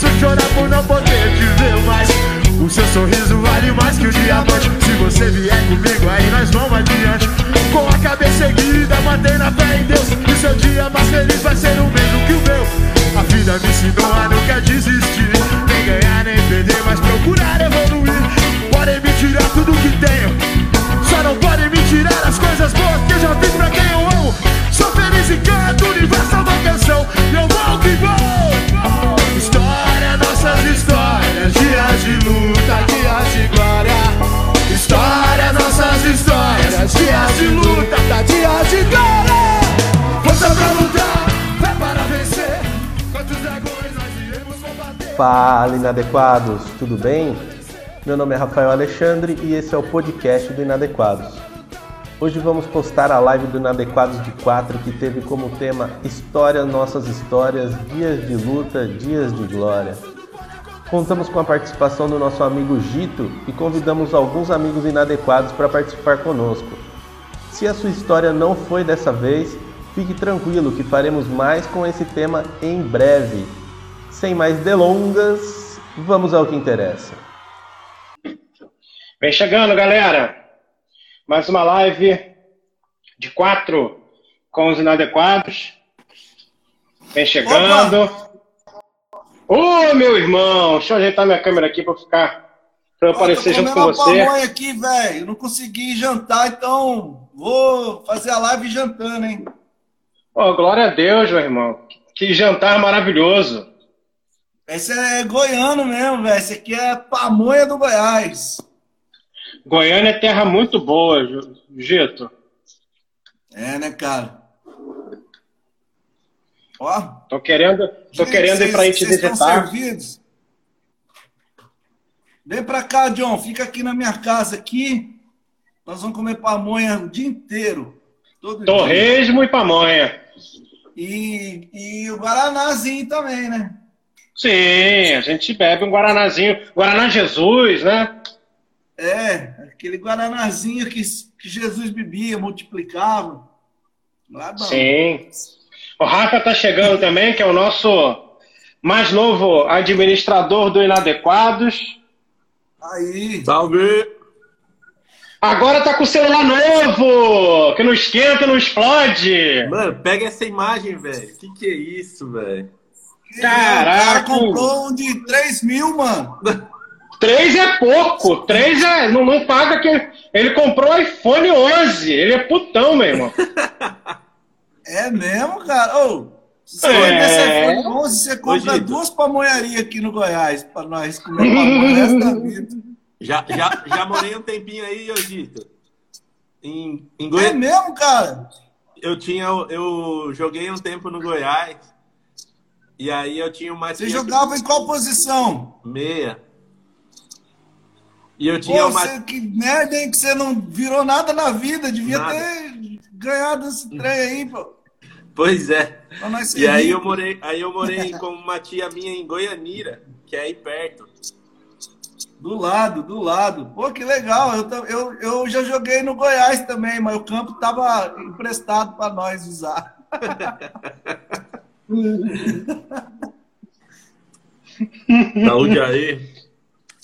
posso chorar por não poder te ver mais. O seu sorriso vale mais que o diamante. Se você vier comigo, aí nós vamos adiante. Com a cabeça erguida, mantendo a fé em Deus. E seu dia mais feliz vai ser o mesmo que o meu. A vida me ensinou a nunca desistir. Nem ganhar, nem perder, mas procurar evoluir. Podem me tirar tudo que tenho. Só não podem me tirar as coisas boas que eu já fiz pra quem eu amo. Sou feliz e canto, universal da canção. Eu vou que vou. Nossas histórias. Dias de luta, dias de glória. História, nossas histórias. Dias de luta, dias de glória. Força pra lutar, fé para vencer. Quantos dragões nós iremos combater? Fala, inadequados, tudo bem? Meu nome é Rafael Alexandre e esse é o podcast do Inadequados. Hoje vamos postar a live do Inadequados de 4 que teve como tema História Nossas Histórias, Dias de Luta, Dias de Glória. Contamos com a participação do nosso amigo Gito e convidamos alguns amigos inadequados para participar conosco. Se a sua história não foi dessa vez, fique tranquilo que faremos mais com esse tema em breve. Sem mais delongas, vamos ao que interessa. Vem chegando, galera. Mais uma live de quatro com os inadequados. Vem chegando. Ô, meu irmão! Deixa eu ajeitar minha câmera aqui para ficar. Pra eu aparecer junto com você. Eu aqui, velho. Não consegui jantar, então vou fazer a live jantando, hein? Ô, glória a Deus, meu irmão. Que jantar maravilhoso. Esse é goiano mesmo, velho. Esse aqui é pamonha do Goiás. Goiânia é terra muito boa, Gito. É, né, cara? Ó. Tô querendo, tô Gente, querendo ir pra aí te vocês estão visitar. servidos? Vem pra cá, John. Fica aqui na minha casa aqui. Nós vamos comer pamonha o dia inteiro. Todo dia. Torresmo e pamonha. E, e o Guaranazinho também, né? Sim, a gente bebe um Guaranazinho. Guaraná Jesus, né? É, aquele Guaranazinho que, que Jesus bebia, multiplicava. Lá. Sim. O Rafa tá chegando também, que é o nosso mais novo administrador do Inadequados. Aí. Salve! Agora tá com o celular novo, que não esquenta, não explode. Mano, pega essa imagem, velho. Que que é isso, velho? Caraca. comprou um de 3 mil, mano. Três é pouco, três é. Não, não paga que. Ele comprou o iPhone 11, ele é putão, meu irmão. É mesmo, cara? Ô, se você É. é. iPhone 11, você compra Gito. duas pamonharias aqui no Goiás pra nós comer pamonha o resto da vida. Já, já, já morei um tempinho aí, Ogito. Em, em É mesmo, cara? Eu tinha. Eu joguei um tempo no Goiás. E aí eu tinha uma Você jogava em qual posição? meia. E eu Pô, tinha uma. você, que merda, hein? Que você não virou nada na vida. Devia Nada. ter ganhado esse trem aí, pô. Pois é. E aí eu morei, aí eu morei com uma tia minha em Goianira, que é aí perto. Do lado, do lado. Pô, que legal. Eu, eu, eu já joguei no Goiás também, mas o campo tava emprestado para nós usar. Saúde aí.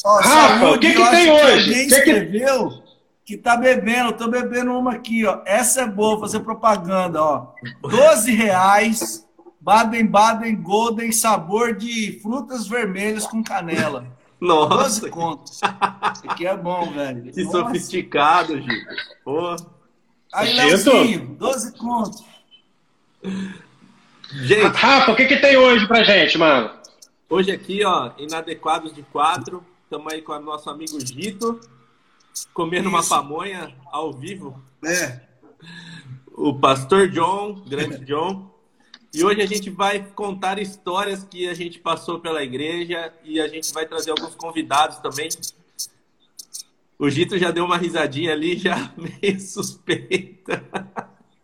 Ó, Rafa, o que que tem hoje? Que que- escreveu que tá bebendo. Eu tô bebendo uma aqui, ó. Essa é boa, vou fazer propaganda, ó. 12 reais. Baden-Baden Golden, sabor de frutas vermelhas com canela. 12 Nossa, contos. Isso aqui é bom, velho. que Nossa. sofisticado, Gito. Pô. Aí? Leozinho, 12 contos. Gente, Rafa, o que, que tem hoje pra gente, mano? hoje aqui, ó, Inadequados de quatro. Estamos aí com o nosso amigo Gito, comendo uma Isso. pamonha ao vivo. É. O pastor John, grande John. E hoje a gente vai contar histórias que a gente passou pela igreja e a gente vai trazer alguns convidados também. O Gito já deu uma risadinha ali, já meio suspeita.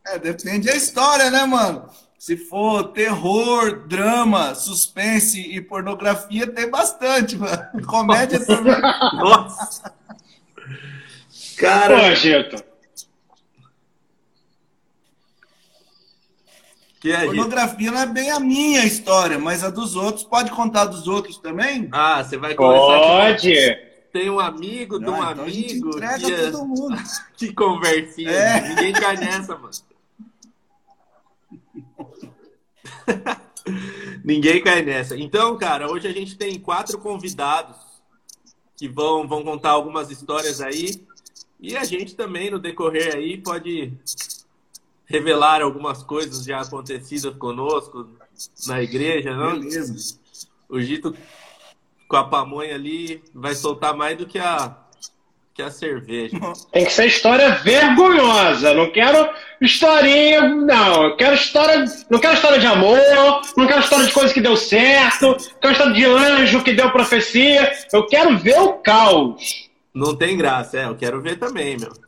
É, depende da história, né, mano? Se for terror, drama, suspense e pornografia, tem bastante, mano. Comédia também. Nossa! Cara, Pô, Gito. Que é Pornografia isso? não é bem a minha história, mas a dos outros. Pode contar dos outros também? Ah, você vai começar. Pode! Tem um amigo de um então amigo. entrega que, é todo mundo. que conversinha. É. Ninguém cai nessa, mano. Ninguém cai nessa. Então, cara, hoje a gente tem quatro convidados que vão, vão contar algumas histórias aí. E a gente também, no decorrer aí, pode revelar algumas coisas já acontecidas conosco na igreja, não? Beleza. O Gito com a pamonha ali vai soltar mais do que a que a cerveja. Tem que ser história vergonhosa. Não quero historinha, não. Eu quero história, não quero história de amor, não quero história de coisa que deu certo, não quero história de anjo que deu profecia. Eu quero ver o caos. Não tem graça, é. Eu quero ver também, meu.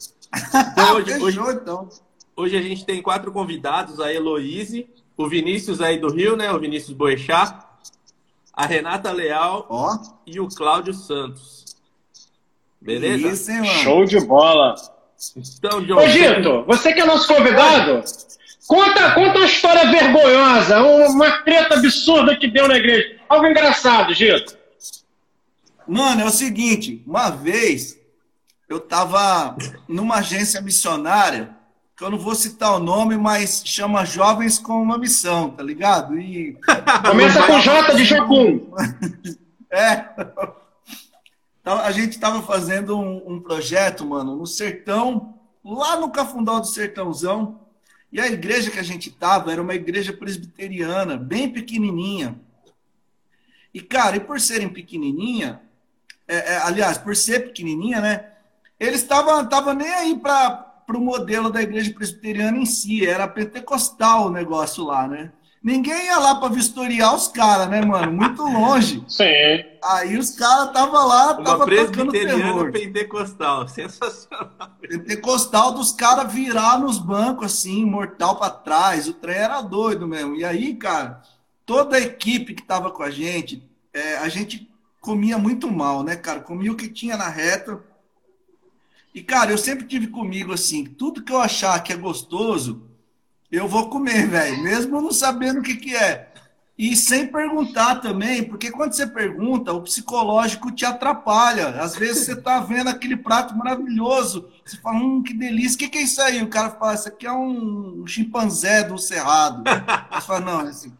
Então, hoje, hoje, então. hoje a gente tem quatro convidados, a Heloíse, o Vinícius aí do Rio, né? O Vinícius Boechat, a Renata Leal oh. e o Cláudio Santos. Beleza? Isso, hein, mano? Show de bola. Então, John, Ô, Gito, você que é nosso convidado, conta, conta uma história vergonhosa, uma treta absurda que deu na igreja. Algo engraçado, Gito. Mano, é o seguinte, uma vez eu tava numa agência missionária, que eu não vou citar o nome, mas chama Jovens com uma Missão, tá ligado? E Começa com J de Jocum. é. Então, a gente tava fazendo um, um, projeto, mano, no sertão, lá no Cafundó do Sertãozão. E a igreja que a gente tava era uma igreja presbiteriana, bem pequenininha. E, cara, e por serem pequenininha, é, é, aliás, por ser pequenininha, né? Eles estavam tava nem aí para o modelo da igreja presbiteriana em si, era pentecostal o negócio lá, né? Ninguém ia lá para vistoriar os caras, né, mano? Muito longe. Sim. Aí os caras estavam lá, Uma tava tocando terror. pentecostal, sensacional. Pentecostal dos caras virar nos bancos assim, mortal para trás. O trem era doido mesmo. E aí, cara, toda a equipe que tava com a gente, é, a gente comia muito mal, né, cara? Comia o que tinha na reta. E, cara, eu sempre tive comigo assim, tudo que eu achar que é gostoso, eu vou comer, velho, mesmo não sabendo o que, que é. E sem perguntar também, porque quando você pergunta, o psicológico te atrapalha. Às vezes você tá vendo aquele prato maravilhoso, você fala, hum, que delícia, o que, que é isso aí? O cara fala, isso aqui é um chimpanzé do cerrado. Você fala, não, é assim,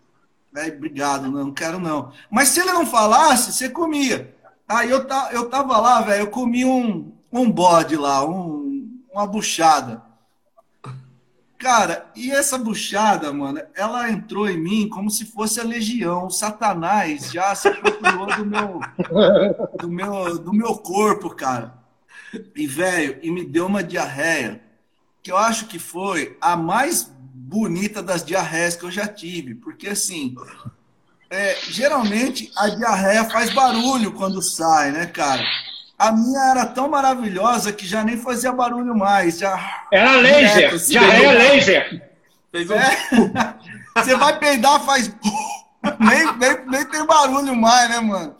Véio, obrigado, não, não quero não. Mas se ele não falasse, você comia. Aí eu, tá, eu tava lá, velho, eu comi um, um bode lá, um, uma buchada. Cara, e essa buchada, mano, ela entrou em mim como se fosse a legião. O Satanás já se apropriou do meu, do meu, do meu corpo, cara. E, velho, e me deu uma diarreia, que eu acho que foi a mais bonita das diarreias que eu já tive, porque assim, é, geralmente a diarreia faz barulho quando sai, né, cara? A minha era tão maravilhosa que já nem fazia barulho mais. Já... Era laser, direto, assim, diarreia laser. Fez um... é, você vai peidar, faz. nem, nem, nem tem barulho mais, né, mano?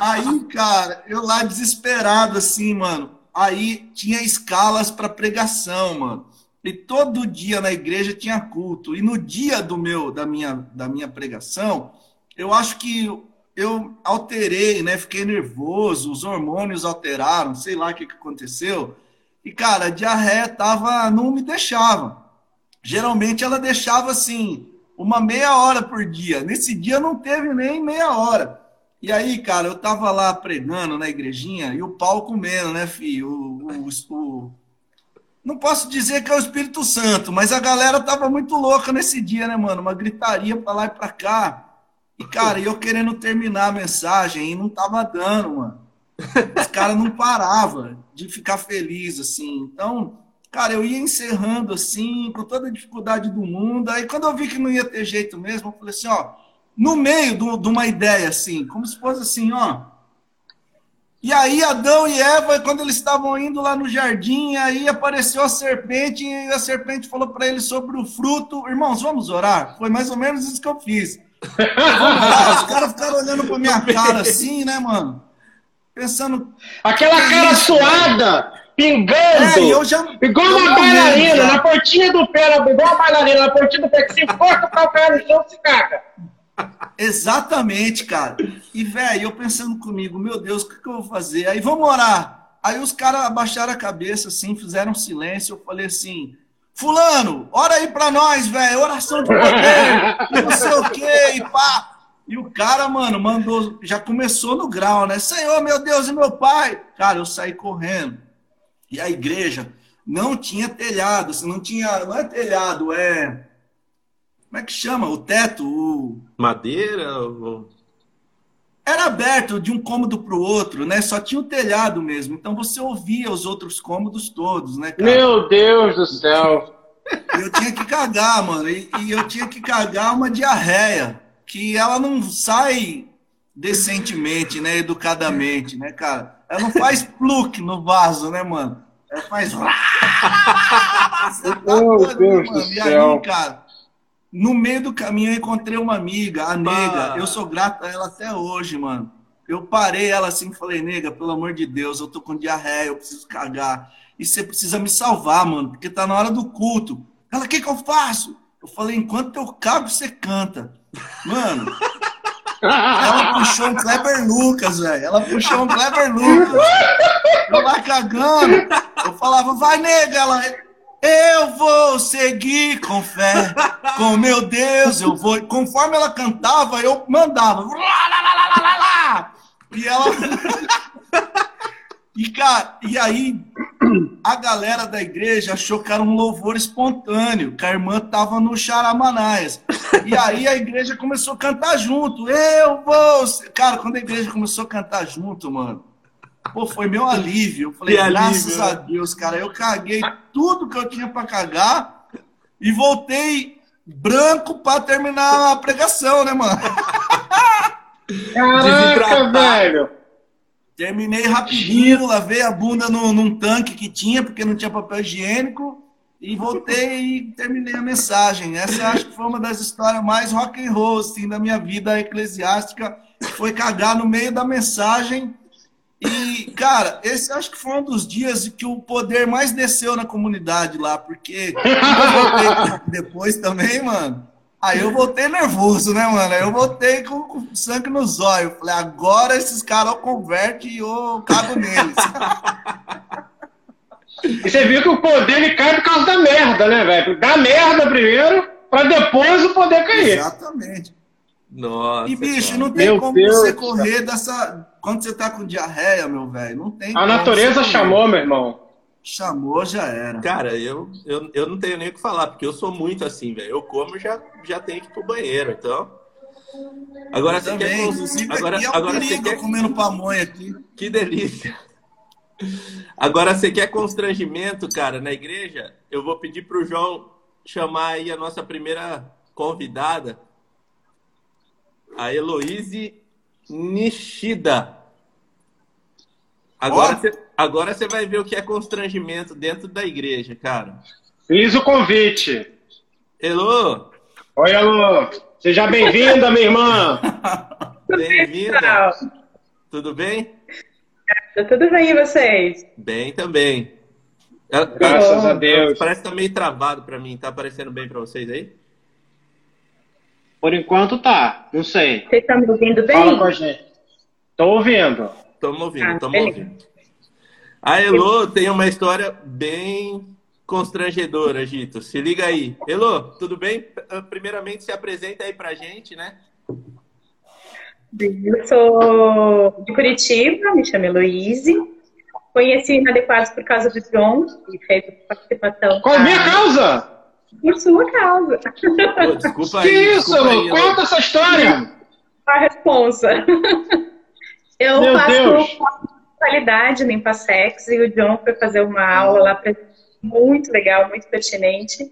Aí, cara, eu lá desesperado, assim, mano. Aí tinha escalas para pregação, mano. E todo dia na igreja tinha culto. E no dia do meu da minha da minha pregação, eu acho que eu alterei, né? Fiquei nervoso, os hormônios alteraram, sei lá o que, que aconteceu. E cara, a diarreia tava não me deixava. Geralmente ela deixava assim, uma meia hora por dia. Nesse dia não teve nem meia hora. E aí, cara, eu tava lá pregando na igrejinha e o pau comendo, né, filho? O, o, o, não posso dizer que é o Espírito Santo, mas a galera tava muito louca nesse dia, né, mano? Uma gritaria para lá e para cá. E, cara, eu querendo terminar a mensagem e não tava dando, mano. Os caras não paravam de ficar feliz, assim. Então, cara, eu ia encerrando, assim, com toda a dificuldade do mundo. Aí, quando eu vi que não ia ter jeito mesmo, eu falei assim, ó, no meio de uma ideia, assim, como se fosse assim, ó, e aí Adão e Eva, quando eles estavam indo lá no jardim, aí apareceu a serpente e a serpente falou para eles sobre o fruto. Irmãos, vamos orar? Foi mais ou menos isso que eu fiz. Os caras ficaram olhando para minha cara assim, né, mano? Pensando. Aquela cara é suada, pingando. É, eu já. Igual eu uma bailarina, na pontinha do pé, igual uma bailarina, na pontinha do pé, que se encosta o calcanhar no chão, se caga. Exatamente, cara. E, velho, eu pensando comigo, meu Deus, o que, que eu vou fazer? Aí vamos orar. Aí os caras abaixaram a cabeça, assim, fizeram um silêncio. Eu falei assim: Fulano, ora aí pra nós, velho, oração de poder, não sei o quê, e pá. E o cara, mano, mandou, já começou no grau, né? Senhor, meu Deus e meu pai. Cara, eu saí correndo. E a igreja não tinha telhado, não tinha, não é telhado, é. Como é que chama? O teto, o. Madeira? ou- Era aberto de um cômodo para o outro, né? Só tinha o telhado mesmo. Então você ouvia os outros cômodos todos, né, cara? Meu Deus do céu. Eu tinha que cagar, mano. E, e eu tinha que cagar uma diarreia. Que ela não sai decentemente, né? Educadamente, né, cara? Ela não faz pluk no vaso, né, mano? Ela faz. Meu Deus do E céu. aí, cara, no meio do caminho eu encontrei uma amiga, a nega. Eu sou grato a ela até hoje, mano. Eu parei ela assim e falei, nega, pelo amor de Deus, eu tô com diarreia, eu preciso cagar. E você precisa me salvar, mano, porque tá na hora do culto. Ela, o que que eu faço? Eu falei, enquanto eu cago, você canta. Mano, ela puxou um Kleber Lucas, velho. Ela puxou um Kleber Lucas. Eu lá cagando. Eu falava, vai, nega. Ela, eu vou seguir com fé. Com meu Deus, eu vou. Conforme ela cantava, eu mandava. Lá, lá, lá. E ela. E, cara, e aí a galera da igreja achou que era um louvor espontâneo, que a irmã tava no Charamanaias. E aí a igreja começou a cantar junto. Eu vou. ser-" Cara, quando a igreja começou a cantar junto, mano, pô, foi meu alívio. Eu falei, Que graças né? a Deus, cara, eu caguei tudo que eu tinha pra cagar e voltei branco pra terminar a pregação, né, mano? Caraca, velho. Terminei rapidinho, lavei a bunda no, num tanque que tinha, porque não tinha papel higiênico, e voltei e terminei a mensagem. Essa eu acho que foi uma das histórias mais rock and roll assim, da minha vida eclesiástica. Foi cagar no meio da mensagem. E, cara, esse acho que foi um dos dias que o poder mais desceu na comunidade lá, porque quando eu voltei depois também, mano. Aí eu voltei nervoso, né, mano? Aí eu voltei com, com sangue nos olhos. Falei, agora esses caras convertem e eu cago neles. E você viu que o poder ele cai por causa da merda, né, velho? Dá merda primeiro, pra depois o poder cair. Exatamente. Nossa. E, bicho, cara. não tem Meu como Deus você correr dessa. Quando você tá com diarreia, meu velho, não tem A natureza chamou, meu irmão. Chamou, já era. Cara, eu, eu, eu não tenho nem o que falar, porque eu sou muito assim, velho. Eu como já já tenho que ir pro banheiro, então. Agora Eu você também, quer. Agora, aqui é um agora você quer. comendo pamonha aqui. Que delícia. Agora você quer constrangimento, cara, na igreja? Eu vou pedir pro João chamar aí a nossa primeira convidada, a Heloíse Nishida. Agora você, agora você vai ver o que é constrangimento dentro da igreja, cara. Fiz o convite. Elo, Oi, alô. Seja bem-vinda, minha irmã. bem-vinda. Tudo bem? Tá tudo bem e vocês? Bem também. Graças a Deus. Parece que tá meio travado pra mim. Tá aparecendo bem pra vocês aí? Por enquanto tá. Não sei. Vocês estão me ouvindo bem? Fala com a gente. Tô ouvindo. Estamos ouvindo, Ah, estamos beleza. ouvindo. A Elo tem uma história bem constrangedora, Gito. Se liga aí. Elo, tudo bem? Ah, Primeiramente, se apresenta aí pra gente, né? Eu sou de Curitiba, me chamo Heloíse. Conheci Inadequados por causa do John, que fez participação. Qual a minha causa? Por sua causa. Pô, desculpa Que aí. isso, desculpa aí. Conta essa história. A responsa. Eu Meu faço Deus. qualidade no Impassex e o John foi fazer uma aula lá pra muito legal, muito pertinente.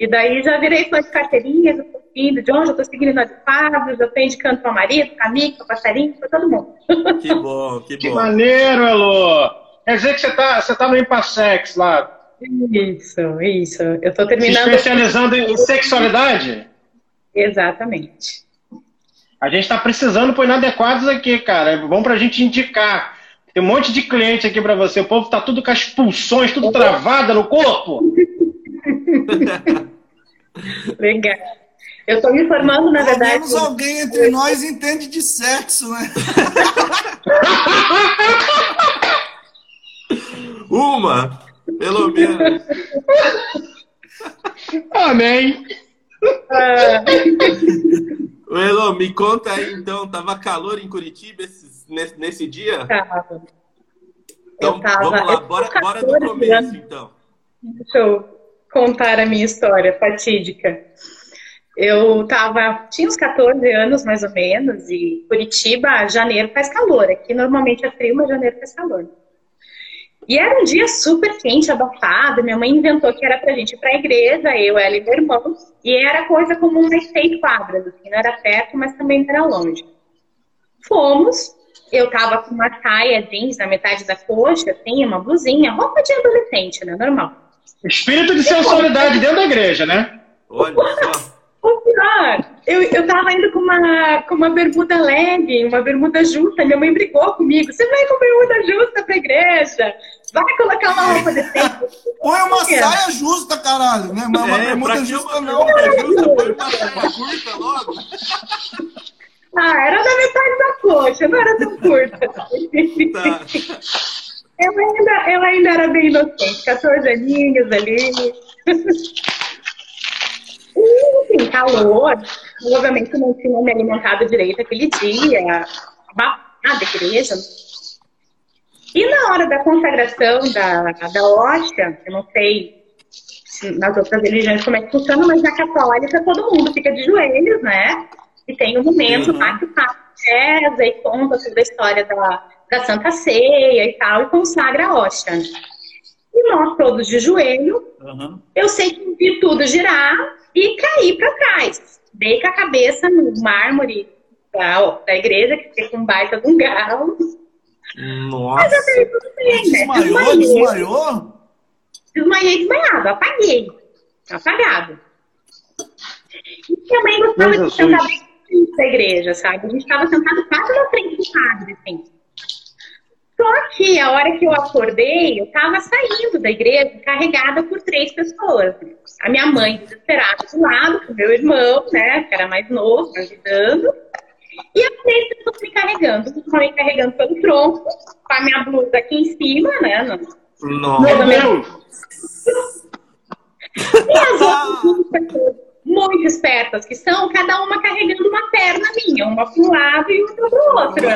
E daí já virei fã de carteirinhas, eu tô seguindo, John, já tô seguindo inadequados, eu tô indicando para o marido, para amigo, para passarinho, para todo mundo. Que bom, que Que bom. maneiro, Elô. Quer dizer que você tá, você tá no Impassex lá, Isso, isso. Eu tô se terminando. especializando em sexualidade? Exatamente. A gente tá precisando pôr inadequados aqui, cara. É bom pra gente indicar. Tem um monte de cliente aqui para você. O povo tá tudo com as pulsões, tudo travada no corpo. Legal. Eu estou me informando, na Pelo verdade. menos alguém entre nós entende de sexo, né? Uma, pelo menos. Amém. Ô, Elô, me conta aí então, tava calor em Curitiba esses- nesse, nesse dia? tava. Então, eu tava- vamos lá, bora, bora do 14 começo anos. então. Deixa eu contar a minha história fatídica. Eu tava, tinha uns 14 anos mais ou menos, e Curitiba, janeiro faz calor. Aqui normalmente é frio, mas janeiro faz calor. E era um dia super quente, abafado. Minha mãe inventou que era pra gente ir pra igreja, eu, ela e meu irmão. E era coisa como umas seis quadras, assim, não era perto, mas também não era longe. Fomos, eu tava com uma saia jeans na metade da coxa, assim, uma blusinha, roupa de adolescente, né? Normal. Espírito de sensualidade dentro da igreja, né? Olha só. O pior, eu, eu tava indo com uma, com uma bermuda leve, uma bermuda justa. Minha mãe brigou comigo. Você vai com bermuda justa pra igreja? Vai colocar uma roupa decente. Põe uma É. saia justa, caralho, né? Mas uma É, bermuda justa uma não. bermuda justa? Põe uma curta logo. Ah, era da metade da coxa, não era tão curta. Tá. Eu ainda, eu ainda era bem inocente, 14 aninhos ali. E, enfim, calor. Obviamente não tinha me alimentado direito aquele dia. Abafada a igreja. E na hora da consagração da, da hóstia, eu não sei se nas outras religiões como é que funciona, mas na católica todo mundo fica de joelhos, né? E tem um momento Uhum. lá que Papa reza e conta toda a história da, da Santa Ceia e tal, e consagra a hóstia. E nós todos de joelho, Aham. eu sei que vi tudo girar e caí para trás. Dei com a cabeça no mármore da, da igreja, que fica com um baita de um galo. Nossa. Daí tudo bem, né? Desmaiou, desmaiou? Desmaiei desmaiado, apaguei. Apagado. E minha mãe gostava Meu de sentar bem da igreja, sabe? A gente estava sentado quase na frente do padre, assim. Só que a hora que eu acordei, eu estava saindo da igreja carregada por três pessoas. A minha mãe desesperada do lado, com o meu irmão, né, que era mais novo, ajudando. E as três pessoas me carregando. Uma me carregando pelo tronco, com a minha blusa aqui em cima, né, no- Nossa. Meu Deus! E as outras duas pessoas muito espertas que são, cada uma carregando uma perna minha, uma para um lado e outra para o outro.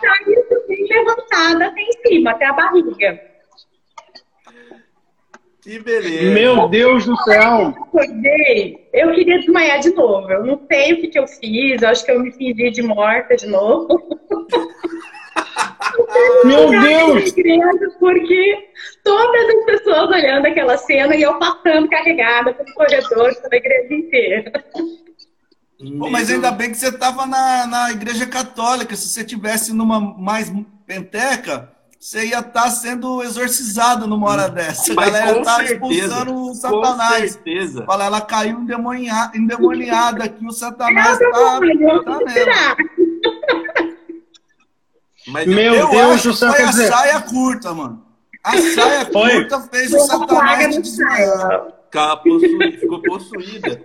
Saiu bem levantada até em cima, até a barriga. Que beleza. Meu Deus do céu! Acordei, eu queria desmaiar de novo. Eu não sei o que, que eu fiz, eu acho que eu me fingi de morta de novo. Meu Eu Deus! Porque todas as pessoas olhando aquela cena e eu passando carregada pelo corredor pela igreja inteira. Pô, mas ainda bem que você tava na, na igreja católica. Se você tivesse numa mais penteca, você ia estar sendo exorcizado numa hora dessa. A galera com tá certeza, expulsando o Com Satanás. certeza. Fala, ela caiu endemoniada, endemoniada aqui, o Satanás meu tá, tá. Mas Meu Eu Deus acho do que céu, foi a dizer, saia curta, mano. A saia Foi. curta fez o Satanás desmaiar. ficou possuída.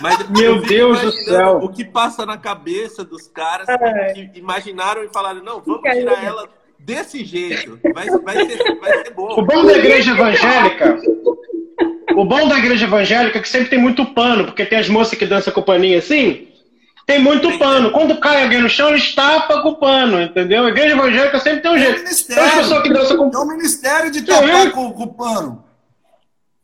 Mas Meu Deus do céu. O que passa na cabeça dos caras Ai. que imaginaram e falaram: não, vamos tirar ela desse jeito. Vai, vai, ser, vai ser o bom. bom da igreja evangélica. O bom da igreja evangélica é que sempre tem muito pano, porque tem as moças que dançam com o paninho assim. Tem muito pano. Quando cai alguém no chão, eles tapam com o pano, entendeu? A igreja evangélica sempre tem um É o jeito. Tem as pessoas que dançam com É o ministério de tapar com, com o pano.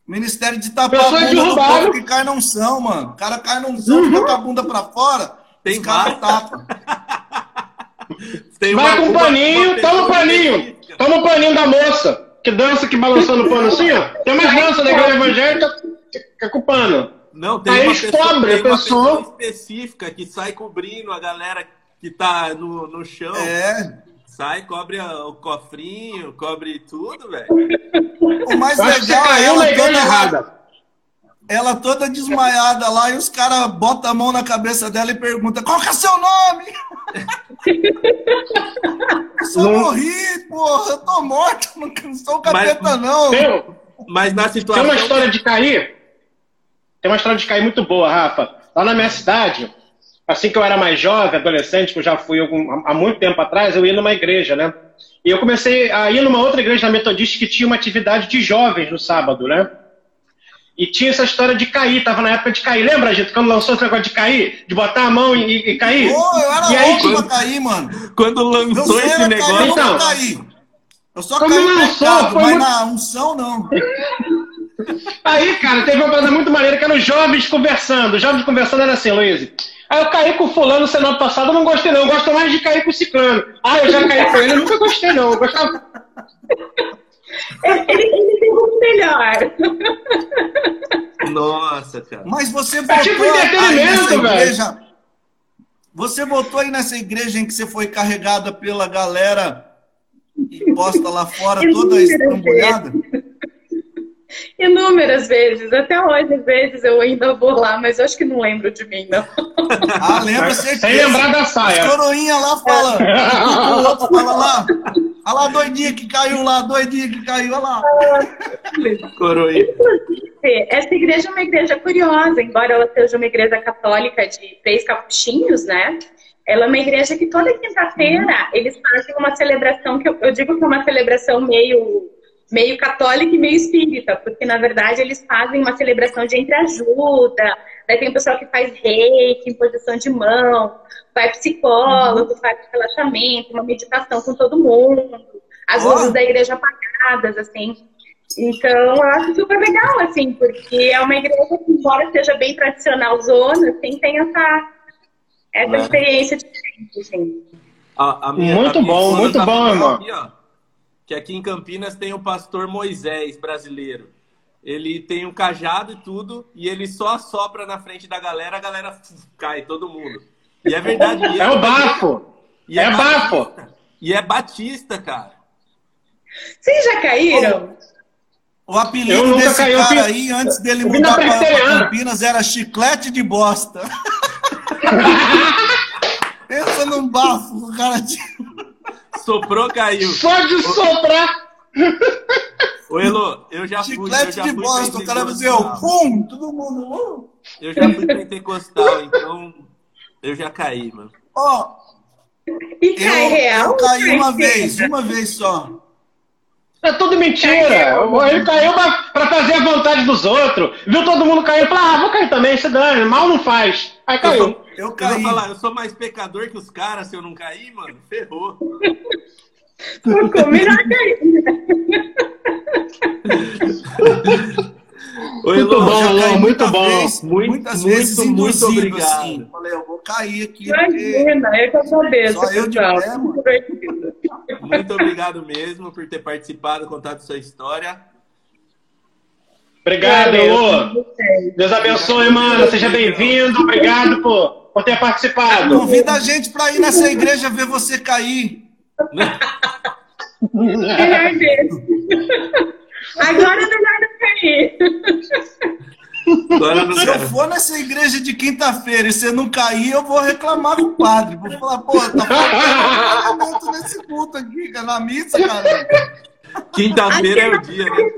Ministério de tapar Pessoas a bunda do povo que cai num chão, mano. O cara cai chão, fica com a bunda pra fora, Tem mais. tapam. Tem Vai com o paninho, toma o paninho. Toma o paninho da moça, que dança que balançando o pano assim, ó. Tem umas danças da igreja evangélica que é com pano. Não, tem Aí uma pessoa, tem uma pessoa. pessoa específica que sai cobrindo a galera que tá no, no chão. É. Sai, cobre o cofrinho, cobre tudo, velho. O mais legal é caiu ela toda, errada. ela toda desmaiada lá e os caras botam a mão na cabeça dela e perguntam: qual que é seu nome? Eu só morri, porra. Eu tô morto. Não sou capeta, mas, não. Tem, mas na situação. Tem uma história de cair. Tem uma história de cair muito boa, Rafa. Lá na minha cidade, assim que eu era mais jovem, adolescente, que eu já fui algum, há muito tempo atrás, eu ia numa igreja, né? E eu comecei a ir numa outra igreja metodista que tinha uma atividade de jovens no sábado, né? E tinha essa história de cair, tava na época de cair. Lembra, gente, quando lançou esse negócio de cair? De botar a mão e, e cair? Pô, eu era e aí, louco pra cair, mano. Quando lançou esse negócio. Cair, então, eu caí. Eu só caí lançou, pecado, mas muito... na unção não. Aí, cara, teve uma coisa muito maneira que eram os jovens conversando. Os jovens conversando era assim, Luiz. Aí eu caí com o fulano semana passada, eu não gostei não. Eu gosto mais de cair com o ciclano. Ah, eu já caí com ele, eu nunca gostei não. Eu gostava... Ele, ele tem um melhor. Nossa, cara. Mas você botou é tipo entretenimento, velho. Você botou aí nessa igreja em que você foi carregada pela galera e posta lá fora toda estrambulhada? Inúmeras vezes, até hoje, às vezes eu ainda vou lá, mas eu acho que não lembro de mim, não. Ah, lembra certeza. Sem lembrar da saia. As coroinha lá fala, o outro fala lá, olha lá, doidinha que caiu lá, doidinha que caiu, olha lá. Coroinha. Essa igreja é uma igreja curiosa, embora ela seja uma igreja católica de três capuchinhos, né? Ela é uma igreja que toda quinta-feira uhum. eles fazem uma celebração que eu, eu digo que é uma celebração meio meio católica e meio espírita, porque na verdade eles fazem uma celebração de entreajuda, daí tem o pessoal que faz reiki, imposição de mão, vai psicólogo, uhum. faz relaxamento, uma meditação com todo mundo, as oh. luzes da igreja apagadas, assim. Então, eu acho super legal, assim, porque é uma igreja que, embora seja bem tradicional zona, assim, tem essa, essa é. experiência diferente, assim. A, a minha, muito a bom, muito bom, irmão. Aqui, ó, que aqui em Campinas tem o pastor Moisés, brasileiro. Ele tem um cajado e tudo, e ele só assopra na frente da galera, a galera cai, todo mundo. E é verdade. E é, é o bafo! E é, é bafo! E é batista, cara. Vocês já caíram? O apelido desse caí, cara aí, antes dele mudar para Campinas, era chiclete de bosta. Pensa num bafo, o cara tinha... Soprou, caiu. Pode soprar! Ô, Elo, eu já fui. Chiclete de bosta, o cara dizia, pum, todo mundo. Eu já fui pentecostal, então eu já caí, mano. Ó, e cai eu, real? Eu caí uma vez, uma vez só. É tudo mentira. Ele caiu pra fazer a vontade dos outros. Viu todo mundo cair, falou, ah, vou cair também, se dane, mal não faz. Aí caiu. Eu, caí. Eu, falar, eu sou mais pecador que os caras se eu não cair, mano. Ferrou. Ficou melhor cair. Oi, muito bom, Elô, muito bom. Vez, muito, muitas muito, vezes muito, muito obrigado. Assim. Falei, eu vou cair aqui. Imagina, é que eu saber. Só eu de pé, mano. Muito obrigado mesmo por ter participado, contado sua história. Obrigado, Elô. Deus abençoe, mano. Seja bem-vindo. Obrigado por, por ter participado. Convida a gente para ir nessa igreja ver você cair. Melhor mesmo. Agora é melhor não cair. Agora Se eu for nessa igreja de quinta-feira e você não cair, eu vou reclamar com o padre. Vou falar, pô, tá faltando nesse culto aqui, na missa, cara. Quinta-feira é o dia, né?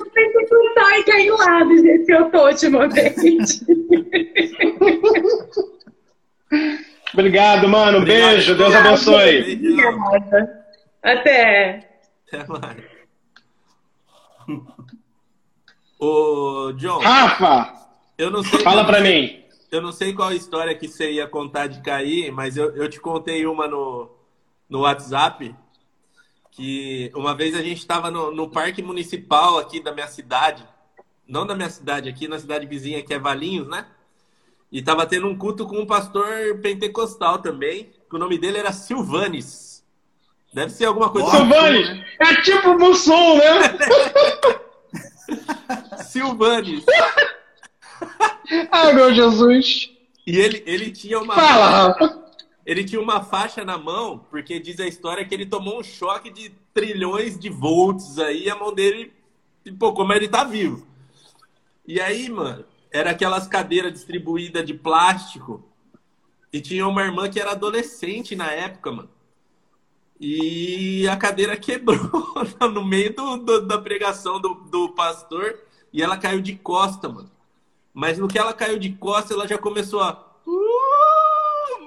Eu sai cair lá do jeito que eu tô ultimamente. Obrigado, mano. Obrigado. Beijo. Deus abençoe. Até. Até mais. Ô, John. Rafa! Eu não sei. Fala pra mim. Eu não sei qual história que você ia contar de cair, mas eu, eu te contei uma no, no WhatsApp que uma vez a gente estava no, no, parque municipal aqui da minha cidade, não da minha cidade, aqui na cidade vizinha que é Valinhos, né? E tava tendo um culto com um pastor pentecostal também, que o nome dele era Silvanes. Deve ser alguma coisa. Silvanes! Né? É tipo Mussum, né? Silvanes. Ai, meu Jesus. E ele, ele tinha uma. Fala, Rafa. Ele tinha uma faixa na mão, porque diz a história que ele tomou um choque de trilhões de volts aí, a mão dele pô, como ele tá vivo. E aí, mano, era aquelas cadeiras distribuídas de plástico. E tinha uma irmã que era adolescente na época, mano. e a cadeira quebrou no meio do, do, da pregação do, do pastor e ela caiu de costa, mano. Mas no que ela caiu de costa, ela já começou a.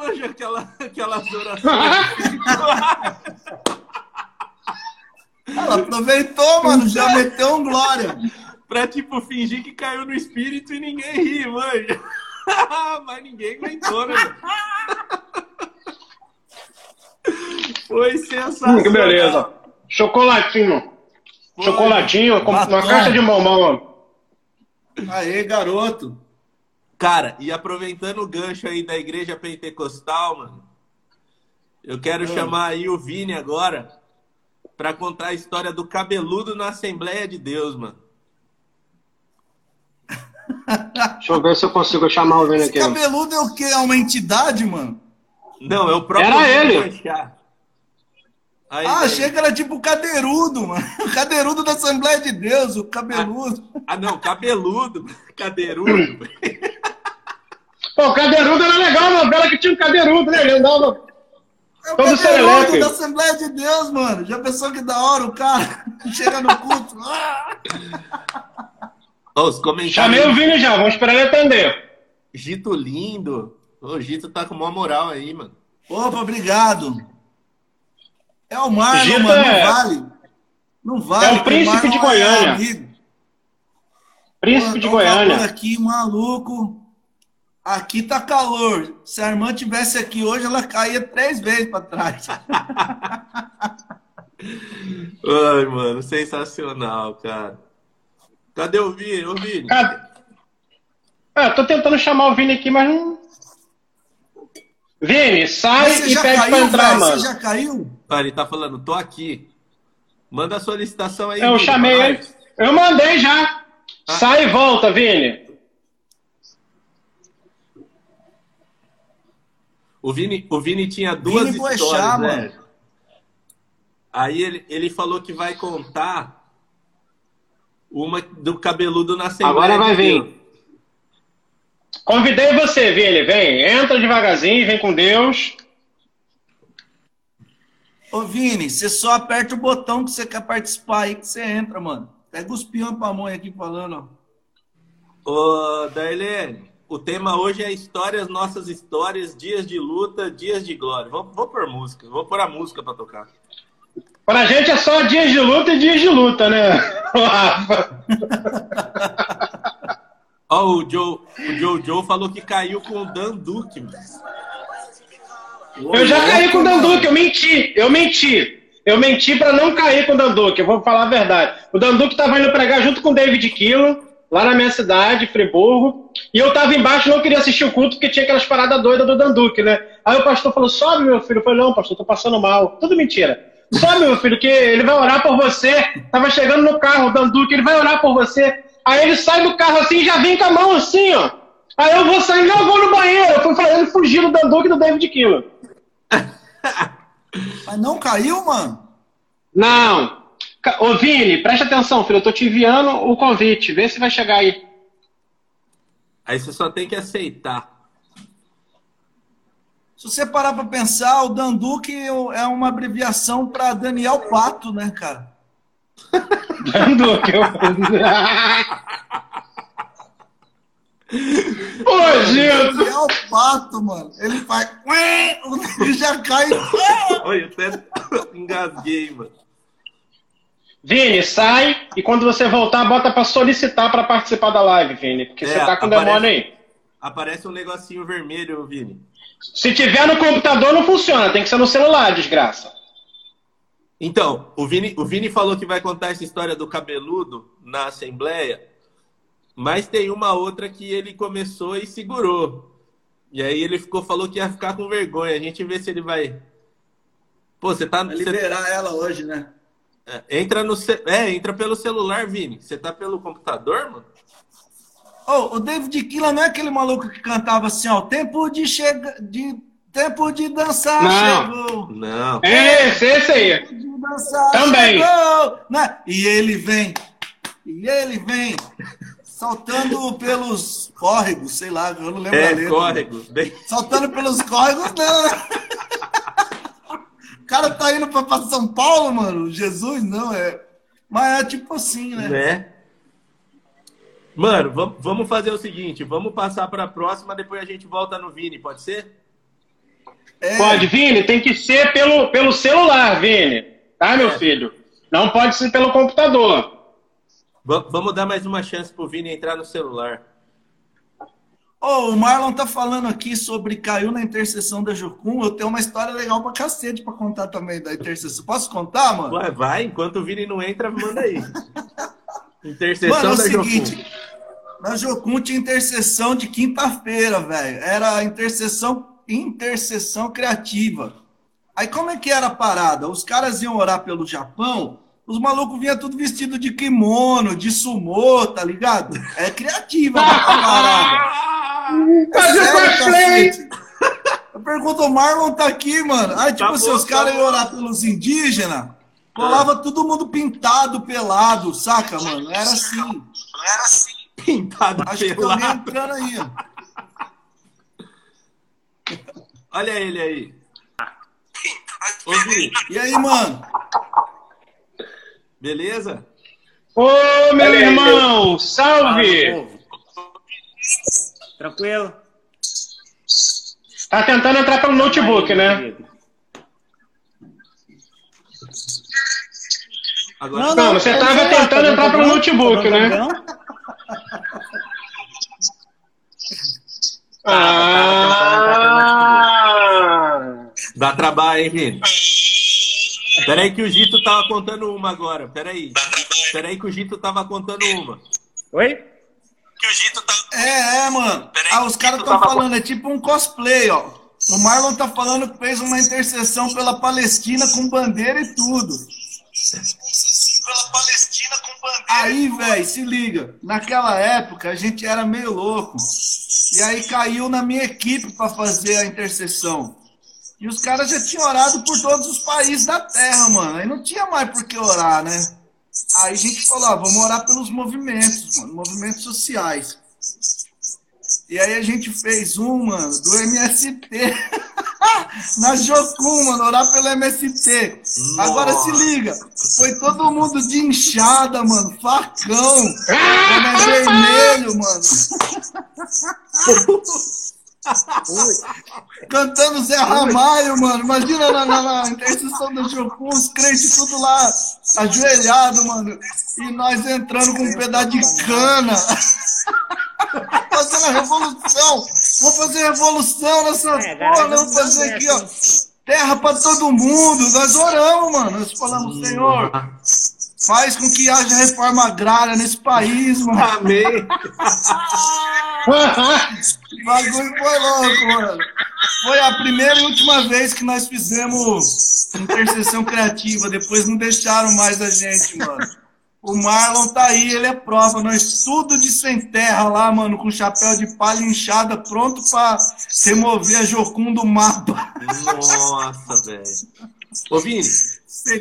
Manja aquela, aquelas orações. ela aproveitou, mano, já meteu um glória. pra, tipo, fingir que caiu no espírito e ninguém ri, manja. Mas ninguém aguentou, né? Foi sensacional. Que beleza. Chocolatinho. Foi. Chocolatinho, uma caixa de bombom. Aê, garoto. Cara, e aproveitando o gancho aí da igreja pentecostal, mano, eu quero chamar aí o Vini agora pra contar a história do cabeludo na Assembleia de Deus, mano. Deixa eu ver se eu consigo chamar o Vini Esse aqui. cabeludo é o quê? É uma entidade, mano? Não, é o próprio Era Vini ele. Aí, Ah, daí- achei que era tipo o cadeirudo, mano. O cadeirudo da Assembleia de Deus, o cabeludo. Ah, não, cabeludo, cadeirudo. Pô, o Cadeirudo era legal, a novela que tinha um Cadeirudo, né? Ele andava... É o Todo cadeirudo serelepe. da Assembleia de Deus, mano. Já pensou que da hora o cara chega no culto? Ah! Os comentários. Chamei o Vini já, vamos esperar ele atender. Gito lindo. O Gito tá com maior moral aí, mano. Opa, obrigado. É o Marlon, Gita mano. é- Não vale. Não vale. É o príncipe Marlon de é Goiânia. amigo. Príncipe Pô, de Goiânia. aqui, maluco. Aqui tá calor. Se a irmã tivesse aqui hoje, ela caía três vezes pra trás. Ai, mano, sensacional, cara. Cadê o Vini? Ô, Vini. Cadê? Ah, eu tô tentando chamar o Vini aqui, mas não... Vini, sai e pede pra caiu, entrar, velho? mano. Você já caiu? Ah, ele tá falando, tô aqui. Manda a solicitação aí. Eu Vini, chamei pra ele. Eu mandei já. Ah. Sai e volta, Vini. O Vini, o Vini tinha duas Vini Boechat, histórias, né? mano. Aí ele, ele falou que vai contar uma do cabeludo na Assembleia Agora vai vir. Convidei você, Vini. Vem, entra devagarzinho, vem com Deus. Ô, Vini, você só aperta o botão que você quer participar aí que você entra, mano. Pega os peões pra mãe aqui falando, ó. Ô, Darlene, o tema hoje é histórias, nossas histórias, dias de luta, dias de glória. Vou, vou pôr música, vou pôr a música pra tocar. Pra gente é só dias de luta e dias de luta, né? Rafa? Ó, o Joe, o Joe Joe falou que caiu com o Dan Duque. Eu já caí com o Danduque, eu menti, eu menti. Eu menti pra não cair com o Danduque, eu vou falar a verdade. O Danduque tava indo pregar junto com o David Kilo, lá na minha cidade, Friburgo, e eu tava embaixo não queria assistir o culto porque tinha aquelas paradas doidas do Danduque, né? Aí o pastor falou, sobe meu filho. Eu falei, não pastor, tô passando mal. Tudo mentira. Sobe meu filho, que ele vai orar por você. Tava chegando no carro o Danduque, ele vai orar por você. Aí ele sai do carro assim e já vem com a mão assim, ó. Aí eu vou sair, não, vou no banheiro. Eu fui falando, fugir do Danduque e do David Kilo. Mas não caiu, mano? Não. Ô, Vini, presta atenção, filho. Eu tô te enviando o convite. Vê se vai chegar aí. Aí você só tem que aceitar. Se você parar pra pensar, o Danduque é uma abreviação pra Daniel Pato, né, cara? Dando que eu... Ô, Gilson! Daniel Pato, mano. Ele faz. Ele já cai. Olha, eu até engasguei, mano. Vini, sai e quando você voltar, bota pra solicitar pra participar da live, Vini. Porque É, você tá com aparece- demônio aí. Aparece um negocinho vermelho, Vini. Se tiver no computador, não funciona. Tem que ser no celular, desgraça. Então, o Vini, o Vini falou que vai contar essa história do cabeludo na Assembleia, mas tem uma outra que ele começou e segurou. E aí ele ficou, falou que ia ficar com vergonha. A gente vê se ele vai. Pô, você tá. Vai você- liberar ela hoje, né? É, entra no. ce- É, entra pelo celular, Vini. Você tá pelo computador, mano? Ô, o David Killa não é aquele maluco que cantava assim, ó. Tempo de chegar. De... Tempo de dançar Não. chegou. Não. É esse, esse aí. Tempo de dançar Também. chegou. Né? E ele vem. E ele vem. Saltando pelos córregos, sei lá, eu não lembro a É, letra. córrego. Bem- Saltando pelos córregos, não. cara tá indo pra, pra São Paulo, mano. Jesus, não, é. Mas é tipo assim, né? Né? Mano, vam- vamos fazer o seguinte, vamos passar para a próxima, depois a gente volta no Vini, pode ser? É, Pode, Vini, tem que ser pelo, pelo celular, Vini. Tá, meu É. filho? Não pode ser pelo computador. Va- vamos dar mais uma chance pro Vini entrar no celular. Ô, o Marlon tá falando aqui sobre caiu na interseção da Jocum. Eu tenho uma história legal pra cacete pra contar também da interseção. Posso contar, mano? Ué, vai, enquanto o Vini não entra, manda aí. Interseção Mano, é o da seguinte, Jocum. na Jocum tinha interseção de quinta-feira, velho. Era a interseção, interseção criativa. Aí como é que era a parada? Os caras iam orar pelo Japão, os malucos vinham tudo vestido de kimono, de sumô, tá ligado? É criativa a parada. Fazer Sério, cosplay! cacete. Eu pergunto, o Marlon tá aqui, mano. Aí, tipo, Tá se bom, os tá caras bom. iam orar pelos indígenas, colava todo mundo pintado, pelado, saca, mano? Era assim. Pintado Acho que tô nem pelado. entrando aí. ó. Olha ele aí. Ô, E aí, mano? beleza? Ô, meu irmão, salve! Tranquilo? Tá tentando entrar pelo notebook, Aí, né? Agora, Não, você eu tava sei lá, tentando entrar pelo notebook, né? Ah! dá trabalho, hein, Vini? Peraí que o Gito tava contando uma agora. Peraí. Peraí que o Gito tava contando uma. Oi? É, é, mano. Ah, os caras estão falando, é tipo um cosplay, ó. O Marlon tá falando que fez uma intercessão pela Palestina com bandeira e tudo. Aí, velho, se liga. Naquela época a gente era meio louco. E aí caiu na minha equipe para fazer a intercessão. E os caras já tinham orado por todos os países da Terra, mano. Aí não tinha mais por que orar, né? Aí a gente falou, ah, vamos orar pelos movimentos, mano, movimentos sociais. E aí a gente fez um, mano, do MST. Na Jocum, mano, orar pelo MST. Agora se liga, foi todo mundo de inchada, mano, facão, boné vermelho, mano. Cantando Zé Ramalho, mano. Imagina na, na, na intercessão da Jocum, os crentes tudo lá, ajoelhado, mano. E nós entrando com um pedaço de cana. Fazendo a revolução. Vamos fazer revolução nessa É, porra, galera, vamos fazer aqui, ó. Terra pra todo mundo. Nós oramos, mano. Nós falamos, Senhor, faz com que haja reforma agrária nesse país, mano. Amém. O bagulho foi louco, mano. Foi a primeira e última vez que nós fizemos intercessão criativa. Depois não deixaram mais a gente, mano. O Marlon tá aí, ele é prova. Nós tudo de sem terra lá, mano, com chapéu de palha inchada, pronto pra remover a Jocum do mapa. Nossa, velho. Ô, Vini,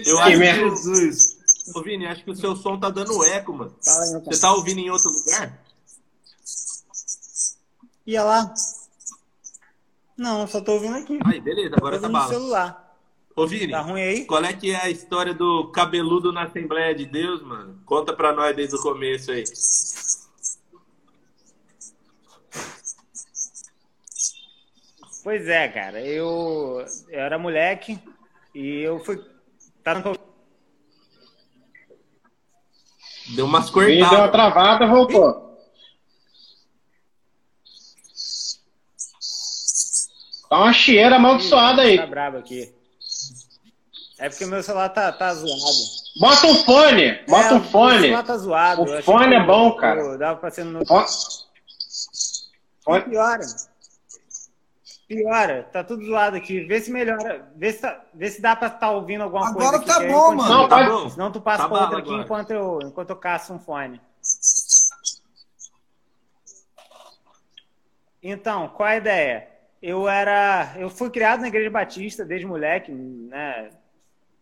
Eu acho que- Jesus. Ô, Vini, acho que o seu som tá dando eco, mano. Você tá ouvindo em outro lugar? Ia lá? Não, só tô ouvindo aqui. Aí, beleza, agora tá bala. celular. Ô, Vini, Tá ruim aí? qual é que é a história do cabeludo na Assembleia de Deus, mano? Conta pra nós desde o começo aí. Pois é, cara. Eu, eu era moleque e eu fui. Tá no... Deu umas Vini deu uma cortadas. travada, voltou. Tá uma chieira amaldiçoada aí. Tá brabo aqui. É porque meu celular tá, tá zoado. Bota um fone, bota É, um O fone. celular tá zoado. O fone é bom, cara. Dava pra ser no. Fone- Fone- Piora. Piora. Tá tudo zoado aqui. Vê se melhora. Vê se, tá- vê se dá pra estar ouvindo alguma Agora coisa. aqui, tá eu bom, mano. Não, Tá bom. Senão tu passa Tá pra outra aqui agora. enquanto eu, enquanto eu caço um fone. Então, qual a ideia? Eu era, eu fui criado na igreja batista desde moleque, né?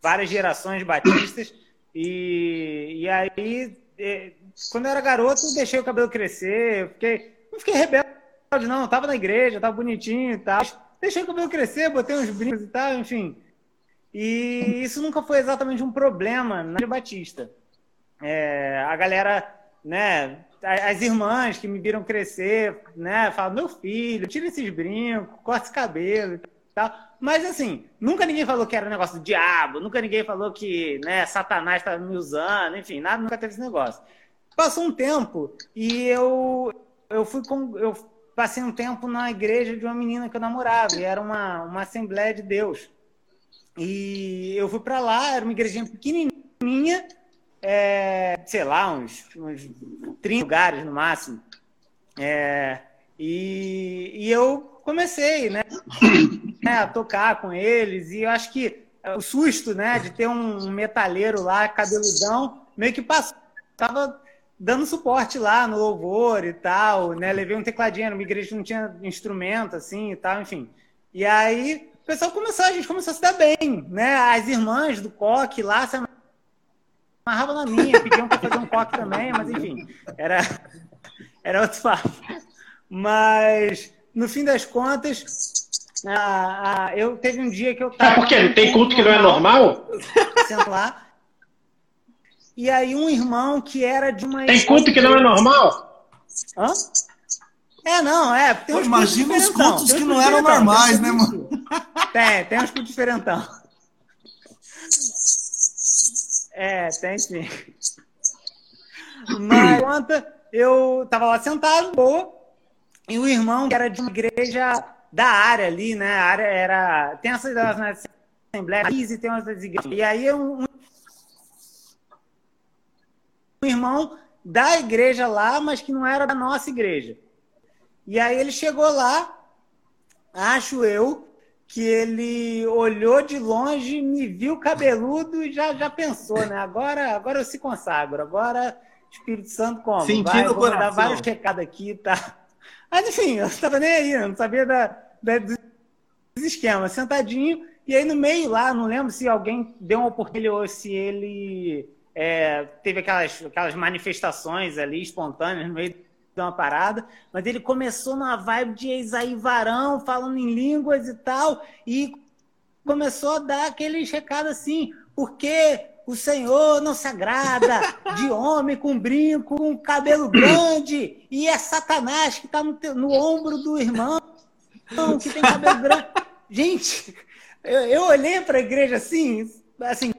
Várias gerações batistas e, e aí eh, quando eu era garoto eu deixei o cabelo crescer, eu fiquei, não fiquei rebelde não, eu tava na igreja, tava bonitinho e tal, deixei o cabelo crescer, botei uns brincos e tal, enfim. E isso nunca foi exatamente um problema na Batista. É, a galera, né, as irmãs que me viram crescer, né, falam, meu filho, tira esses brincos, corta esse cabelo e tal. Mas assim, nunca ninguém falou que era um negócio do diabo, nunca ninguém falou que, né, Satanás estava me usando, enfim, nada, nunca teve esse negócio. Passou um tempo e eu eu fui com eu passei um tempo na igreja de uma menina que eu namorava, e era uma, uma Assembleia de Deus. E eu fui para lá, era uma igrejinha pequenininha, é, sei lá, uns, uns 30 lugares no máximo. É, e, e eu comecei, né, a tocar com eles, e eu acho que o susto, né, de ter um metalheiro lá, cabeludão, meio que passou. Dando suporte lá no louvor e tal, né? Levei um tecladinho, numa igreja que não tinha instrumento, assim, e tal, enfim. E aí, o pessoal começou, a gente começou a se dar bem, né? As irmãs do coque lá se amarravam na minha, pediam para fazer um coque também, mas enfim, era, era outro fato. Mas, no fim das contas, eu teve um dia que eu tava... Ah, por quê? Tem culto que não é normal? Sento lá, e aí um irmão que era de uma. Tem culto que não é normal? Hã? É, não, é. Tem Pô, imagina os cultos que não eram normais, né, mano? Tem, tem uns cultos diferentão. É, tem sim. Mas conta, eu tava lá sentado, boa, e o irmão que era de uma igreja da área ali, né? A área era. Tem essas né, assembleias e tem umas igrejas. E aí um, um irmão da igreja lá, mas que não era da nossa igreja. E aí ele chegou lá, acho eu, que ele olhou de longe, me viu cabeludo e já, já pensou, né? Agora, agora eu se consagro, agora Espírito Santo como? Sentindo Vai, vou dar vários recados aqui, tá? Mas enfim, eu não estava nem aí, não sabia da, da, dos esquemas, sentadinho, e aí no meio lá, não lembro se alguém deu uma oportunidade ou se ele é, teve aquelas, aquelas manifestações ali espontâneas no meio de uma parada, mas ele começou numa vibe de Isaí Varão, falando em línguas e tal, e começou a dar aqueles recados assim, porque o Senhor não se agrada de homem com brinco, com cabelo grande, e é Satanás que está no, no, ombro do irmão, que tem cabelo grande. Gente, eu, eu olhei para a igreja assim, assim,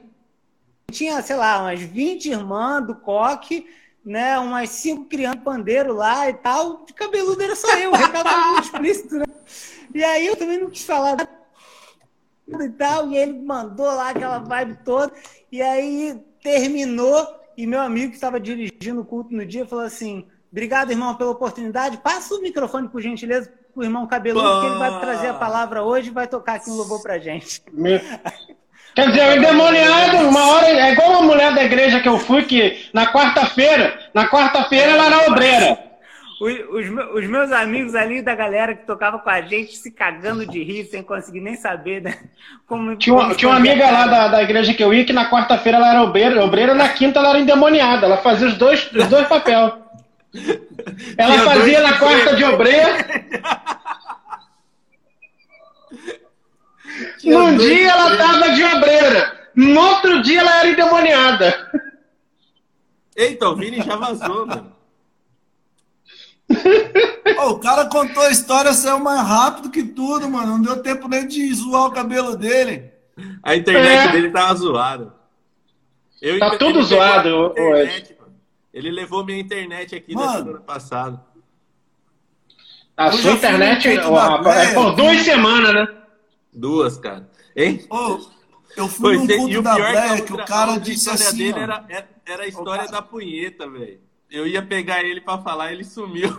tinha, sei lá, umas 20 irmãs do coque, né? Umas cinco crianças pandeiro lá e tal. De cabeludo era só eu, recado muito explícito, né? E aí eu também não quis falar e tal, e ele mandou lá aquela vibe toda, e aí terminou, e meu amigo que estava dirigindo o culto no dia falou assim: Obrigado, irmão, pela oportunidade. Passa o microfone, por gentileza, para o irmão cabeludo, que ele vai trazer a palavra hoje e vai tocar aqui um louvor pra gente. Meu... Quer dizer, o endemoniado, uma hora, é igual uma mulher da igreja que eu fui, que na quarta-feira, na quarta-feira ela era obreira. Os, os, meus amigos ali da galera que tocava com a gente se cagando de rir, sem conseguir nem saber, né? Como, tinha, como tinha uma amiga lá da, da igreja que eu ia, que na quarta-feira ela era obreira, obreira, na quinta ela era endemoniada. Ela fazia os dois, os dois papéis. Ela fazia na quarta de obreira. Num dia ela tava de obreira, no outro dia ela era endemoniada. Eita, o Vini já vazou, mano. Oh, o cara contou a história, saiu mais rápido que tudo, mano. Não deu tempo nem de zoar o cabelo dele. A internet é. dele tava zoada. Eu, tá tudo zoado internet, Ele levou minha internet aqui mano, na semana passada. A sua internet é por duas semanas, né? Duas, cara. Hein? Oh, eu fui Foi, num culto da Black, que o cara disse assim, dele era, era a história da punheta, velho. Eu ia pegar ele pra falar, ele sumiu.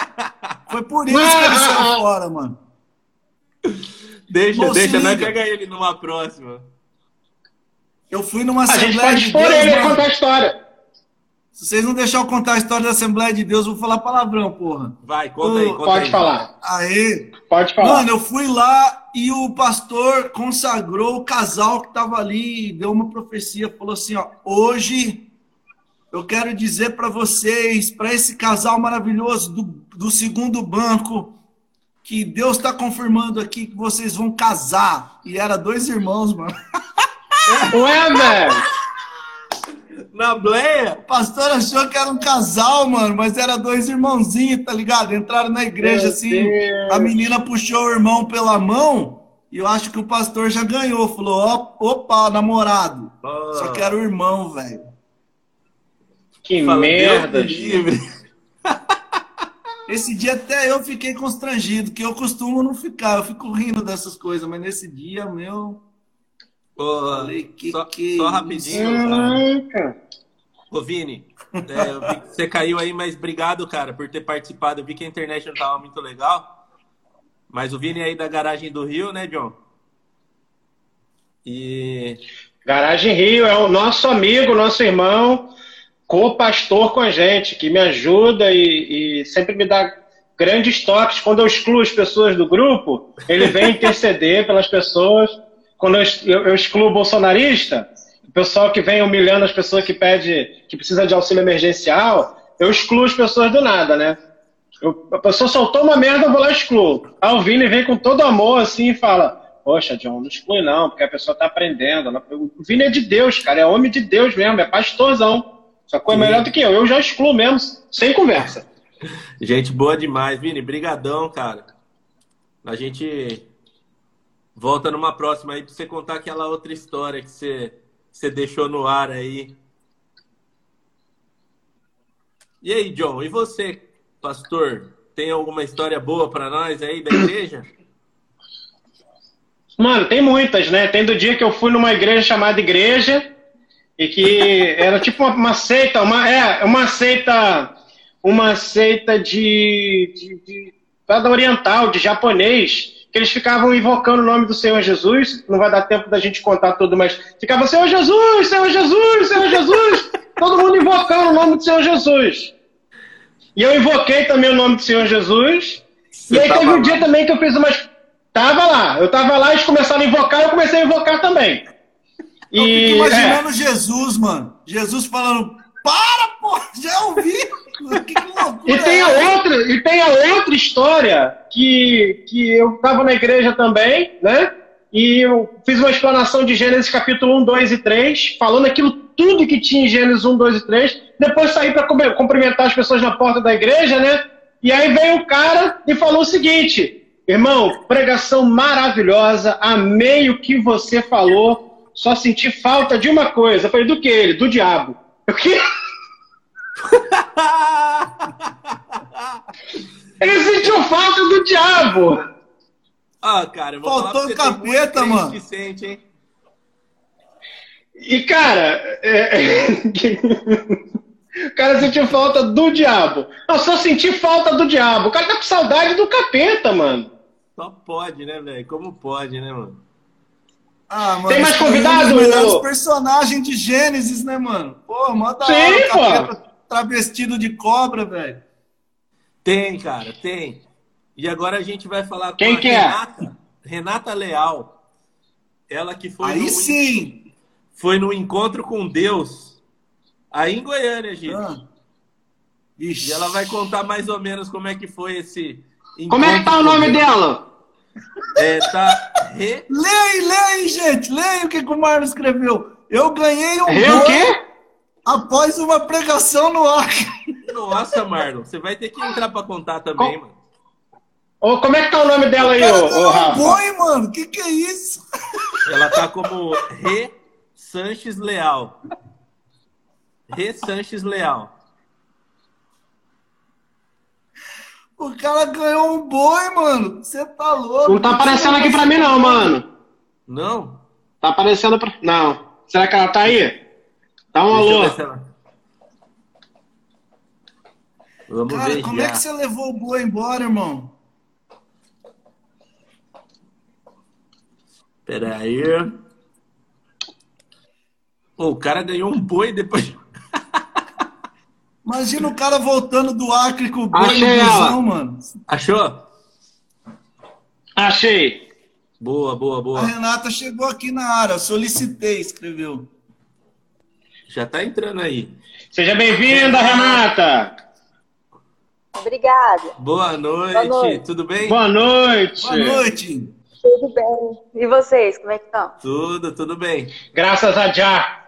Foi por isso que ele saiu fora, mano. Deixa, Bom, deixa, nós pega ele numa próxima. Eu fui numa a gente pode expor ele e contar a história. Se vocês não deixarem eu contar a história da Assembleia de Deus, eu vou falar palavrão, porra. Vai, conta aí. Conta Pode aí. falar. Aí. Pode falar. Mano, eu fui lá e o pastor consagrou o casal que tava ali, deu uma profecia, falou assim, ó, hoje eu quero dizer para vocês, para esse casal maravilhoso do, do segundo banco, que Deus está confirmando aqui que vocês vão casar. E era dois irmãos, mano. Ué, velho. Na bleia? O pastor achou que era um casal, mano, mas era dois irmãozinhos, tá ligado? Entraram na igreja Meu assim, Deus. a menina puxou o irmão pela mão e eu acho que o pastor já ganhou. Falou, ó, opa, namorado. Só que era o irmão, velho. Que Fala, merda, livre. Esse dia até eu fiquei constrangido, que eu costumo não ficar, eu fico rindo dessas coisas, mas nesse dia, meu. Ô, que só, que só é rapidinho, cara. Caraca. Ô, Vini, é, eu vi que você caiu aí, mas obrigado, cara, por ter participado. Eu vi que a internet não tava muito legal. Mas o Vini é aí da garagem do Rio, né, John? E Garagem Rio é o nosso amigo, nosso irmão, co-pastor com a gente, que me ajuda e, e sempre me dá grandes toques. Quando eu excluo as pessoas do grupo, ele vem interceder pelas pessoas. Quando eu, eu, excluo o bolsonarista, o pessoal que vem humilhando as pessoas que pede, que precisa de auxílio emergencial, eu excluo as pessoas do nada, né? Eu- a pessoa soltou uma merda, eu vou lá e excluo. Aí o Vini vem com todo amor assim e fala: Poxa, John, não exclui não, porque a pessoa tá aprendendo. O Vini é de Deus, cara, é homem de Deus mesmo, é pastorzão. Só que é melhor do que eu. Eu já excluo mesmo, sem conversa. gente boa demais, Vini. Brigadão, cara. A gente volta numa próxima aí pra você contar aquela outra história que você, você deixou no ar aí. E aí, John, e você, pastor? Tem alguma história boa pra nós aí da igreja? Mano, tem muitas, né? Tem do dia que eu fui numa igreja chamada Igreja, e que era tipo uma, uma seita, uma, é, uma seita, uma seita de, de, de da oriental, de japonês, eles ficavam invocando o nome do Senhor Jesus, não vai dar tempo da gente contar tudo, mas ficava Senhor Jesus, Senhor Jesus, Senhor Jesus, todo mundo invocando o nome do Senhor Jesus. E eu invoquei também o nome do Senhor Jesus, Você e aí teve um lá? dia também que eu fiz umas. Tava lá, eu tava lá, eles começaram a invocar, eu comecei a invocar também. Eu fico E, imaginando Jesus, mano. Jesus falando, para, pô, já ouvi. Que, que loucura. é. e, tem a é outra, e tem a outra história que, que eu tava na igreja também, né? E eu fiz uma explanação de Gênesis capítulo 1, 2 e 3, falando aquilo tudo que tinha em Gênesis 1, 2 e 3. Depois saí para cumprimentar as pessoas na porta da igreja, né? E aí veio o cara e falou o seguinte: Irmão, pregação maravilhosa, amei o que você falou, só senti falta de uma coisa. Eu falei, do que ele? Do diabo. O quê? Ele sentiu falta do diabo. Ah, cara, eu vou Faltou falar pra você, o tem muito capeta, mano. sente, hein? E, cara, é... o cara sentiu falta do diabo. Eu só senti falta do diabo. O cara tá com saudade do capeta, mano. Só pode, né, velho? Como pode, né, mano? Ah, mano, Tem mais esse foi convidado, Um melhores personagens de Gênesis, né, mano? Pô, mó da Sim, hora, pô. travestido de cobra, velho. Tem, cara, tem. E agora a gente vai falar com Quem a que é? Renata, Renata Leal. Ela que foi Aí no, sim. foi no encontro com Deus aí em Goiânia, gente. Ah. Ixi. E ela vai contar mais ou menos como é que foi esse encontro. Como é que tá o nome Deus. dela? É, tá Re... Leia, leia, gente, leia o que que o Marlon escreveu. Eu ganhei um É o gol quê? após uma pregação no ar. Nossa, Marlon, você vai ter que entrar pra contar também, mano. Ô, como é que tá o nome dela aí, ô, ô Rafa? boi, mano. Que que é isso? Ela tá como Re Sanches Leal. Re Sanches Leal. O cara ganhou um boi, mano. Você tá louco. Não tá aparecendo aqui pra mim, não, mano. Não? Tá aparecendo pra. Não. Será que ela tá aí? Dá um Deixa eu alô. Vamos Cara, ver como já. é que você levou o boi embora, irmão? Pera aí. Pô, o cara ganhou um boi depois. Imagina o cara voltando do Acre com o boi Achei no busão, mano. Achou? Achei. Boa, boa, A boa. Renata chegou aqui na área. Solicitei, escreveu. Já tá entrando aí. Seja bem-vinda, Renata. Obrigada. Boa noite. Boa noite. Tudo bem? Boa noite. Boa noite. Tudo bem. E vocês, como é que estão? Tudo, tudo bem. Graças a Já.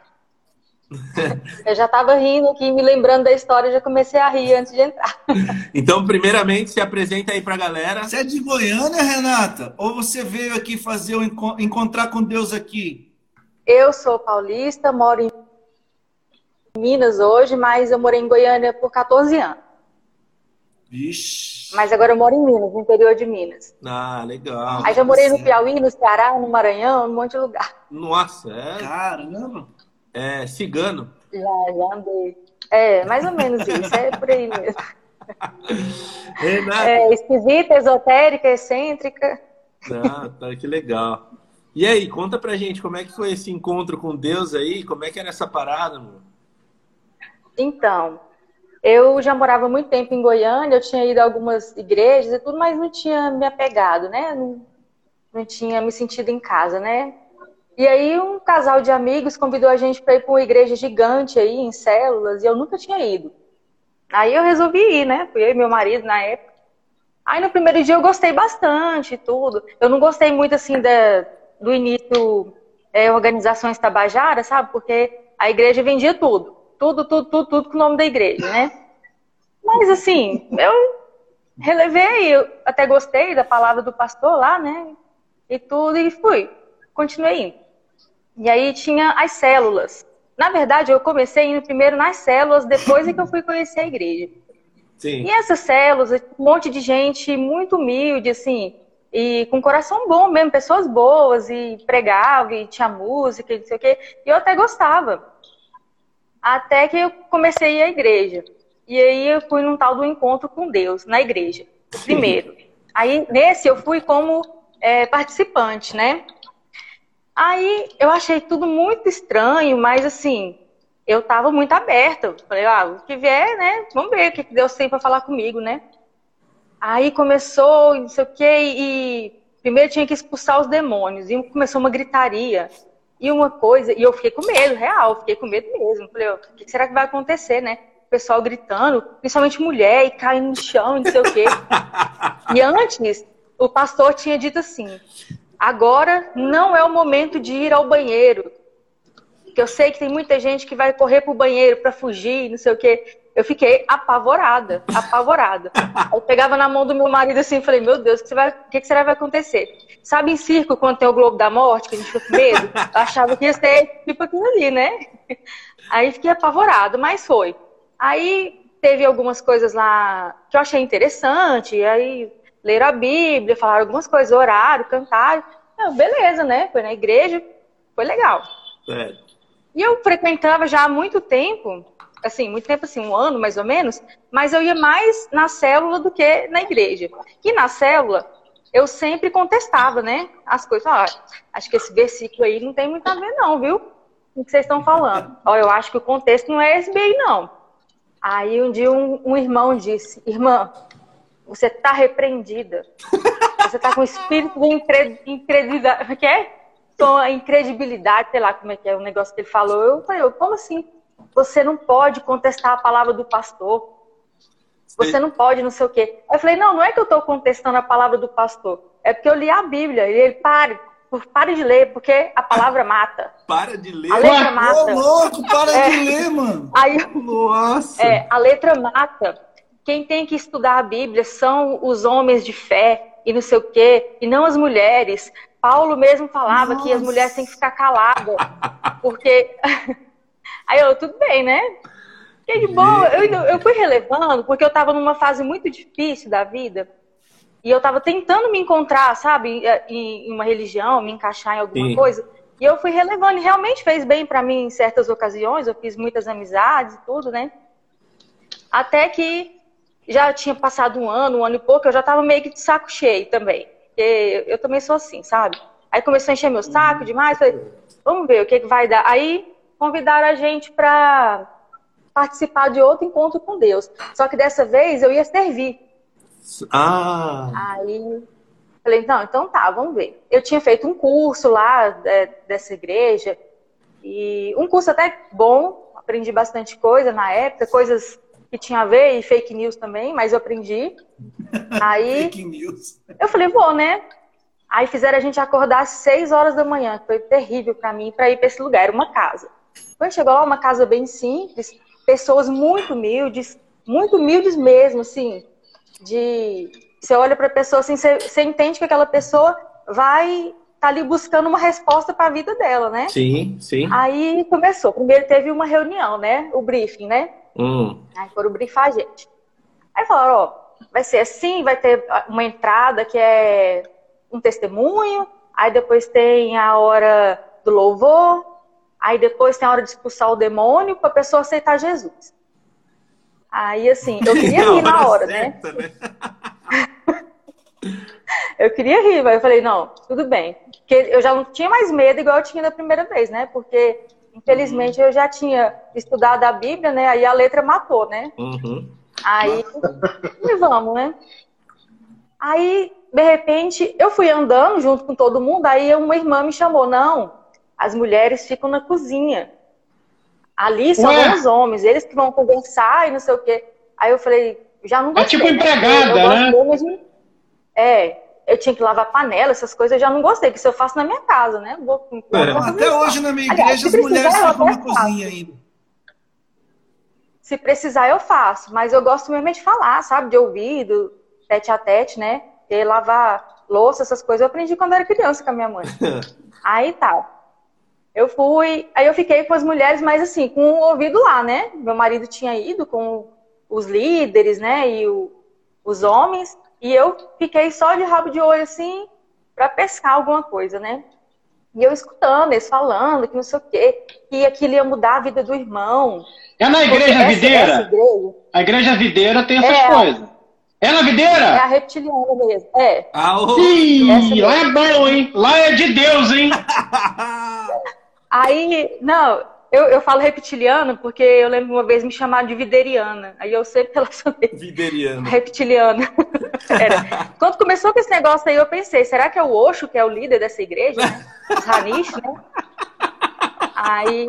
Eu já estava rindo aqui, me lembrando da história, já comecei a rir antes de entrar. Então, primeiramente, se apresenta aí pra galera. Você é de Goiânia, Renata? Ou você veio aqui fazer o enco- encontrar com Deus aqui? Eu sou paulista, moro em Minas hoje, mas eu morei em Goiânia por 14 anos. Vixe. Mas agora eu moro em Minas, no interior de Minas. Ah, legal. Aí já morei no Piauí, no Ceará, no Maranhão, num monte de lugar. Nossa, é, Caramba. É cigano. Já, já andei. É, mais ou menos isso, é por aí mesmo. Renata. É, esquisita, esotérica, excêntrica. Ah, tá, que legal. E aí, conta pra gente como é que foi esse encontro com Deus aí? Como é que era essa parada, mano? Então, eu já morava muito tempo em Goiânia, eu tinha ido a algumas igrejas e tudo, mas não tinha me apegado, né? Não, não tinha me sentido em casa, né? E aí um casal de amigos convidou a gente para ir para uma igreja gigante aí, em células, e eu nunca tinha ido. Aí eu resolvi ir, né? Fui eu e meu marido na época. Aí no primeiro dia eu gostei bastante e tudo. Eu não gostei muito, assim, da, do início é, organizações Tabajara, sabe? Porque a igreja vendia tudo. Tudo, tudo, tudo, tudo com o nome da igreja, né? Mas assim, eu relevei, eu até gostei da palavra do pastor lá, né? E tudo, e fui. Continuei indo. E aí tinha as células. Na verdade, eu comecei indo primeiro nas células, depois é que eu fui conhecer a igreja. Sim. E essas células, um monte de gente muito humilde, assim, e com coração bom mesmo, pessoas boas, e pregava, e tinha música, e não sei o quê. E eu até gostava. Até que eu comecei a ir à igreja. E aí eu fui num tal do encontro com Deus, na igreja, o primeiro. Aí nesse eu fui como é, participante, né? Aí eu achei tudo muito estranho, mas assim, eu tava muito aberta. Falei, ah, o que vier, né? Vamos ver o que Deus tem para falar comigo, né? Aí começou, não sei o quê, e primeiro tinha que expulsar os demônios, e começou uma gritaria. E uma coisa, e eu fiquei com medo, real, fiquei com medo mesmo. Falei, o que será que vai acontecer, né? O pessoal gritando, principalmente mulher, e caindo no chão, não sei o quê. E antes, o pastor tinha dito assim: agora não é o momento de ir ao banheiro. Que eu sei que tem muita gente que vai correr pro banheiro para fugir, não sei o quê. Eu fiquei apavorada, apavorada. Eu pegava na mão do meu marido assim e falei, meu Deus, o que, o que será que vai acontecer? Sabe em circo, quando tem o Globo da Morte, que a gente fica com medo? Eu achava que ia ser tipo aquilo ali, né? Aí fiquei apavorada, mas foi. Aí teve algumas coisas lá que eu achei interessante, aí leram a Bíblia, falaram algumas coisas, oraram, cantaram. Não, beleza, né? Foi na igreja, foi legal. É. E eu frequentava já há muito tempo, assim, muito tempo, assim, um ano mais ou menos, mas eu ia mais na célula do que na igreja. E na célula, eu sempre contestava, né, as coisas. Ah, acho que esse versículo aí não tem muito a ver não, viu? O que vocês estão falando? Ó, eu acho que o contexto não é esse bem, não. Aí um dia um, um irmão disse, irmã, você está repreendida. Você está com espírito de incre- incredulidade. Como é que é? Com a incredibilidade, sei lá como é que é o negócio que ele falou. Eu falei, como assim? Você não pode contestar a palavra do pastor. Você não pode, não sei o quê. Aí eu falei, não, não é que eu estou contestando a palavra do pastor. É porque eu li a Bíblia. E ele, pare, pare de ler, porque a palavra mata. Para de ler. A letra Ô, mata. louco, para É. de ler, mano. Aí, Nossa. é, a letra mata. Quem tem que estudar a Bíblia são os homens de fé e não sei o quê, e não as mulheres. Paulo mesmo falava que as Nossa. mulheres têm que ficar caladas, porque. Aí eu, tudo bem, né? Fiquei de boa. Eu, eu fui relevando, porque eu estava numa fase muito difícil da vida. E eu estava tentando me encontrar, sabe, em em uma religião, me encaixar em alguma Sim. coisa. E eu fui relevando, e realmente fez bem para mim em certas ocasiões. Eu fiz muitas amizades e tudo, né? Até que já tinha passado um ano, um ano e pouco, eu já estava meio que de saco cheio também. Porque eu também sou assim, sabe? Aí começou a encher meu saco demais. Falei, vamos ver o que, que vai dar. Aí convidaram a gente para participar de outro encontro com Deus. Só que dessa vez eu ia servir. Ah, Aí falei, não, então tá, vamos ver. Eu tinha feito um curso lá é, dessa igreja, e um curso até bom, aprendi bastante coisa na época, coisas que tinha a ver, e fake news também, mas eu aprendi. Aí Fake news. eu falei, vou, né? Aí fizeram a gente acordar às 6 horas da manhã, que foi terrível pra mim, pra ir pra esse lugar. Era uma casa. Quando chegou lá, uma casa bem simples, pessoas muito humildes, muito humildes mesmo, assim. De. Você olha pra pessoa assim, você, você entende que aquela pessoa vai tá ali buscando uma resposta pra vida dela, né? Sim, sim. Aí começou. Primeiro teve uma reunião, né? O briefing, né? Hum. Aí foram brifar a gente. Aí falaram, ó, vai ser assim, vai ter uma entrada que é um testemunho, aí depois tem a hora do louvor, aí depois tem a hora de expulsar o demônio para a pessoa aceitar Jesus. Aí, assim, eu queria rir na hora, né? né? Eu queria rir, mas eu falei, não, tudo bem. Porque eu já não tinha mais medo igual eu tinha da primeira vez, né? Porque, infelizmente, eu já tinha estudado a Bíblia, né? Aí a letra matou, né? Uhum. Aí, e vamos, né? Aí, de repente, eu fui andando junto com todo mundo, aí uma irmã me chamou, não, as mulheres ficam na cozinha. Ali são Ué? os homens, eles que vão conversar e não sei o quê. Aí eu falei, já não É gostei. tipo né? empregada, eu gosto né? mesmo de- É, eu tinha que lavar panela, essas coisas eu já não gostei, que isso eu faço na minha casa, né? Vou, vou É. Até hoje na minha Aliás, igreja as se mulheres ficam na cozinha ainda. Se precisar, eu faço, mas eu gosto mesmo é de falar, sabe? De ouvido, tete a tete, né? E lavar louça, essas coisas, eu aprendi quando era criança com a minha mãe. Aí tá. Eu fui, aí eu fiquei com as mulheres, mas assim, com o ouvido lá, né? Meu marido tinha ido com os líderes, né? E o- os homens, e eu fiquei só de rabo de olho, assim, pra pescar alguma coisa, né? E eu escutando, eles falando que não sei o quê, que aquilo ia mudar a vida do irmão. É na igreja videira? essa igreja A igreja videira tem essas É. coisas. É na é videira? a reptiliana mesmo. É. Ah, Ih, lá é bom, hein? Lá é de Deus, hein? Aí, não, eu, eu falo reptiliano porque eu lembro uma vez me chamaram de videriana. Aí eu sempre relacionei Videriano. reptiliana. Era. Quando começou com esse negócio aí, eu pensei, será que é o Osho que é o líder dessa igreja? Né? Os Hanish, né? Aí,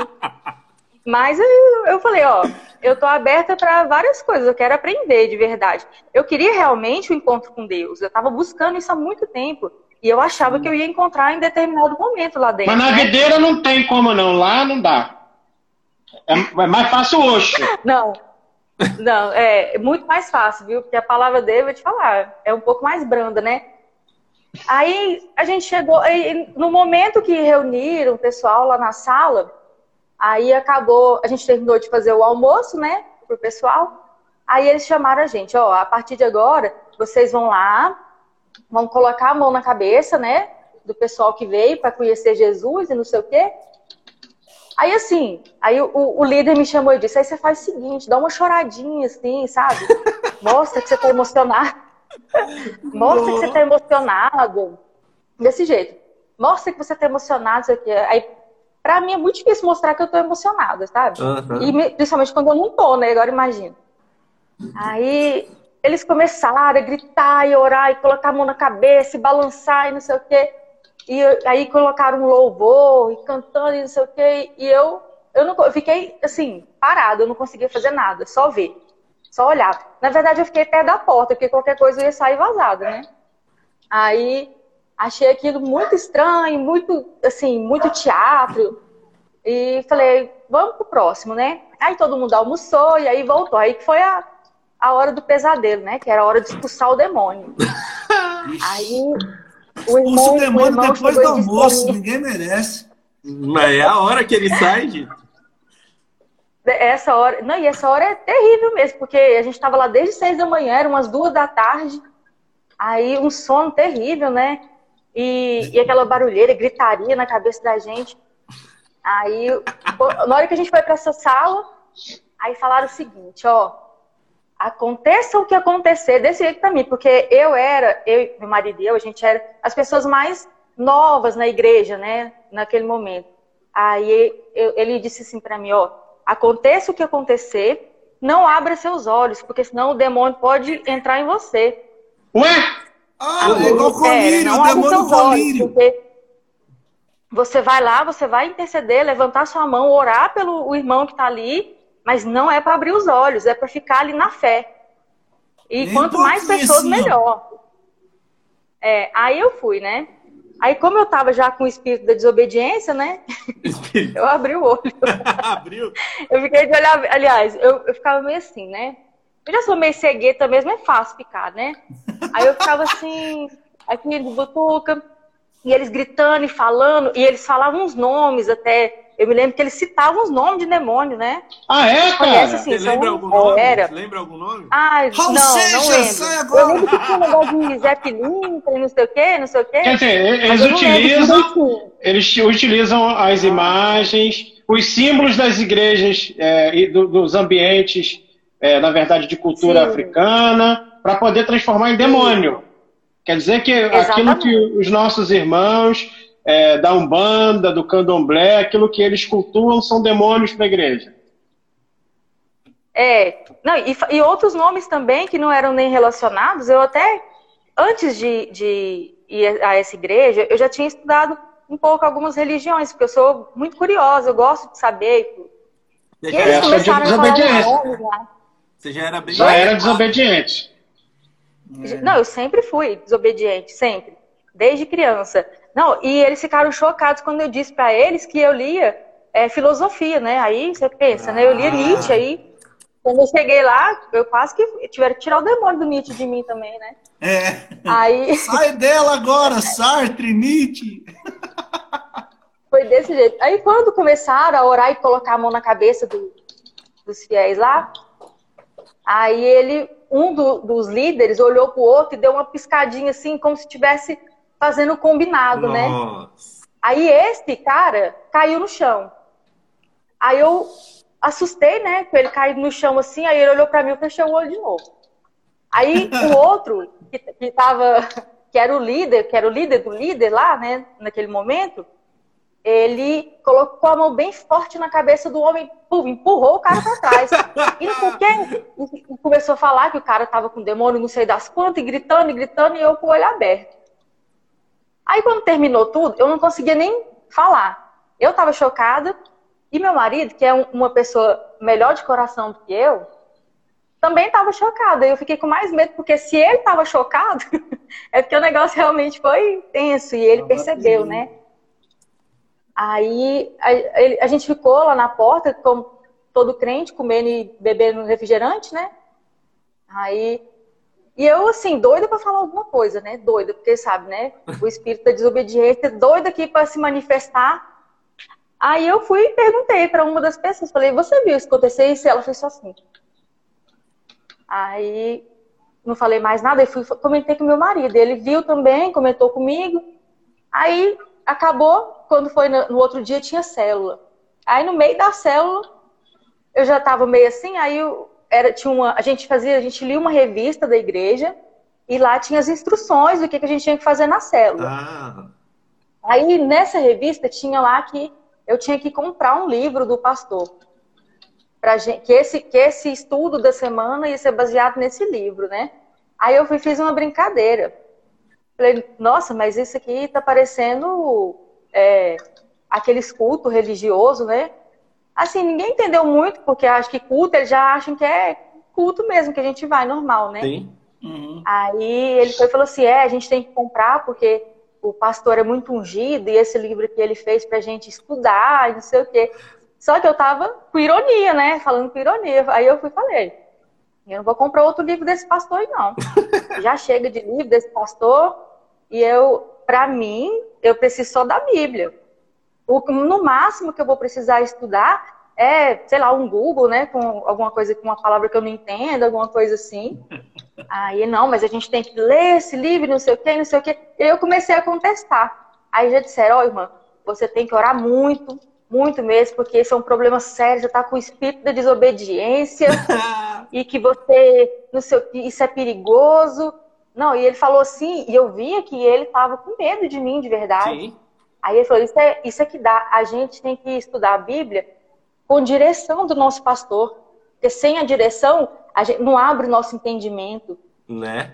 mas eu, eu falei, ó, eu tô aberta para várias coisas, eu quero aprender de verdade. Eu queria realmente o encontro com Deus. Eu tava buscando isso há muito tempo. E eu achava que eu ia encontrar em determinado momento lá dentro. Mas na né? videira não tem como não. Lá não dá. É, é mais fácil hoje. Não. Não, é muito mais fácil, viu? Porque a palavra dele, vou te falar, é um pouco mais branda, né? Aí a gente chegou, aí, no momento que reuniram o pessoal lá na sala, aí acabou, a gente terminou de fazer o almoço, né, pro pessoal. Aí eles chamaram a gente, ó, a partir de agora, vocês vão lá, vão colocar a mão na cabeça, né, do pessoal que veio para conhecer Jesus e não sei o quê. Aí assim, aí o, o líder me chamou e disse, aí você faz o seguinte, dá uma choradinha assim, sabe? Mostra que você tá emocionado. Mostra que você tá emocionado. Desse jeito. Mostra que você tá emocionado, isso aqui. Aí, pra mim é muito difícil mostrar que eu tô emocionada, sabe? Aham. E me- principalmente quando eu não tô, né? Agora imagina. Aí eles começaram a gritar e orar e colocar a mão na cabeça e balançar e não sei o quê. E aí colocaram um louvor e cantando e não sei o quê. E eu, eu, não, eu fiquei assim, parada, eu não conseguia fazer nada, só ver, só olhar. Na verdade, eu fiquei perto da porta, porque qualquer coisa eu ia sair vazada, né? Aí achei aquilo muito estranho, muito, assim, muito teatro. E falei, vamos pro próximo, né? Aí todo mundo almoçou e aí voltou. Aí que foi a, a hora do pesadelo, né? Que era a hora de expulsar o demônio. aí o irmão, Expulsa o o demônio irmão depois do almoço, mim- ninguém merece. Mas é a hora que ele sai, gente. Essa hora, não, e essa hora é terrível mesmo, porque a gente estava lá desde seis da manhã, eram umas duas da tarde, aí um sono terrível, né? E, e aquela barulheira, gritaria na cabeça da gente. Aí, na hora que a gente foi para essa sala, aí falaram o seguinte, ó, aconteça o que acontecer, desse jeito pra mim, porque eu era, eu, meu marido e eu, a gente era as pessoas mais novas na igreja, né, naquele momento. Aí eu- ele disse assim pra mim, ó, aconteça o que acontecer, não abra seus olhos, porque senão o demônio pode entrar em você. Ué? Ah, é igual colírio, não o demônio seus olhos, colírio. porque você vai lá, você vai interceder, levantar sua mão, orar pelo o irmão que tá ali, mas não é para abrir os olhos, é para ficar ali na fé. E quanto mais pessoas, assim, ó. melhor. É, aí eu fui, né? Aí, como eu tava já com o espírito da desobediência, né? Eu abri o olho. Abriu. Eu fiquei de olhar. Aliás, eu, eu ficava meio assim, né? Eu já sou meio cegueta mesmo, é fácil ficar, né? Aí eu ficava assim, aqui de butuca, e eles gritando e falando, e eles falavam uns nomes até. Eu me lembro que eles citavam os nomes de demônio, né? Ah, é, Conhece cara? assim, Você são- lembra algum nome? Era. Você lembra algum nome? Ai, Raul não, Seixas, não lembro. sai Eu agora. lembro que tinha um negócio de Zé Pilintra e não sei o quê, não sei o quê. Quer dizer, eles utilizam, eles utilizam as imagens, os símbolos das igrejas é, e do- dos ambientes, é, na verdade, de cultura Sim. africana, para poder transformar em demônio. Quer dizer que aquilo Exatamente. que os nossos irmãos é, da Umbanda, do Candomblé, aquilo que eles cultuam são demônios para a igreja. É, não, e, e outros nomes também que não eram nem relacionados, eu até, antes de, de ir a essa igreja, eu já tinha estudado um pouco algumas religiões, porque eu sou muito curiosa, eu gosto de saber. E Você eles Essa começaram a falar. Você já era bem. Já era desobediente. Não, eu sempre fui desobediente, sempre, desde criança. Não, e eles ficaram chocados quando eu disse para eles que eu lia é, filosofia, né? Aí você pensa, né? Eu lia Ah. Nietzsche, aí quando eu cheguei lá, eu quase que tiveram que tirar o demônio do Nietzsche de mim também, né? É. Aí Sai dela agora, Sartre, Nietzsche. foi desse jeito. Aí quando começaram a orar e colocar a mão na cabeça do- dos fiéis lá, aí ele, um do- dos líderes olhou pro outro e deu uma piscadinha assim, como se estivesse fazendo combinado, né? Nossa. Aí esse cara caiu no chão. Aí eu assustei, né? Com ele caído no chão assim, aí ele olhou pra mim e fechou o olho de novo. Aí o outro, que, que tava, que era o líder, que era o líder do líder lá, né, naquele momento, ele colocou a mão bem forte na cabeça do homem, pum, empurrou o cara pra trás. E não sei o quê, e começou a falar que o cara tava com demônio, não sei das quantas, e gritando, e gritando, e eu com o olho aberto. Aí quando terminou tudo, eu não conseguia nem falar. Eu tava chocada, e meu marido, que é um- uma pessoa melhor de coração do que eu, também estava chocado. Eu fiquei com mais medo, porque se ele estava chocado, é porque o negócio realmente foi tenso e ele percebeu, perigo. né? Aí a, a gente ficou lá na porta, como todo crente, comendo e bebendo refrigerante, né? Aí. E eu, assim, doida para falar alguma coisa, né? Doida, porque sabe, né? O espírito da desobediência, doida aqui para se manifestar. Aí eu fui e perguntei para uma das pessoas, falei, você viu isso acontecer? E ela fez só assim. Aí não falei mais nada e fui comentei com meu marido. Ele viu também, comentou comigo. Aí acabou, quando foi no, outro dia tinha célula. Aí no meio da célula eu já estava meio assim, aí era tinha uma, a gente fazia, a gente lia uma revista da igreja e lá tinha as instruções do que, que a gente tinha que fazer na célula. Ah, Aí nessa revista tinha lá que eu tinha que comprar um livro do pastor. Pra gente, que, esse, que esse estudo da semana ia ser baseado nesse livro, né? Aí eu fui, fiz uma brincadeira. Falei, nossa, mas isso aqui tá parecendo é, aqueles cultos religiosos, né? Assim, ninguém entendeu muito, porque acho que culto, eles já acham que é culto mesmo, que a gente vai normal, né? sim. Uhum. Aí ele foi e falou assim: é, a gente tem que comprar porque o pastor é muito ungido e esse livro que ele fez pra gente estudar e não sei o quê. Só que eu tava com ironia, né? Falando com ironia. Aí eu fui e falei: eu não vou comprar outro livro desse pastor aí, não. Já chega de livro desse pastor e eu, pra mim, eu preciso só da Bíblia. O, no máximo que eu vou precisar estudar é, sei lá, um Google, né? Com alguma coisa, com uma palavra que eu não entendo, alguma coisa assim. Aí, não, mas a gente tem que ler esse livro, não sei o quê, não sei o quê. E eu comecei a contestar. Aí já disseram, ó, irmã, você tem que orar muito, muito mesmo, porque esse é um problema sério, você tá com o espírito da desobediência e que você, não sei o que, isso é perigoso. Não, e ele falou assim, e eu via que ele tava com medo de mim, de verdade. Sim. Aí ele falou, isso é, isso é que dá, a gente tem que estudar a Bíblia com direção do nosso pastor. Porque sem a direção, a gente não abre o nosso entendimento. Né?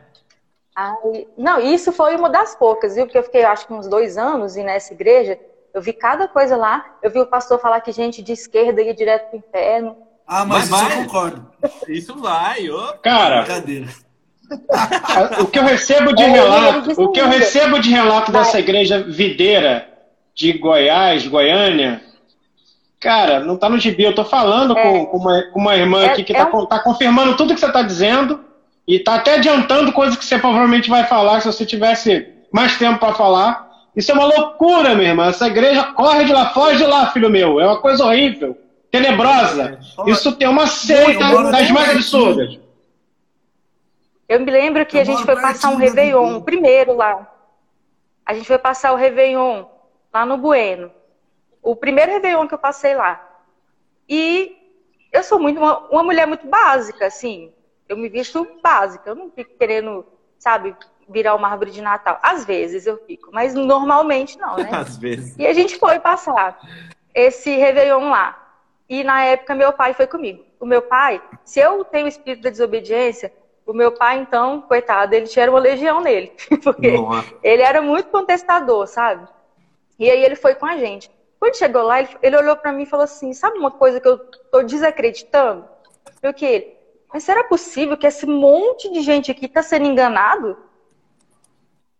Aí, não, isso foi uma das poucas, viu? Porque eu fiquei, acho que uns dois anos e nessa igreja, eu vi cada coisa lá. Eu vi o pastor falar que gente de esquerda ia direto pro inferno. Ah, mas, Mas isso vai. eu concordo. Isso vai, ô. Cara, Brincadeira. o que eu recebo de É, relato, o que eu recebo de relato dessa igreja videira de Goiás, Goiânia, cara, não tá no gibi. Eu tô falando com, com uma, com uma irmã É- aqui que é tá, um- tá confirmando tudo que você tá dizendo e tá até adiantando coisas que você provavelmente vai falar se você tivesse mais tempo para falar. Isso é uma loucura, minha irmã. Essa igreja corre de lá, foge de lá, filho meu. É uma coisa horrível, tenebrosa. Olha, Isso tem uma seita das mais absurdas. Eu me lembro que Eu a gente foi passar um Réveillon, primeiro lá. A gente foi passar o Réveillon lá no Bueno. O primeiro Réveillon que eu passei lá. E eu sou muito uma, uma mulher muito básica, assim. Eu me visto básica. Eu não fico querendo, sabe, virar uma árvore de Natal. Às vezes eu fico, mas normalmente não, né? Às vezes. E a gente foi passar esse Réveillon lá. E na época meu pai foi comigo. O meu pai, se eu tenho o espírito da desobediência, o meu pai, então, coitado, ele tinha uma legião nele. Porque Nossa. ele era muito contestador, sabe? E aí ele foi com a gente. Quando chegou lá, ele, ele olhou pra mim e falou assim: sabe uma coisa que eu tô desacreditando? Eu que ele. Mas será possível que esse monte de gente aqui tá sendo enganado?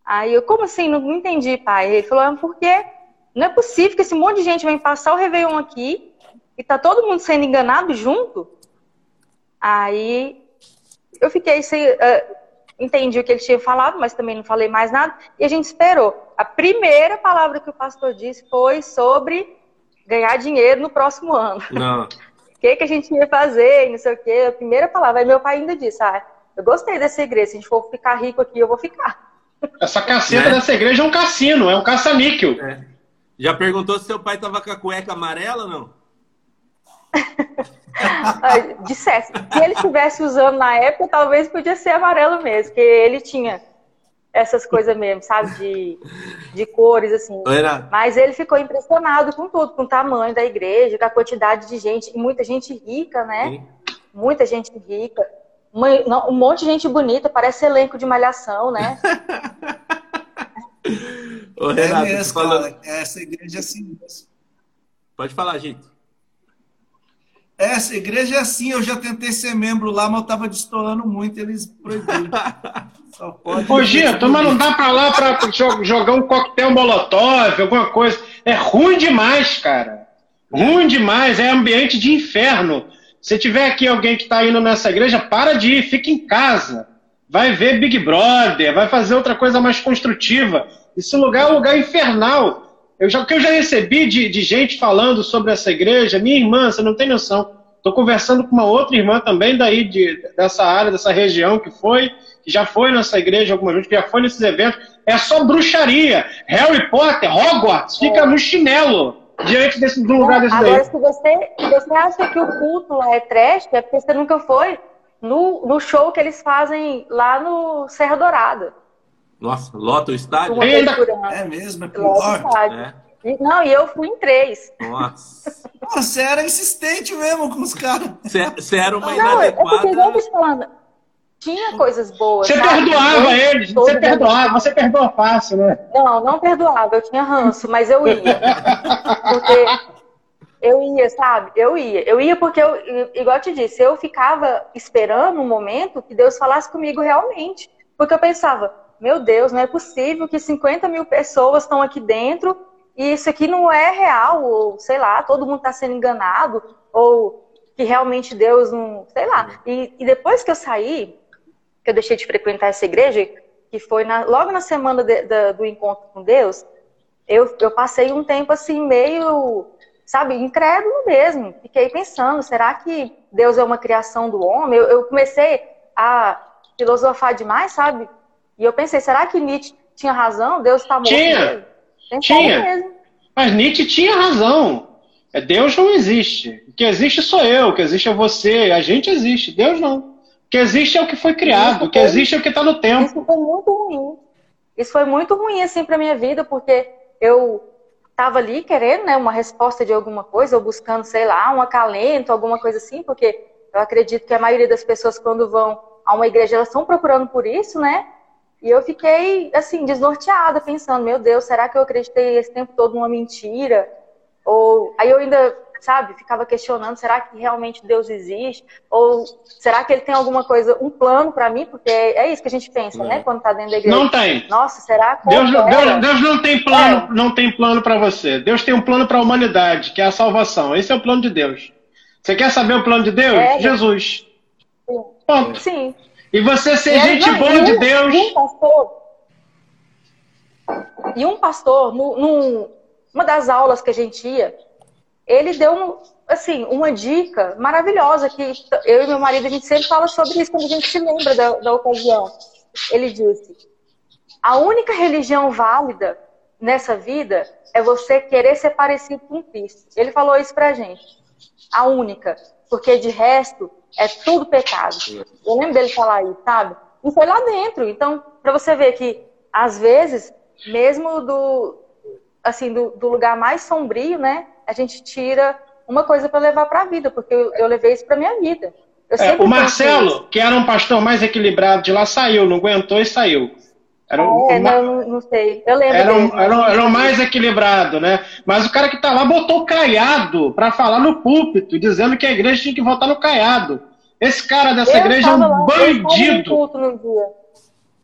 Aí eu, como assim? Não, não entendi, pai. Ele falou, ah, porque não é possível que esse monte de gente vem passar o Réveillon aqui e tá todo mundo sendo enganado junto. Aí eu fiquei sem. ah, entendi o que ele tinha falado, mas também não falei mais nada. E a gente esperou. A primeira palavra que o pastor disse foi sobre ganhar dinheiro no próximo ano. Não. O que, que a gente ia fazer, e não sei o quê. A primeira palavra. Aí meu pai ainda disse: Ah, eu gostei dessa igreja. Se a gente for ficar rico aqui, eu vou ficar. Essa caceta Né? dessa igreja é um cassino, é um caça-níquel. É. Já perguntou se seu pai tava com a cueca amarela ou não? Dissesse. Se ele estivesse usando na época, talvez podia ser amarelo mesmo, porque ele tinha essas coisas mesmo, sabe? De, de cores, assim. Mas ele ficou impressionado com tudo, com o tamanho da igreja, com a quantidade de gente, e muita gente rica, né? hein? Muita gente rica. Uma- não, um monte de gente bonita, parece elenco de malhação, né? Ô, É Renato, mesmo, falou- cara. Essa igreja é assim mesmo. Pode falar, gente. Essa igreja é assim, eu já tentei ser membro lá, mas eu tava destoando muito, eles proibiram. Só pode. Ô, Gito, mas não dá pra lá pra jo- jogar um coquetel molotov, alguma coisa. É ruim demais, cara. Ruim demais, é ambiente de inferno. Se tiver aqui alguém que tá indo nessa igreja, para de ir, fica em casa. Vai ver Big Brother, vai fazer outra coisa mais construtiva. Esse lugar é um lugar infernal. Eu já, o que eu já recebi de, de gente falando sobre essa igreja, minha irmã, você não tem noção. Estou conversando com uma outra irmã também daí, de, dessa área, dessa região que foi, que já foi nessa igreja algumas vezes, que já foi nesses eventos. É só bruxaria. Harry Potter, Hogwarts, fica no chinelo diante desse, de um lugar desse Agora, daí. se você, se você acha que o culto lá é trash, é porque você nunca foi no, no show que eles fazem lá no Serra Dourada. Nossa, lota o estádio? Ainda-. É mesmo, é pior. estádio. É. E- Não, e eu fui em três. Nossa. Você era insistente mesmo com os caras. Você era uma Não, é porque, igual eu inadequada. te falando, tinha coisas boas. Você sabe? perdoava Eu- eles, você mundo- perdoava, você perdoa fácil, né? Não, não perdoava, eu tinha ranço, mas eu ia. Porque eu ia, sabe? Eu ia. Eu ia porque, eu, igual eu te disse, eu ficava esperando um momento que Deus falasse comigo realmente. Porque eu pensava, meu Deus, não é possível que 50 mil pessoas estão aqui dentro e isso aqui não é real, ou sei lá, todo mundo está sendo enganado, ou que realmente Deus não. Sei lá. E, e depois que eu saí, que eu deixei de frequentar essa igreja, que foi na- logo na semana de- da- do encontro com Deus, eu, eu passei um tempo assim, meio, sabe, incrédulo mesmo. Fiquei pensando, será que Deus é uma criação do homem? Eu, eu comecei a filosofar demais, sabe? E eu pensei, será que Nietzsche tinha razão? Deus está morto Tinha. Tinha. mesmo. Mas Nietzsche tinha razão. É, Deus não existe. O que existe sou eu, o que existe é você, a gente existe, Deus não. O que existe é o que foi criado, o que existe é o que está no tempo. Isso foi muito ruim. Isso foi muito ruim, assim, pra minha vida, porque eu tava ali querendo, né, uma resposta de alguma coisa, ou buscando, sei lá, um acalento, alguma coisa assim, porque eu acredito que a maioria das pessoas, quando vão a uma igreja, elas estão procurando por isso, né? E eu fiquei, assim, desnorteada, pensando, meu Deus, será que eu acreditei esse tempo todo numa mentira? Ou aí eu ainda sabe, ficava questionando, será que realmente Deus existe? Ou será que ele tem alguma coisa, um plano para mim? Porque é, é, isso que a gente pensa, né, quando tá dentro da igreja. Não tem. Nossa, será que Deus, Deus, Deus, não tem plano, é. não tem plano para você. Deus tem um plano para a humanidade, que é a salvação. Esse é o plano de Deus. Você quer saber o plano de Deus? É. Jesus. Sim. Ponto. Sim. E você ser gente não, boa de Deus. Um pastor, e um pastor, no, no, uma das aulas que a gente ia, ele deu assim, uma dica maravilhosa que eu e meu marido a gente sempre fala sobre isso quando a gente se lembra da, da ocasião. Ele disse: a única religião válida nessa vida é você querer ser parecido com Cristo. Ele falou isso pra gente. A única, porque de resto é tudo pecado. Eu lembro dele falar isso, sabe? E foi lá dentro. Então, para você ver que às vezes, mesmo do assim do, do lugar mais sombrio, né? A gente tira uma coisa para levar para a vida, porque eu, eu, levei isso para minha vida. É, o Marcelo, que era um pastor mais equilibrado de lá, saiu, não aguentou e saiu. Era um, é, não, não, sei. Eu lembro. Era, um, era, um, era um mais equilibrado, né? Mas o cara que tá lá botou o caiado para falar no púlpito, dizendo que a igreja tinha que votar no caiado. Esse cara dessa eu igreja é um lá, bandido.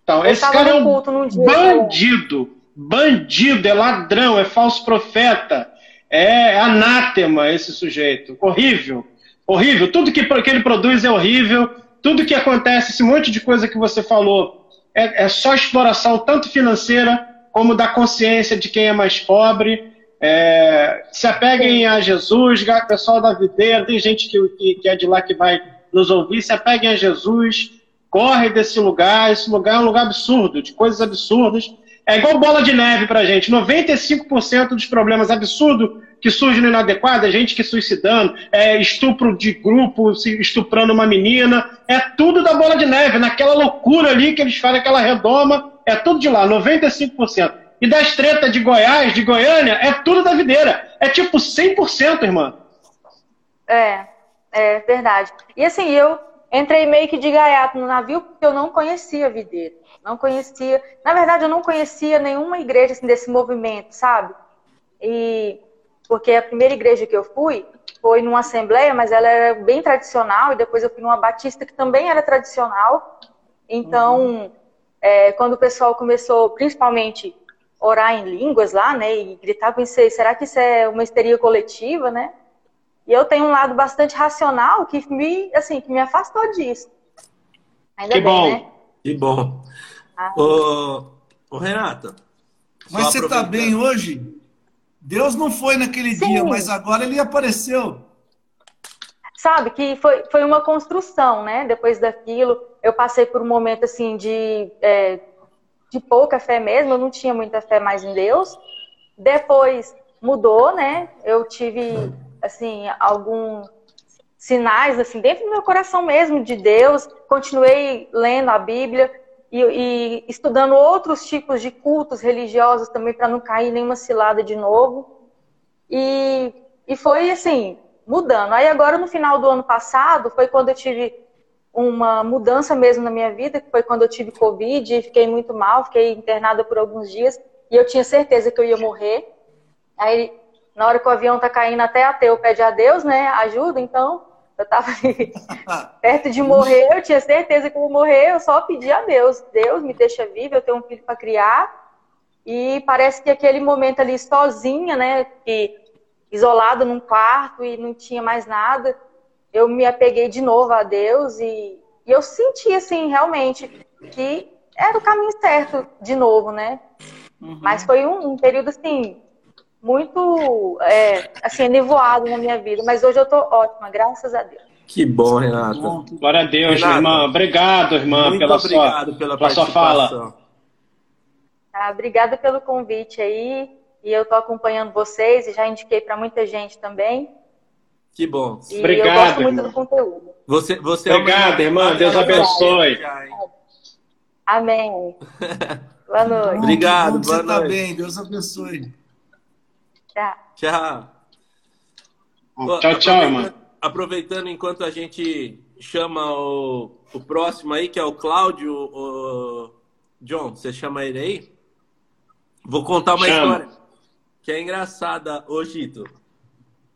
Então, esse cara é um dia, bandido. Cara. Bandido, é ladrão, é falso profeta. É anátema esse sujeito. Horrível. Horrível. Tudo que, que ele produz é horrível. Tudo que acontece, esse monte de coisa que você falou, é, é só exploração, tanto financeira como da consciência de quem é mais pobre. É, se apeguem a Jesus, pessoal da videira, tem gente que, que, que, é de lá que vai nos ouvir, se apeguem a Jesus, corre desse lugar, esse lugar é um lugar absurdo, de coisas absurdas, é igual bola de neve pra gente. 95% dos problemas absurdos que surgem no inadequado é gente que suicidando, é estupro de grupo, estuprando uma menina. É tudo da bola de neve, naquela loucura ali que eles fazem, aquela redoma. É tudo de lá, 95%. E das tretas de Goiás, de Goiânia, é tudo da videira. É tipo 100%, irmã. É, é verdade. E assim, eu entrei meio que de gaiato no navio porque eu não conhecia a videira. Não conhecia. Na verdade, eu não conhecia nenhuma igreja assim, desse movimento, sabe? E porque a primeira igreja que eu fui foi numa assembleia, mas ela era bem tradicional, e depois eu fui numa batista que também era tradicional. Então, uhum. é, quando o pessoal começou, principalmente, orar em línguas lá, né, e gritar, pensei, será que isso é uma histeria coletiva, né? E eu tenho um lado bastante racional que me, assim, que me afastou disso. Ainda que bem, bom. Né? Que bom. Ah. Ô, ô, Renata. Mas você está bem hoje? Deus não foi naquele Sim. dia, mas agora ele apareceu. Sabe que foi, foi uma construção, né? Depois daquilo, eu passei por um momento assim de, é, de pouca fé mesmo, eu não tinha muita fé mais em Deus. Depois mudou, né? Eu tive assim alguns sinais assim dentro do meu coração mesmo de Deus. Continuei lendo a Bíblia, e, e estudando outros tipos de cultos religiosos também para não cair nenhuma cilada de novo. E, e foi assim, mudando. Aí agora no final do ano passado foi quando eu tive uma mudança mesmo na minha vida, que foi quando eu tive Covid e fiquei muito mal, fiquei internada por alguns dias e eu tinha certeza que eu ia morrer. Aí, na hora que o avião tá caindo até ateu pede a Deus, né, ajuda, então eu estava perto de morrer, eu tinha certeza que eu ia morrer, eu só pedi a Deus, Deus me deixa viva, eu tenho um filho para criar. E parece que aquele momento ali sozinha, né, que isolado num quarto e não tinha mais nada, eu me apeguei de novo a Deus e, e eu senti assim realmente que era o caminho certo de novo, né? Uhum. Mas foi um, um, período assim muito é, assim, nevoado na minha vida, mas hoje eu tô ótima, graças a Deus. Que bom, Renata. Glória a Deus, Renata, irmã. Obrigado, irmã, muito pela obrigado sua, pela, pela sua fala. Ah, obrigada pelo convite aí. E eu tô acompanhando vocês e já indiquei para muita gente também. Que bom. E Obrigado, eu gosto muito irmã. do conteúdo. Você, você Obrigada, é irmã. Deus abençoe. Amém. Boa noite. Obrigado, boa você tá noite. Tá bem. Deus abençoe. Tchau. Tchau. Tchau, tchau, mano. Aproveitando enquanto a gente chama o, o próximo aí, que é o Cláudio. O... John, você chama ele aí? Vou contar uma Chama. história que é engraçada, ô Gito.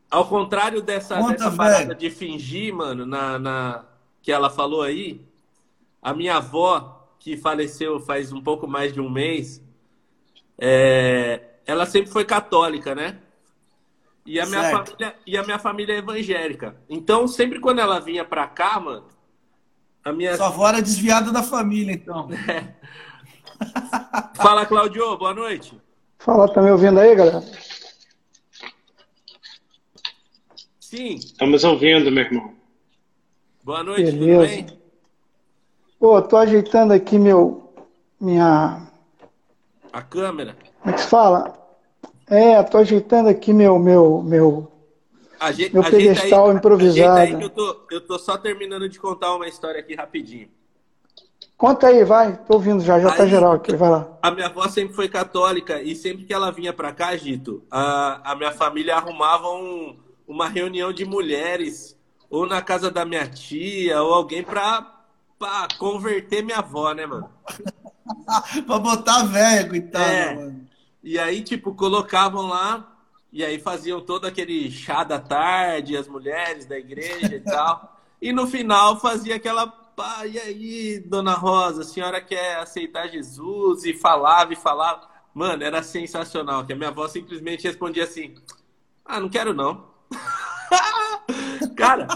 Ao contrário dessa, Conta, dessa parada de fingir, mano, na, na- que ela falou aí, a minha avó, que faleceu faz um pouco mais de um mês, é, ela sempre foi católica, né? E a, minha Certo. família, e a minha família é evangélica. Então, sempre quando ela vinha pra cá, mano, a minha. Sua avó era desviada da família, então. Fala, Claudio, boa noite. Fala, tá me ouvindo aí, galera? Sim, Estamos ouvindo, meu irmão. boa noite, tudo Beleza. bem? Pô, tô ajeitando aqui meu. Minha. A câmera. Como é que se fala? É, tô ajeitando aqui meu. meu, meu... Aje- Meu ajeita pedestal aí, improvisado. ajeita aí que eu tô, eu tô só terminando de contar uma história aqui rapidinho. Conta aí, vai. Tô ouvindo já, já tá Aí- geral aqui, vai lá. A minha avó sempre foi católica e sempre que ela vinha pra cá, Gito, a, a minha família arrumava um- uma reunião de mulheres, ou na casa da minha tia, ou alguém pra, pra converter minha avó, né, mano? pra botar velho, coitada, É. mano. E aí, tipo, colocavam lá, e aí faziam todo aquele chá da tarde, as mulheres da igreja e tal. E no final fazia aquela. Pá, e aí, dona Rosa, a senhora quer aceitar Jesus? E falava e falava. Mano, era sensacional, que a minha avó simplesmente respondia assim: Ah, não quero não. cara,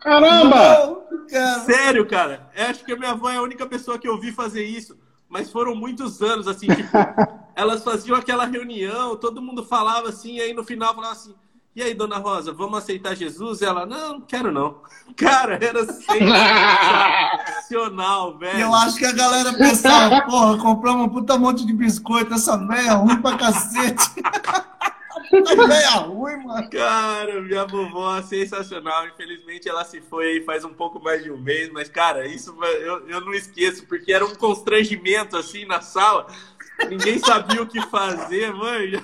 Caramba! Não, cara. sério, cara. Eu acho que a minha avó é a única pessoa que eu vi fazer isso. Mas foram muitos anos, assim, tipo, elas faziam aquela reunião, todo mundo falava assim, e aí no final falava assim, e aí, dona Rosa, vamos aceitar Jesus? E ela, não, não quero não. Cara, era sensacional, velho. Eu acho que a galera pensava, porra, compramos um puta monte de biscoito, essa velha ruim pra cacete. Velha ruim, mano. Cara, minha vovó é sensacional. Infelizmente ela se foi aí faz um pouco mais de um mês, mas, cara, isso eu, eu não esqueço, porque era um constrangimento assim na sala. Ninguém sabia o que fazer, mano.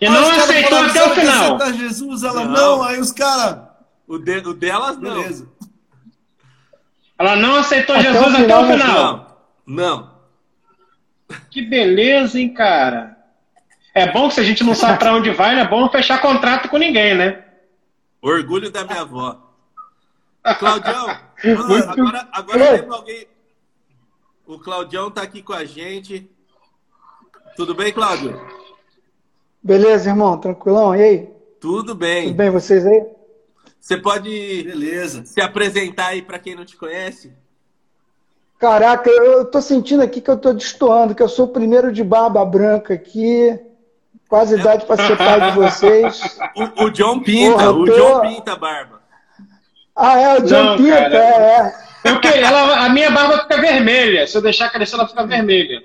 E não aceitou até o "Você quer final. aceitar Jesus, ela Não. não, aí os caras. O, de, o delas não. Beleza. Ela não aceitou Até o Jesus até final, o final. Não. Não. Que beleza, hein, cara? É bom que se a gente não sabe pra onde vai, não é bom não fechar contrato com ninguém, né? Orgulho da minha avó. Claudião, Mano, agora, agora temos alguém. O Claudião tá aqui com a gente. Tudo bem, Cláudio? Beleza, irmão? Tranquilão? E aí? Tudo Tudo bem. bem vocês aí? Você pode Beleza. se apresentar aí para quem não te conhece? Caraca, eu eu tô sentindo aqui que eu tô destoando, que eu sou o primeiro de barba branca aqui, quase idade para ser pai de vocês. O, o John Pinta, Porra, o tô- John Pinta, Barba. Ah, é, o John Não, Pinta, cara. é, é. Eu que- ela- a minha barba fica vermelha. Se eu deixar crescer, ela fica vermelha.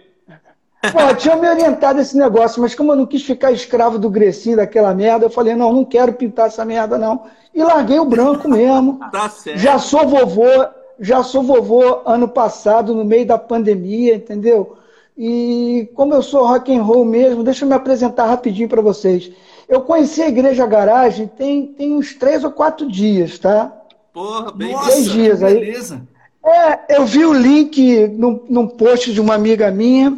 Pô, tinha me orientado esse negócio, mas como eu não quis ficar escravo do Grecinho, daquela merda, eu falei, não, não quero pintar essa merda, não. E larguei o branco mesmo. Tá certo. Já sou vovô, já sou vovô ano passado, no meio da pandemia, entendeu? E como eu sou rock and roll mesmo, deixa eu me apresentar rapidinho para vocês. Eu conheci a Igreja Garagem tem, tem uns três ou quatro dias, tá? Porra, bem Nossa, Três dias aí. beleza. É, eu vi o link num, num post de uma amiga minha,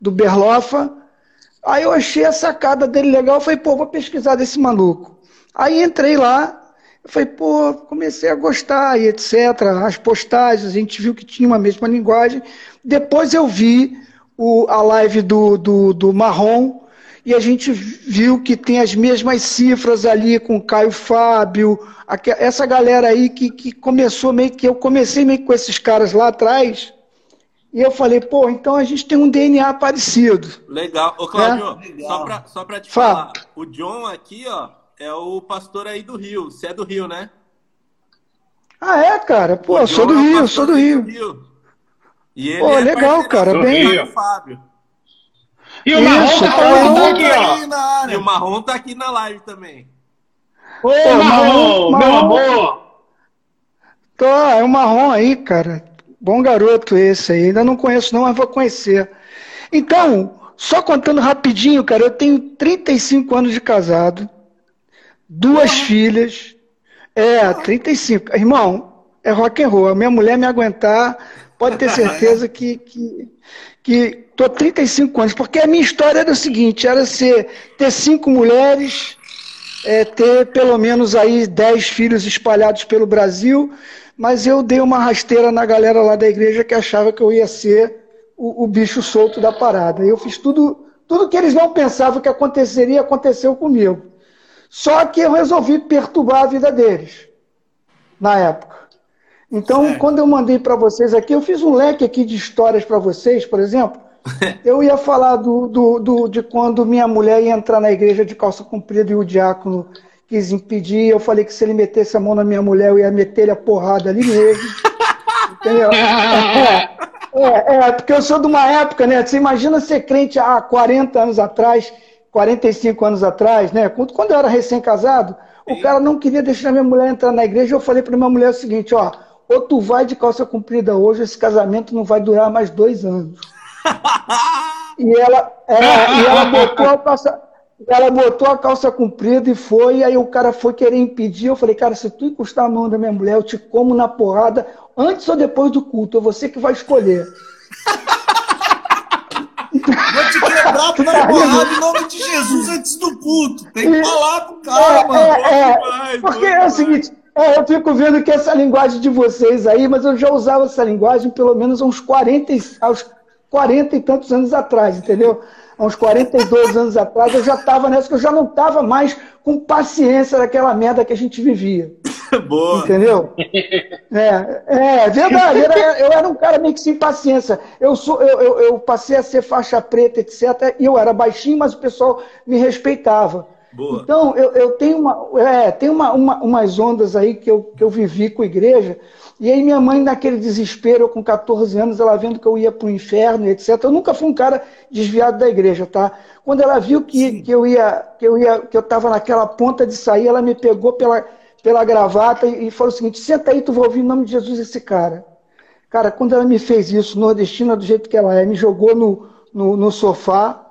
do Berlofa. Aí eu achei a sacada dele legal. Eu falei, pô, vou pesquisar desse maluco. Aí entrei lá. Eu falei, pô, comecei a gostar e etc. As postagens, a gente viu que tinha uma mesma linguagem. Depois eu vi o, a live do, do, do Marrom. E a gente viu que tem as mesmas cifras ali com o Caio Fábio, essa galera aí que, que começou meio que. Eu comecei meio que com esses caras lá atrás, e eu falei, pô, então a gente tem um DNA parecido. Legal. Ô, Cláudio, É? só, pra, só pra te Fala. falar, o John aqui, ó, é o pastor aí do Rio. Você é do Rio, né? Ah, é, cara? Pô, eu sou do é Rio, sou do aí Rio. E ele Pô, é legal, cara, do bem- Fábio. E o Isso, Marrom tá tá falando aqui, ó. Aí na E área. o Marrom tá aqui na live também. Ô, Ô, Marrom, Marrom, meu amor. Tô, é o marrom aí, cara. Bom garoto esse aí. Ainda não conheço não, mas vou conhecer. Então, só contando rapidinho, cara, eu tenho 35 anos de casado, duas filhas. É, 35. Irmão, é rock and roll. A minha mulher me aguentar, pode ter certeza que, que, que tô 35 anos. Porque a minha história era o seguinte, era ser, ter cinco mulheres, é, ter pelo menos aí 10 filhos espalhados pelo Brasil, mas eu dei uma rasteira na galera lá da igreja que achava que eu ia ser o, o bicho solto da parada. Eu fiz tudo, tudo que eles não pensavam que aconteceria, aconteceu comigo. Só que eu resolvi perturbar a vida deles, na época. Então, certo. quando eu mandei para vocês aqui, eu fiz um leque aqui de histórias para vocês, por exemplo. Eu ia falar do, do, do, de quando minha mulher ia entrar na igreja de calça comprida e o diácono quis impedir. Eu falei que se ele metesse a mão na minha mulher, eu ia meter ele a porrada ali mesmo. Entendeu? É, é, é, porque eu sou de uma época, né? Você imagina ser crente há 40 anos atrás, 45 anos atrás, né? Quando, quando eu era recém-casado, o cara não queria deixar minha mulher entrar na igreja. Eu falei para minha mulher o seguinte: ó, ou tu vai de calça comprida hoje, esse casamento não vai durar mais dois anos. e ela, é, e ela botou a calça. Ela botou a calça comprida e foi, e aí o cara foi querer impedir. Eu falei, cara, se tu encostar a mão da minha mulher, eu te como na porrada, antes ou depois do culto, é você que vai escolher. Vou te quebrar na porrada em nome de Jesus antes do culto. Tem que falar pro cara, é, mano. É, é, porque é o seguinte, é, eu fico vendo que essa linguagem de vocês aí, mas eu já usava essa linguagem pelo menos há uns 40, aos 40 e tantos anos atrás, entendeu? Há uns 42 anos atrás eu já estava nessa, que eu já não estava mais com paciência daquela merda que a gente vivia. Boa. Entendeu? É, é verdade. Era, eu era um cara meio que sem paciência. Eu, sou, eu, eu, eu passei a ser faixa preta, etc. E eu era baixinho, mas o pessoal me respeitava. Boa. Então, eu, eu tenho, uma, é, tenho uma, uma, umas ondas aí que eu, que eu vivi com a igreja. E aí minha mãe, naquele desespero, eu com 14 anos, ela vendo que eu ia para o inferno, etc. Eu nunca fui um cara desviado da igreja, tá? Quando ela viu que, que eu ia, que eu ia, que eu estava naquela ponta de sair, ela me pegou pela, pela gravata e, e falou o seguinte: senta aí, tu vai ouvir em nome de Jesus esse cara. Cara, quando ela me fez isso, nordestina do jeito que ela é, me jogou no, no, no sofá,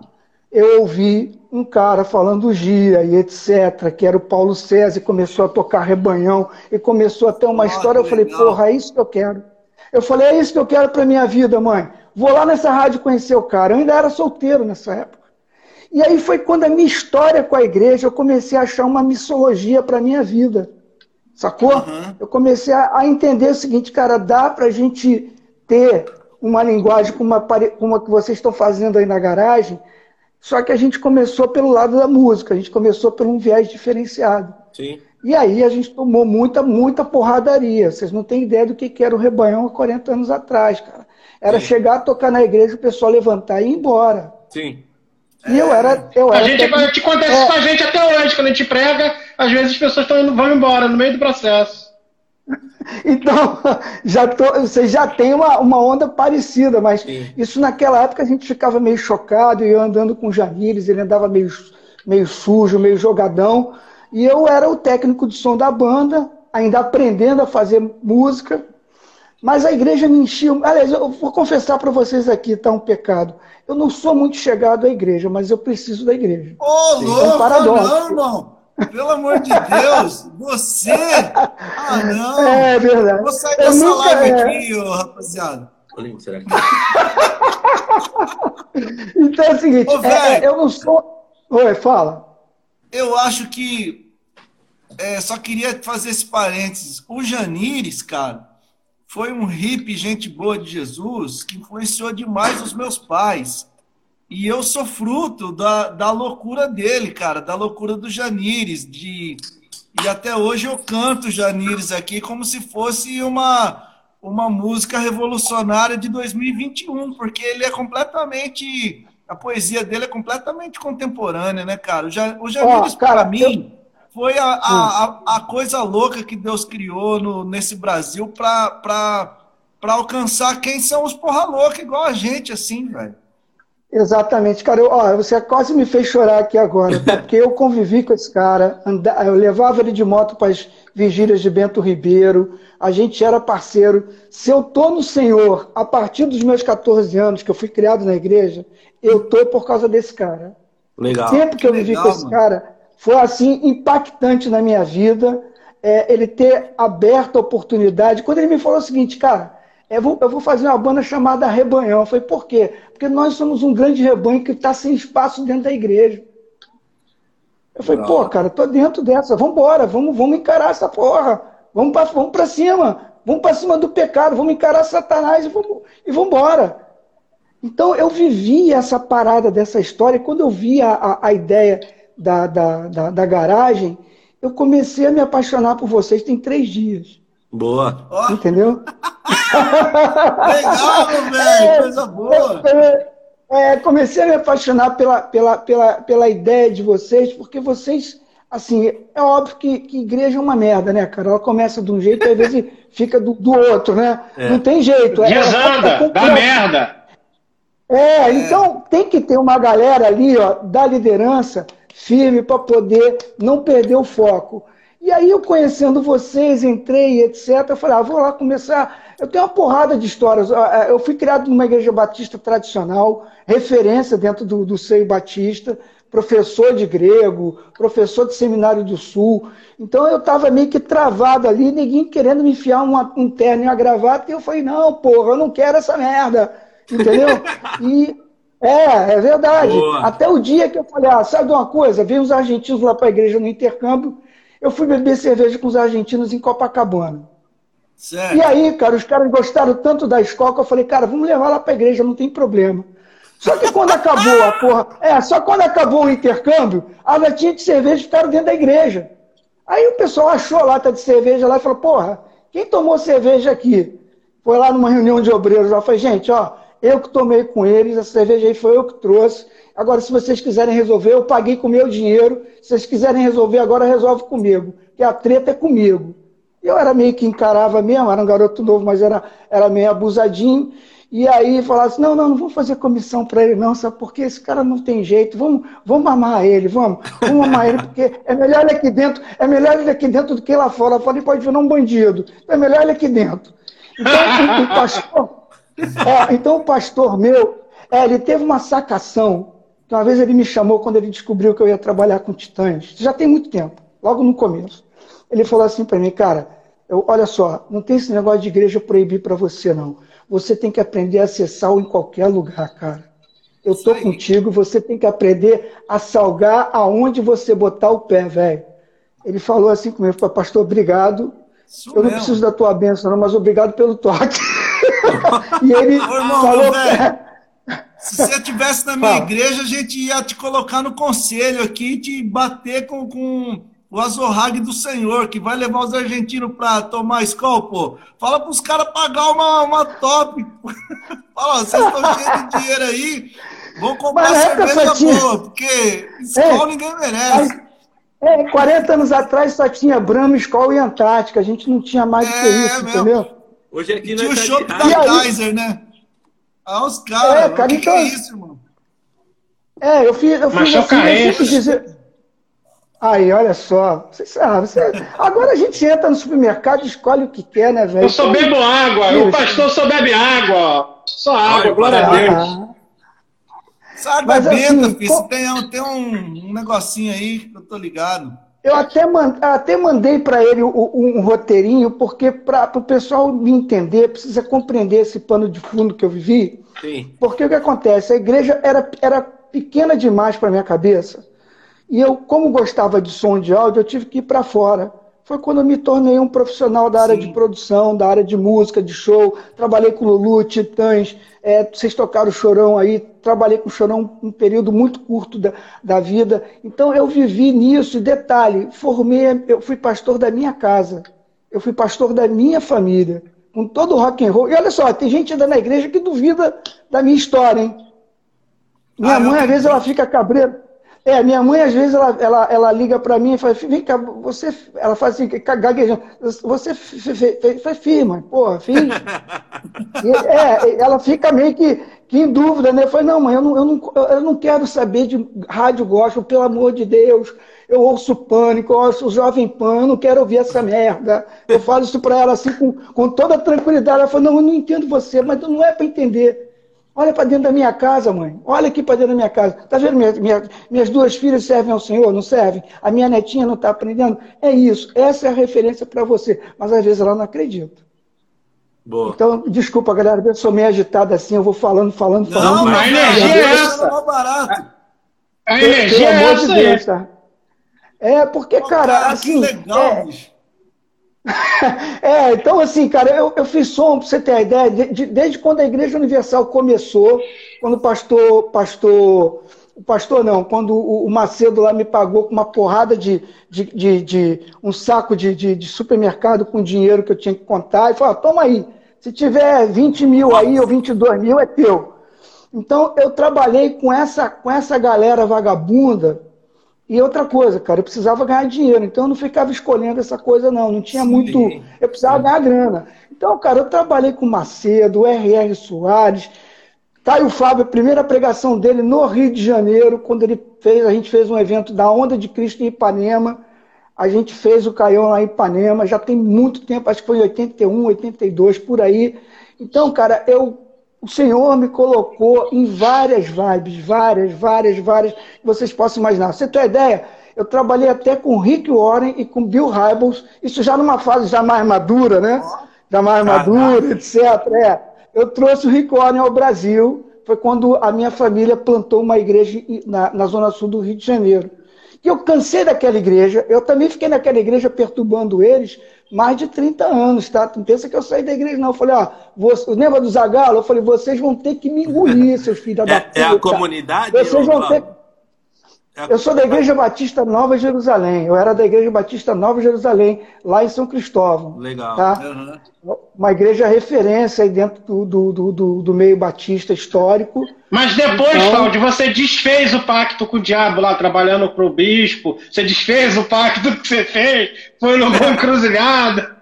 eu ouvi um cara falando gira e etc., que era o Paulo César, e começou a tocar rebanhão, e começou a ter uma história. Eu falei, porra, é isso que eu quero. Eu falei, é isso que eu quero para minha vida, mãe. Vou lá nessa rádio conhecer o cara. Eu ainda era solteiro nessa época. E aí foi quando a minha história com a igreja, eu comecei a achar uma missologia para minha vida. Sacou? Uhum. Eu comecei a, entender o seguinte, cara, dá para a gente ter uma linguagem como a, como a que vocês estão fazendo aí na garagem, só que a gente começou pelo lado da música, a gente começou por um viés diferenciado. Sim. E aí a gente tomou muita, muita porradaria. Vocês não têm ideia do que era o rebanhão há 40 anos atrás, cara. Era Sim. chegar, tocar na igreja, o pessoal levantar e ir embora. Sim. E eu era. Eu era a gente até... te acontece é. com a gente até hoje. Quando a gente prega, às vezes as pessoas tão indo, vão embora no meio do processo. Então, já tô, você já tem uma, uma onda parecida, mas Sim. isso naquela época a gente ficava meio chocado, e eu andando com o Jamires, ele andava meio, meio sujo, meio jogadão, e eu era o técnico de som da banda, ainda aprendendo a fazer música, mas a igreja me enchia. Aliás, eu vou confessar para vocês aqui, tá um pecado. Eu não sou muito chegado à igreja, mas eu preciso da igreja. Ô, oh, louco, é um paradoxo. não, irmão. Pelo amor de Deus, você! Ah, não! É verdade. Vou sair dessa nunca, live é. aqui, ô, rapaziada. Será que... então é o seguinte, Ô, é, eu não sou. Oi, fala. Eu acho que. É, só queria fazer esse parênteses. O Janires, cara, foi um hippie, gente boa de Jesus, que influenciou demais os meus pais. E eu sou fruto da, da loucura dele, cara, da loucura do Janires. De, e até hoje eu canto Janires aqui como se fosse uma, uma música revolucionária de 2021, porque ele é completamente. A poesia dele é completamente contemporânea, né, cara? O, Janires, oh, para mim, foi a, a, a, coisa louca que Deus criou no, nesse Brasil para alcançar quem são os porra louca, igual a gente, assim, velho. Exatamente, cara. Eu, ó, você quase me fez chorar aqui agora, porque eu convivi com esse cara, eu levava ele de moto para as vigílias de Bento Ribeiro, a gente era parceiro. Se eu tô no Senhor a partir dos meus 14 anos, que eu fui criado na igreja, eu tô por causa desse cara. Legal. Sempre que eu vivi Legal, com esse mano. cara, foi assim impactante na minha vida. É, ele ter aberto a oportunidade. Quando ele me falou o seguinte, cara, eu vou, eu vou fazer uma banda chamada Rebanhão. Eu falei, por quê? Porque nós somos um grande rebanho que está sem espaço dentro da igreja. Eu falei, pô, cara, tô dentro dessa, vambora, vamos, vamos encarar essa porra, vamos pra, vamos pra cima, vamos pra cima do pecado, vamos encarar Satanás e vamos e vambora. Então eu vivi essa parada dessa história, e quando eu vi a, a, a ideia da, da, da, da, garagem, eu comecei a me apaixonar por vocês tem três dias. Boa. Entendeu? Legal, velho, coisa boa. É, comecei a me apaixonar pela, pela, pela, pela ideia de vocês, porque vocês, assim, é óbvio que, que igreja é uma merda, né, cara? Ela começa de um jeito e às vezes fica do, do outro, né? É. Não tem jeito. É, Desanda, é, dá merda. É, então tem que ter uma galera ali, ó, da liderança firme para poder não perder o foco. E aí eu conhecendo vocês, entrei, etc. Eu falei, ah, vou lá começar. Eu tenho uma porrada de histórias. Ah, ah, eu fui criado numa igreja batista tradicional, referência dentro do, do seio batista, professor de grego, professor de seminário do sul. Então eu estava meio que travado ali, ninguém querendo me enfiar uma, um terno e uma gravata, e eu falei, não, porra, eu não quero essa merda. Entendeu? E é, é verdade. Boa. Até o dia que eu falei, ah, sabe de uma coisa? Veio os argentinos lá para a igreja no intercâmbio, eu fui beber cerveja com os argentinos em Copacabana. E aí, cara, os caras gostaram tanto da escola que eu falei, cara, vamos levar lá para a igreja, não tem problema. Só que quando acabou a porra. É, só quando acabou o intercâmbio, a latinha de cerveja ficaram dentro da igreja. Aí o pessoal achou a lata de cerveja lá e falou, porra, quem tomou cerveja aqui? Foi lá numa reunião de obreiros lá, falei, gente, ó, eu que tomei com eles, a cerveja aí foi eu que trouxe. Agora, se vocês quiserem resolver, eu paguei com o meu dinheiro. Se vocês quiserem resolver agora, resolve comigo. Que a treta é comigo. Eu era meio que encarava mesmo, era um garoto novo, mas era, era meio abusadinho. E aí falava assim, não, não, não vou fazer comissão para ele não, sabe porque esse cara não tem jeito, vamos, vamos amar ele, vamos, vamos amar ele, porque é melhor ele aqui dentro, é melhor ele aqui dentro do que lá fora, lá fora ele pode virar um bandido, é melhor ele aqui dentro. Então, o pastor, é, então o pastor meu, é, ele teve uma sacação, uma vez ele me chamou quando ele descobriu que eu ia trabalhar com titãs, já tem muito tempo, logo no começo. Ele falou assim para mim, cara, eu, olha só, não tem esse negócio de igreja proibir para você não. Você tem que aprender a ser sal em qualquer lugar, cara. Eu tô contigo, você tem que aprender a salgar aonde você botar o pé, velho. Ele falou assim comigo, pastor, obrigado. Isso eu não mesmo. preciso da tua bênção, não, mas obrigado pelo toque. e ele irmão, falou. Se você estivesse na minha Fala. igreja, a gente ia te colocar no conselho aqui e te bater com, com o azorrague do Senhor, que vai levar os argentinos para tomar escola, pô. Fala para os caras pagar uma, uma top. Fala, vocês estão cheios de dinheiro aí, vão comprar cerveja tinha... boa, porque escola é, ninguém merece. É, 40 anos atrás só tinha Brahma, escola e Antártica. A gente não tinha mais do é, que isso, mesmo. entendeu? Hoje aqui não Tinha o show da Kaiser, né? Ah, os caras. É, cara, que, então... que é isso, irmão? É, eu fiz, eu fiz assim, eu dizer... Aí, olha só. Você sabe, você... Agora a gente entra no supermercado e escolhe o que quer, né, velho? Eu só bebo água. Isso. O pastor só bebe água. Só água, glória a Deus. Água Mas, benta, assim, filho. Com... Tem, tem um, um negocinho aí que eu tô ligado. Eu até, até mandei para ele um, um, roteirinho, porque para o pessoal me entender, precisa compreender esse pano de fundo que eu vivi. Sim. Porque o que acontece? A igreja era, era pequena demais para minha cabeça. E eu, como gostava de som de áudio, eu tive que ir para fora. Foi quando eu me tornei um profissional da área Sim. de produção, da área de música, de show. Trabalhei com Lulu, Titãs, é, vocês tocaram o Chorão aí, trabalhei com o Chorão um período muito curto da, da vida. Então eu vivi nisso, e detalhe, formei, eu fui pastor da minha casa, eu fui pastor da minha família, com todo o rock and roll. E olha só, tem gente ainda na igreja que duvida da minha história, hein? Minha ah, mãe, às vezes, ela fica cabreira. É, minha mãe, às vezes, ela, ela, ela liga para mim e fala, vem cá, você. Ela faz assim, gaguejando. Você foi firme, porra, filho. é, ela fica meio que, que em dúvida, né? Eu falei, não, mãe, eu não, eu, não, eu não quero saber de rádio gospel, pelo amor de Deus. Eu ouço pânico, eu ouço o Jovem Pan, eu não quero ouvir essa merda. Eu falo isso para ela assim, com, com toda tranquilidade. Ela falou, não, eu não entendo você, mas não é para entender. Olha para dentro da minha casa, mãe. Olha aqui para dentro da minha casa. Está vendo? Minha, minha, minhas duas filhas servem ao Senhor, não servem? A minha netinha não está aprendendo? É isso. Essa é a referência para você. Mas às vezes ela não acredita. Boa. Então, desculpa, galera, eu sou meio agitado assim, eu vou falando, falando, falando. Não, a energia é essa. A, a energia é essa de Deus, tá? É, porque, Pô, cara, cara, assim. que legal, é, bicho. É, então assim, cara, eu, eu fiz som, pra você ter a ideia, de- de- desde quando a Igreja Universal começou, quando o pastor, pastor, o pastor não, quando o, o Macedo lá me pagou com uma porrada de, de, de, de- um saco de, de, de supermercado com dinheiro que eu tinha que contar, e falou, ah, toma aí, se tiver 20 mil aí ou 22 mil é teu. Então eu trabalhei com essa, com essa galera vagabunda, e outra coisa, cara, eu precisava ganhar dinheiro, então eu não ficava escolhendo essa coisa, não. Não tinha Sim. muito. Eu precisava ganhar grana. Então, cara, eu trabalhei com Macedo, R.R. Soares, Caio Fábio, a primeira pregação dele no Rio de Janeiro, quando ele fez, a gente fez um evento da Onda de Cristo em Ipanema. A gente fez o Caião lá em Ipanema, já tem muito tempo, acho que foi em 81, 82, por aí. Então, cara, eu, o Senhor me colocou em várias vibes, várias, várias, várias, que vocês possam imaginar. Você tem uma ideia? Eu trabalhei até com Rick Warren e com Bill Hybels, isso já numa fase já mais madura, né? Já mais madura, etc. É. Eu trouxe o Rick Warren ao Brasil, foi quando a minha família plantou uma igreja na, na zona sul do Rio de Janeiro. E eu cansei daquela igreja, eu também fiquei naquela igreja perturbando eles mais de 30 anos, tá? Não pensa que eu saí da igreja, não. Eu falei, ó, você, lembra do Zagalo? Eu falei, vocês vão ter que me engolir, seus filhos da É, puta. é a comunidade? Vocês vão ter. É a Eu sou da Igreja Batista Nova Jerusalém. Eu era da Igreja Batista Nova Jerusalém, lá em São Cristóvão. Legal. Tá? Aham. Uma igreja referência aí dentro do, do, do- do meio batista histórico. Mas depois, Então- Cláudio, você desfez o pacto com o diabo lá, trabalhando pro bispo. Você desfez o pacto que você fez. Foi numa encruzilhada.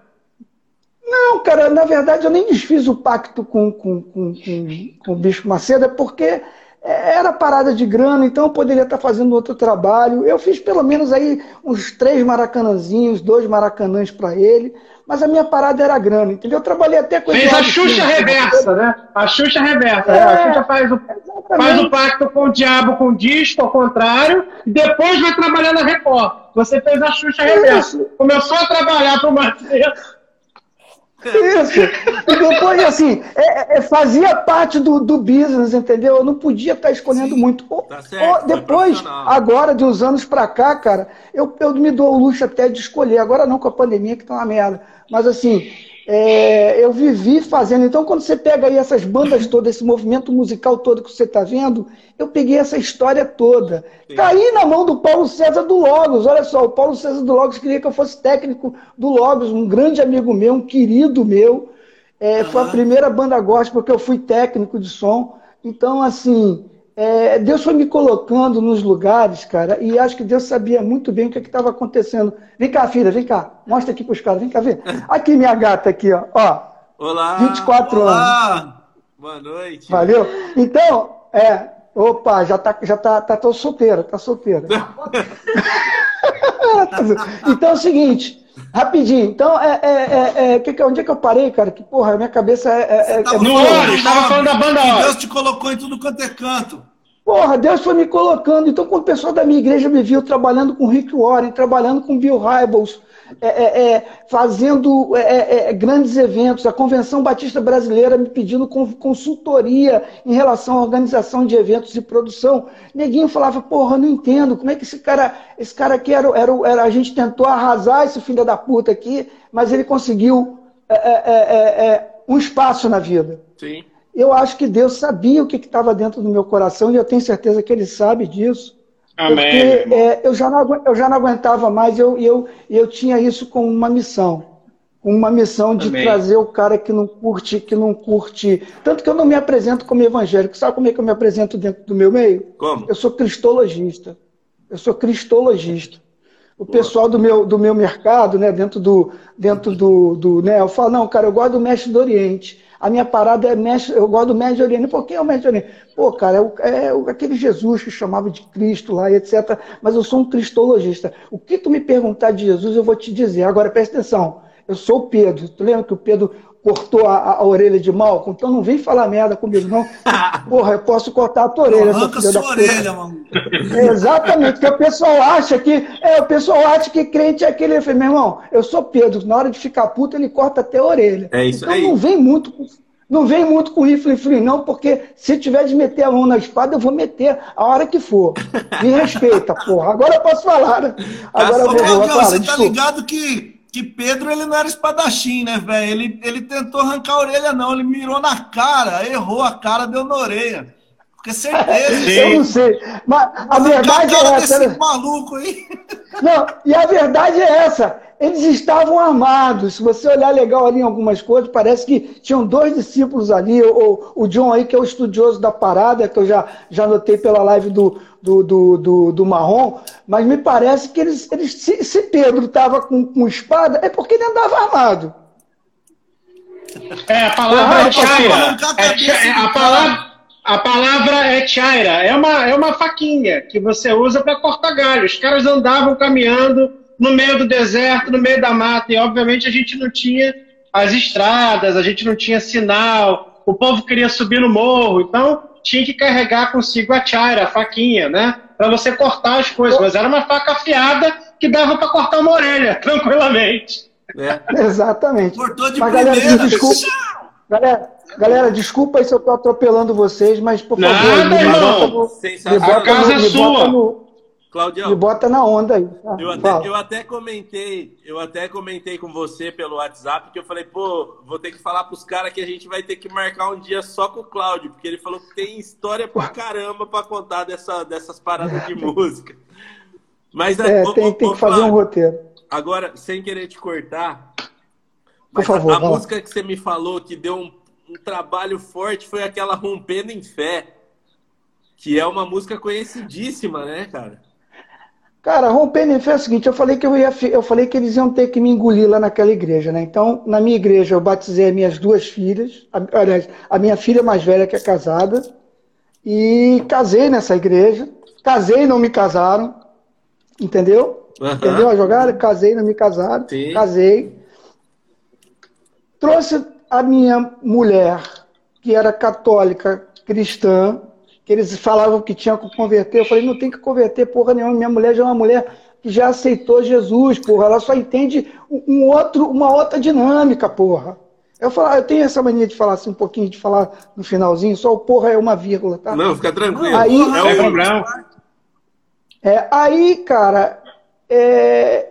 Não, cara, na verdade eu nem desfiz o pacto com, com, com, com, com o Bispo Macedo, é porque era parada de grana, então eu poderia estar fazendo outro trabalho. Eu fiz pelo menos aí uns três maracanãzinhos, dois maracanãs para ele, mas a minha parada era grana, entendeu? Eu trabalhei até com Fez a Eduardo Xuxa reversa, né? A Xuxa reversa. É, né? A Xuxa faz o, exatamente. faz o pacto com o diabo, com o disco, ao contrário, e depois vai trabalhar na Record. Você fez a Xuxa reversa. Isso. Começou a trabalhar pro Macedo. Isso. E depois, assim, é- é- fazia parte do, do business, entendeu? Eu não podia estar escolhendo muito. Ou- Tá certo, ou depois, agora, de uns anos pra cá, cara, eu, eu me dou o luxo até de escolher. Agora não com a pandemia, que tá uma merda. Mas, assim, é, eu vivi fazendo. Então, quando você pega aí essas bandas todas, esse movimento musical todo que você tá vendo, eu peguei essa história toda. Sim. Caí na mão do Paulo César do Logos. Olha só, o Paulo César do Logos queria que eu fosse técnico do Logos, um grande amigo meu, um querido meu. É, Foi a primeira banda gospel que eu fui técnico de som. Então, assim, é, Deus foi me colocando nos lugares, cara, e acho que Deus sabia muito bem o que estava acontecendo. Vem cá, filha, vem cá. Mostra aqui para os caras, vem cá ver. Aqui minha gata aqui, ó. ó Olá. 24 anos. Olá! Boa noite. Valeu? Então, é. Opa, já tá, já tá, tá, tô solteira, tá solteira. então é o seguinte, rapidinho. Então, é, é, é, é, que, que- onde é que eu parei, cara? Que porra, minha cabeça é. é, é- Tava é No Ori, estava falando da banda Que. Deus te colocou em tudo quanto é canto. Porra, Deus foi me colocando. Então, quando o pessoal da minha igreja me viu trabalhando com Rick Warren, trabalhando com Bill Hybels, é, é, é, fazendo é, é, grandes eventos, a Convenção Batista Brasileira me pedindo con- consultoria em relação à organização de eventos e produção, neguinho falava, porra, não entendo, como é que esse cara, esse cara aqui era, era, era a gente tentou arrasar esse filho da puta aqui, mas ele conseguiu um espaço na vida Sim. eu acho que Deus sabia o que estava dentro do meu coração e eu tenho certeza que Ele sabe disso. Amém. Porque é, eu, já não, eu já não aguentava mais, eu, eu, eu tinha isso como uma missão. Uma missão de Amém. trazer o cara que não curte, que não curte. Tanto que eu não me apresento como evangélico. Sabe como é que eu me apresento dentro do meu meio? Como? Eu sou cristologista. Eu sou cristologista. O pessoal do meu, do meu mercado, né, dentro do, dentro do, do, né, eu falo, não, cara, eu gosto do mestre do Oriente. A minha parada é mestre, eu gosto do do Oriente. Pô, quem é o do Oriente? Pô, cara, é, o- é aquele Jesus que chamava de Cristo lá, e etc. Mas eu sou um cristologista. O que tu me perguntar de Jesus, eu vou te dizer. Agora, presta atenção. Eu sou o Pedro. Tu lembra que o Pedro cortou a, a- a orelha de Malcolm? Então não vem falar merda comigo, não. Porra, eu posso cortar a tua orelha. Arranca filho da sua puta. orelha, mano. Exatamente, porque o pessoal acha que. É, o pessoal acha que crente é aquele. Eu falei, meu irmão, eu sou Pedro, na hora de ficar puto, ele corta até a orelha. É isso então aí. não vem muito. com- Não vem muito com rifle frio, não, porque se tiver de meter a mão na espada, eu vou meter a hora que for. Me respeita, porra. Agora eu posso falar, né? Agora eu Ô, vou, vou Claudião, falar. você tá ligado que, que Pedro ele não era espadachim, né, velho? Ele, ele tentou arrancar a orelha, não. Ele mirou na cara, errou a cara, deu na orelha. Porque certeza. Eu não sei. Mas a verdade é essa. desse né? maluco aí. Não, e a verdade é essa. Eles estavam armados. Se você olhar legal ali em algumas coisas, parece que tinham dois discípulos ali. O, o John aí, que é o estudioso da parada, que eu já, já notei pela live do, do, do, do, do Marrom, mas me parece que eles. eles se, se Pedro estava com, com espada, é porque ele andava armado. É, a palavra Ah, é chaira. É é, a, palavra, a palavra é chaira. É uma, é uma faquinha que você usa para cortar galho. Os caras andavam caminhando no meio do deserto, no meio da mata, e obviamente a gente não tinha as estradas, a gente não tinha sinal, o povo queria subir no morro, então tinha que carregar consigo a chaira, a faquinha, né? Para você cortar as coisas. Mas era uma faca afiada que dava para cortar uma orelha, tranquilamente. É. Exatamente. Cortou de Mas, galera, primeira. desculpa. Galera, galera, desculpa aí se eu tô atropelando vocês, mas por favor, Nada, me irmão. bota no- me bota A casa no- é sua. no- Claudião, Me bota na onda aí. tá? Eu até, eu até comentei, eu até comentei com você pelo WhatsApp que eu falei, pô, vou ter que falar pros caras que a gente vai ter que marcar um dia só com o Cláudio, porque ele falou que tem história pra caramba pra contar dessa, dessas paradas de música. Mas É, ô, tem, ô, tem ô, que fazer um Flávio, roteiro. Agora, sem querer te cortar, Por favor, a, a música que você me falou que deu um, um trabalho forte foi aquela Rompendo em Fé, que é uma música conhecidíssima, né, cara? Cara, rompendo em fé é o seguinte, eu falei que eu ia, eu falei que eles iam ter que me engolir lá naquela igreja, né? Então, na minha igreja eu batizei as minhas duas filhas, a- aliás, a minha filha mais velha que é casada, e casei nessa igreja. Casei e não me casaram, entendeu? Aham. Entendeu a jogada? Casei não me casaram. Sim. Casei. Trouxe a minha mulher, que era católica, cristã, que eles falavam que tinha que converter. Eu falei, não tem que converter porra nenhuma. Minha mulher já é uma mulher que já aceitou Jesus, porra. Ela só entende um outro, uma outra dinâmica, porra. Eu, falo, eu tenho essa mania de falar assim, um pouquinho, de falar no finalzinho, só o porra é uma vírgula, tá? Não, fica tranquilo. Aí- é o. É, aí, cara, é,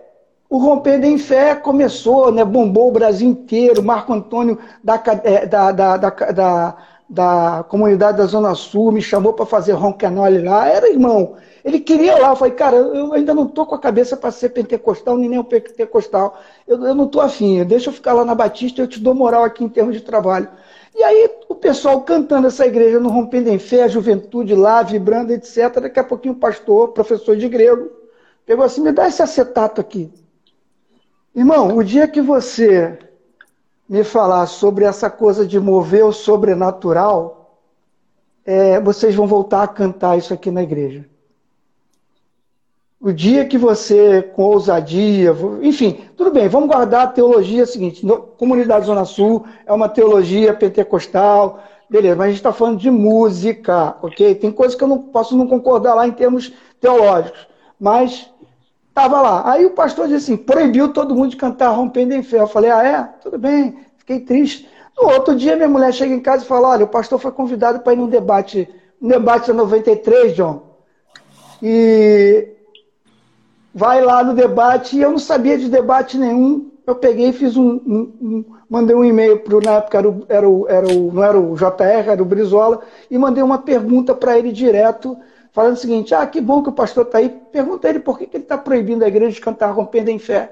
o Rompendo em Fé começou, né, bombou o Brasil inteiro. Marco Antônio da, é, da, da, da, da, da comunidade da Zona Sul me chamou para fazer roncanole lá. Era irmão. Ele queria lá. Eu falei, cara, eu ainda não tô com a cabeça para ser pentecostal, nem nem pentecostal. Eu, eu não tô afim. Deixa eu ficar lá na Batista, eu te dou moral aqui em termos de trabalho. E aí o pessoal cantando essa igreja no Rompendo em Fé, a juventude lá, vibrando, etc. Daqui a pouquinho o pastor, professor de grego, pegou assim, me dá esse acetato aqui. Irmão, o dia que você me falar sobre essa coisa de mover o sobrenatural, é, vocês vão voltar a cantar isso aqui na igreja. O dia que você, com ousadia, enfim, tudo bem, vamos guardar a teologia seguinte: no- Comunidade Zona Sul é uma teologia pentecostal, beleza, mas a gente está falando de música, ok? Tem coisas que eu não posso não concordar lá em termos teológicos, mas estava lá. Aí o pastor disse assim: proibiu todo mundo de cantar Rompendo em Fé. Eu falei: ah, é? Tudo bem, fiquei triste. No outro dia, minha mulher chega em casa e fala: olha, o pastor foi convidado para ir num debate, um debate da 93, John. E vai lá no debate, e eu não sabia de debate nenhum. Eu peguei e fiz um. um- um- mandei um e-mail para na época era o, era o, era o, não era o JR, era o Brizola, e mandei uma pergunta para ele direto, falando o seguinte: ah, que bom que o pastor está aí. Pergunta ele por que, que ele está proibindo a igreja de cantar rompendo em fé.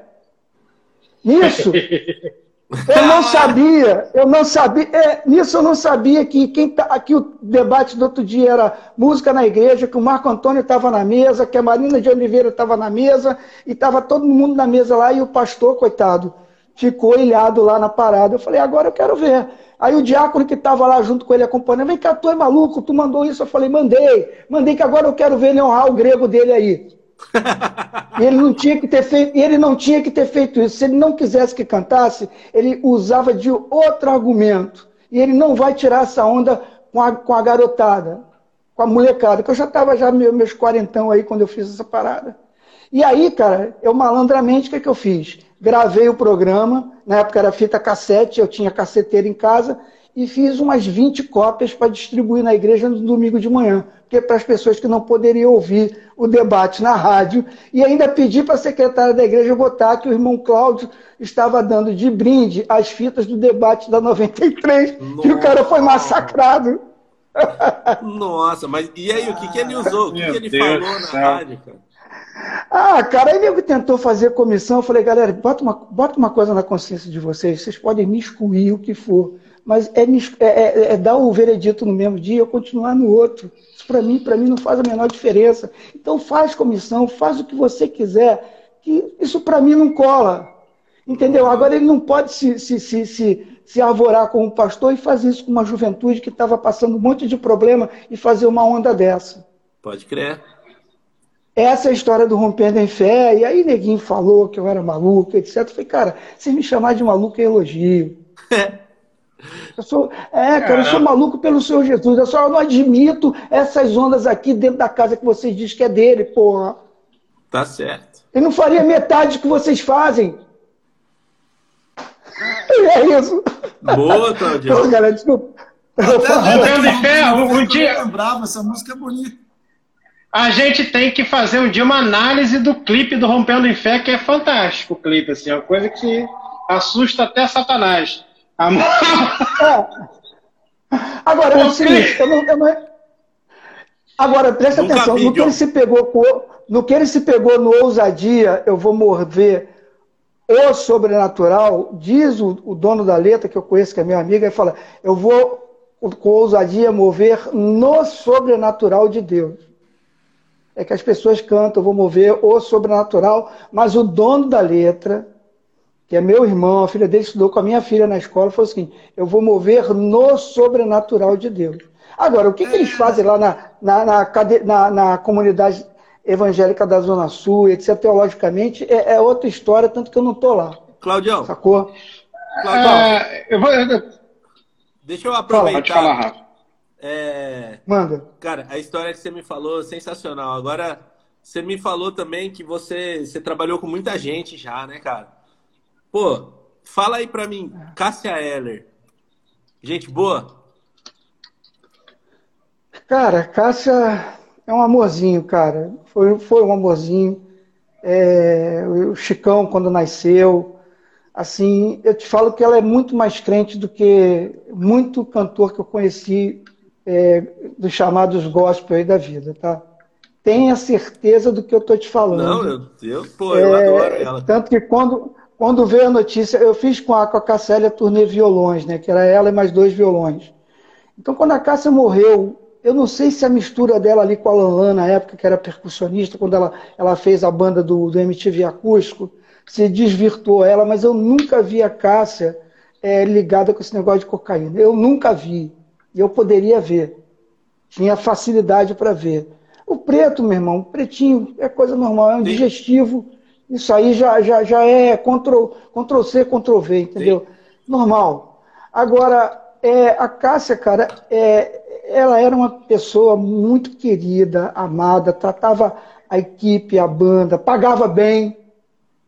Nisso, eu não sabia, eu não sabia, é, nisso eu não sabia que quem tá, aqui o debate do outro dia era música na igreja, que o Marco Antônio estava na mesa, que a Marina de Oliveira estava na mesa, e estava todo mundo na mesa lá, e o pastor, coitado, ficou ilhado lá na parada. Eu falei, agora eu quero ver. Aí o diácono que estava lá junto com ele acompanhando, vem cá, tu é maluco, tu mandou isso? Eu falei, mandei, mandei que agora eu quero ver ele honrar o grego dele aí. E ele não tinha que ter feito, ele não tinha que ter feito isso. Se ele não quisesse que cantasse, ele usava de outro argumento. E ele não vai tirar essa onda com a, com a garotada, com a molecada, que eu já estava já meu- meus quarentão aí quando eu fiz essa parada. E aí, cara, eu malandramente, o que, que eu fiz? Gravei o programa, na época era fita cassete, eu tinha caceteiro em casa, e fiz umas 20 cópias para distribuir na igreja no domingo de manhã, porque para as pessoas que não poderiam ouvir o debate na rádio, e ainda pedi para a secretária da igreja botar que o irmão Cláudio estava dando de brinde as fitas do debate da 93, Nossa. e o cara foi massacrado. Nossa, mas e aí, o que, que ele usou? O que, que ele Deus falou na rádio, cara? Ah, cara, ele tentou fazer comissão. Eu falei, galera, bota uma, bota uma coisa na consciência de vocês. Vocês podem me excluir o que for, mas é, é, é, é dar o veredito no mesmo dia, eu continuar no outro. Isso para mim, para mim não faz a menor diferença. Então faz comissão, faz o que você quiser, que isso para mim não cola. Entendeu? Agora ele não pode se, se, se, se, se arvorar como pastor e fazer isso com uma juventude que estava passando um monte de problema e fazer uma onda dessa. Pode crer. Essa é a história do Rompendo em Fé. E aí neguinho falou que eu era maluco, etc. Eu falei, cara, se me chamar de maluco é elogio. Eu sou, é, cara, eu sou maluco pelo Senhor Jesus. Eu só não admito essas ondas aqui dentro da casa que vocês dizem que é dele, porra. Tá certo. Eu não faria metade do que vocês fazem. É isso. Boa, Claudio. Pô, galera, desculpa. Rompendo em Fé, um dia. Bravo, essa música é bonita. A gente tem que fazer um dia uma análise do clipe do Rompendo em Fé, que é fantástico o clipe, assim, é uma coisa que assusta até Satanás. A... É. Agora, é o seguinte, eu não, eu não... Agora, presta Nunca atenção, no que, ele se pegou, no que ele se pegou no ousadia, eu vou mover o sobrenatural, diz o, o dono da letra, que eu conheço, que é meu amigo, ele fala, eu vou com ousadia mover no sobrenatural de Deus é que as pessoas cantam, eu vou mover o sobrenatural, mas o dono da letra, que é meu irmão, a filha dele estudou com a minha filha na escola, falou assim: eu vou mover no sobrenatural de Deus. Agora, o que, que eles é. fazem lá na, na, na, na, na comunidade evangélica da Zona Sul, etc., teologicamente, é, é outra história, tanto que eu não estou lá. Claudião. Sacou? Claudião. É, eu vou... Deixa eu aproveitar. Rafa. É... Manda. Cara, a história que você me falou é sensacional. Agora, você me falou também que você, você trabalhou com muita gente já, né, cara? Pô, fala aí pra mim, Cássia Eller. Gente boa? Cara, Cássia é um amorzinho, cara. Foi, foi um amorzinho. É, o Chicão, quando nasceu, assim, eu te falo que ela é muito mais crente do que muito cantor que eu conheci é, dos chamados gospel aí da vida, tá? Tenha certeza do que eu estou te falando. Não, eu, eu, pô, eu é, adoro ela. Tanto que quando, quando veio a notícia, eu fiz com a, com a Cassélia turnê violões, né? Que era ela e mais dois violões. Então, quando a Cássia morreu, eu não sei se a mistura dela ali com a Lanlan, na época que era percussionista, quando ela, ela fez a banda do, do MTV Acústico, se desvirtuou ela, mas eu nunca vi a Cássia é, ligada com esse negócio de cocaína. Eu nunca vi. E eu poderia ver. Tinha facilidade para ver. O preto, meu irmão, pretinho, é coisa normal, é um Sim. digestivo. Isso aí já, já, já é Ctrl, Ctrl C, Ctrl V, entendeu? Sim. Normal. Agora, é, a Cássia, cara, é, ela era uma pessoa muito querida, amada, tratava a equipe, a banda, pagava bem,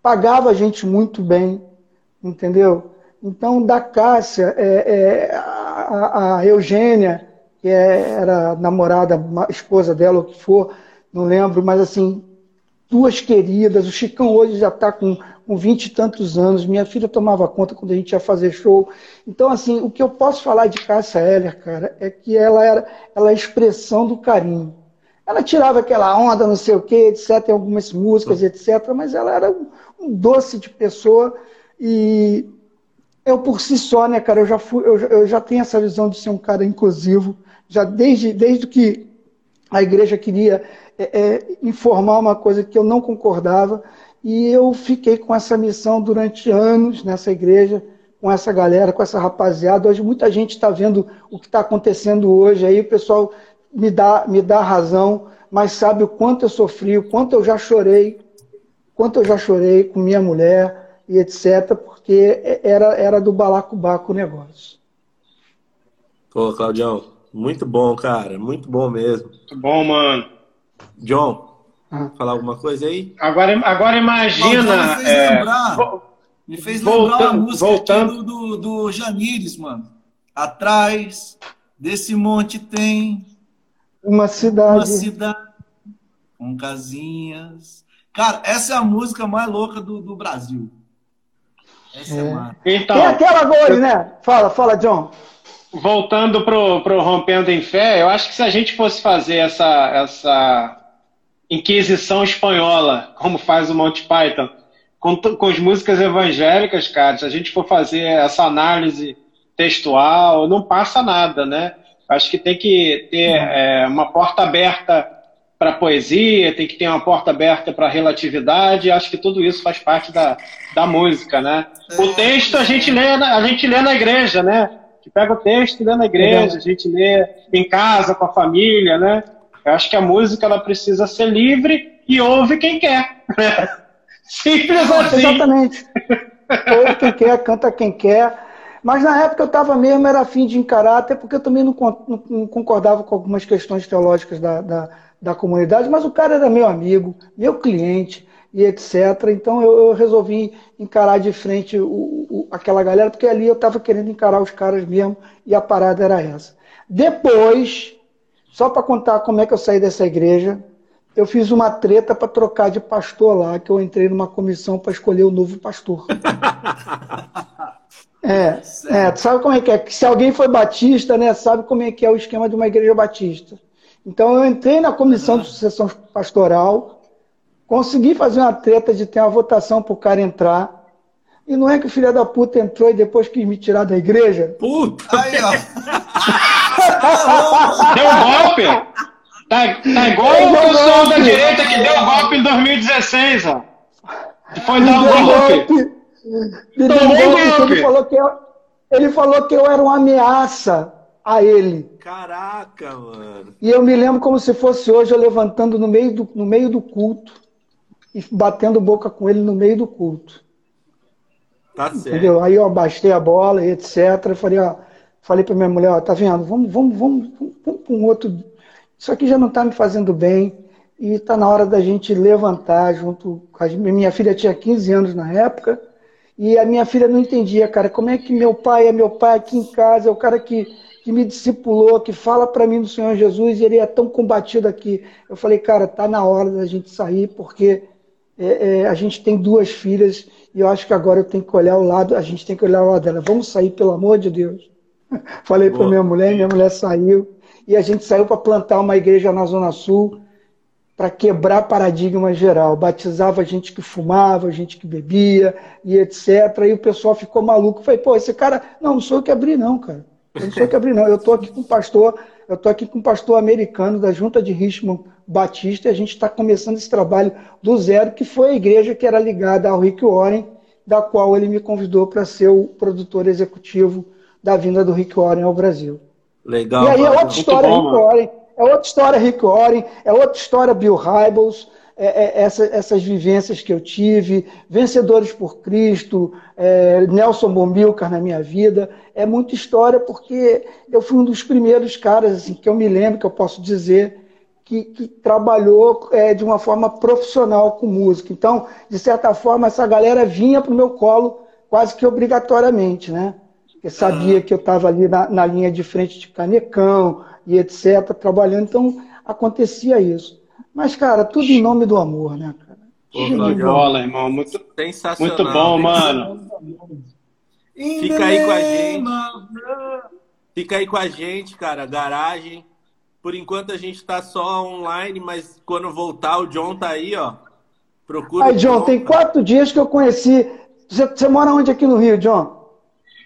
pagava a gente muito bem, entendeu? Então, da Cássia, é, é, a, a, Eugênia, que é, era namorada, esposa dela, o que for, não lembro, mas assim, duas queridas. O Chicão hoje já está com, com 20 e tantos anos. Minha filha tomava conta quando a gente ia fazer show. Então, assim, o que eu posso falar de Cássia Heller, cara, é que ela era ela é a expressão do carinho. Ela tirava aquela onda, não sei o quê, etc., em algumas músicas, etc., mas ela era um, um doce de pessoa e eu por si só, né, cara, eu já, fui, eu, eu já tenho essa visão de ser um cara inclusivo, já desde, desde que a igreja queria é, é, informar uma coisa que eu não concordava, e eu fiquei com essa missão durante anos nessa igreja, com essa galera, com essa rapaziada. Hoje muita gente está vendo o que está acontecendo hoje, aí o pessoal me dá, me dá razão, mas sabe o quanto eu sofri, o quanto eu já chorei, quanto eu já chorei com minha mulher e etc., porque era, era do balacobaco o negócio. Pô, Claudião, muito bom, cara, muito bom mesmo. Muito bom, mano. John, ah. falar alguma coisa aí? Agora, agora imagina. me fez é... lembrar, me fez lembrar voltando, a música voltando. do, do, do Janires, mano. Atrás desse monte tem Uma cidade. uma cidade com casinhas. Cara, essa é a música mais louca do, do Brasil. É, É. Então, Tem aquela agora, né? Fala, fala, John. voltando pro, pro Rompendo em Fé, eu acho que se a gente fosse fazer essa, essa Inquisição espanhola, como faz o Monty Python, com, com as músicas evangélicas, cara, se a gente for fazer essa análise textual, não passa nada, né? Acho que tem que ter é, uma porta aberta para poesia, tem que ter uma porta aberta para relatividade. Acho que tudo isso faz parte da, da música, né? O texto a gente lê, na- a gente lê na igreja, né? A gente pega o texto e lê na igreja, a gente lê em casa com a família, né? Eu acho que a música ela precisa ser livre e ouve quem quer. Simples assim. Exatamente. Ouve quem quer, canta quem quer. Mas na época eu estava mesmo, era afim de encarar, até porque eu também não- não concordava com algumas questões teológicas da, da, da comunidade, mas o cara era meu amigo, meu cliente e etc. Então eu, eu resolvi encarar de frente o- o- aquela galera, porque ali eu estava querendo encarar os caras mesmo e a parada era essa. Depois, só para contar como é que eu saí dessa igreja, eu fiz uma treta para trocar de pastor lá, que eu entrei numa comissão para escolher o novo pastor. É, é, sabe como é que é? Se alguém foi batista, né, sabe como é que é o esquema de uma igreja batista. Então eu entrei na comissão de sucessão pastoral, consegui fazer uma treta de ter uma votação para o cara entrar, e não é que o filho da puta entrou e depois quis me tirar da igreja? Puta! Aí, ó. Deu um golpe? Tá, tá igual Deu o pessoal golpe. da direita que deu golpe em 2016, ó. Foi dar um deu golpe. Me deu Tomou golpe, golpe. Ele falou, que eu, ele falou que eu era uma ameaça a ele. Caraca, mano. E eu me lembro como se fosse hoje, eu levantando no meio do, no meio do culto e batendo boca com ele no meio do culto. Tá certo. Entendeu? Aí eu abastei a bola e etc. Eu falei, ó, falei pra minha mulher, ó, tá vendo? Vamos, vamos, vamos, vamos, vamos pra um outro. Isso aqui já não tá me fazendo bem. E tá na hora da gente levantar junto a minha filha tinha 15 anos na época. E a minha filha não entendia, cara, como é que meu pai é meu pai aqui em casa, é o cara que, que me discipulou, que fala para mim do Senhor Jesus, e ele é tão combatido aqui. Eu falei, cara, tá na hora da gente sair, porque é, é, a gente tem duas filhas, e eu acho que agora eu tenho que olhar o lado, a gente tem que olhar o lado dela. Vamos sair, pelo amor de Deus. Falei para minha mulher, minha mulher saiu, e a gente saiu para plantar uma igreja na Zona Sul, para quebrar paradigma geral. Batizava gente que fumava, gente que bebia e etc. E o pessoal ficou maluco. Falei, pô, esse cara. Não, não sou eu que abri, não, cara. Eu não sou abri, não. Eu estou aqui com um pastor, eu estou aqui com um pastor americano da Junta de Richmond Batista, e a gente está começando esse trabalho do zero, que foi a igreja que era ligada ao Rick Warren, da qual ele me convidou para ser o produtor executivo da vinda do Rick Warren ao Brasil. Legal. E aí é mano. outra história, bom, Rick. Warren. É outra história, Rick Warren. É outra história, Bill Hybels. É, é, essa- essas vivências que eu tive, Vencedores por Cristo, é, Nelson Bombilcar na minha vida. É muita história porque eu fui um dos primeiros caras assim, que eu me lembro, que eu posso dizer, que, que trabalhou é, de uma forma profissional com música. Então, de certa forma, essa galera vinha para o meu colo quase que obrigatoriamente, né? Porque sabia que eu estava ali na, na linha de frente de canecão e etc., trabalhando, então acontecia isso. Mas, cara, tudo em nome do amor, né, cara? Pô, Show de bola, irmão. Muito, Sensacional. muito bom, mano. Fica aí com a gente. Fica aí com a gente, cara. Garagem. Por enquanto a gente tá só online, mas quando voltar, o John tá aí, ó. Procura. Aí, John, tem quatro dias que eu conheci. Você, você mora onde aqui no Rio, John?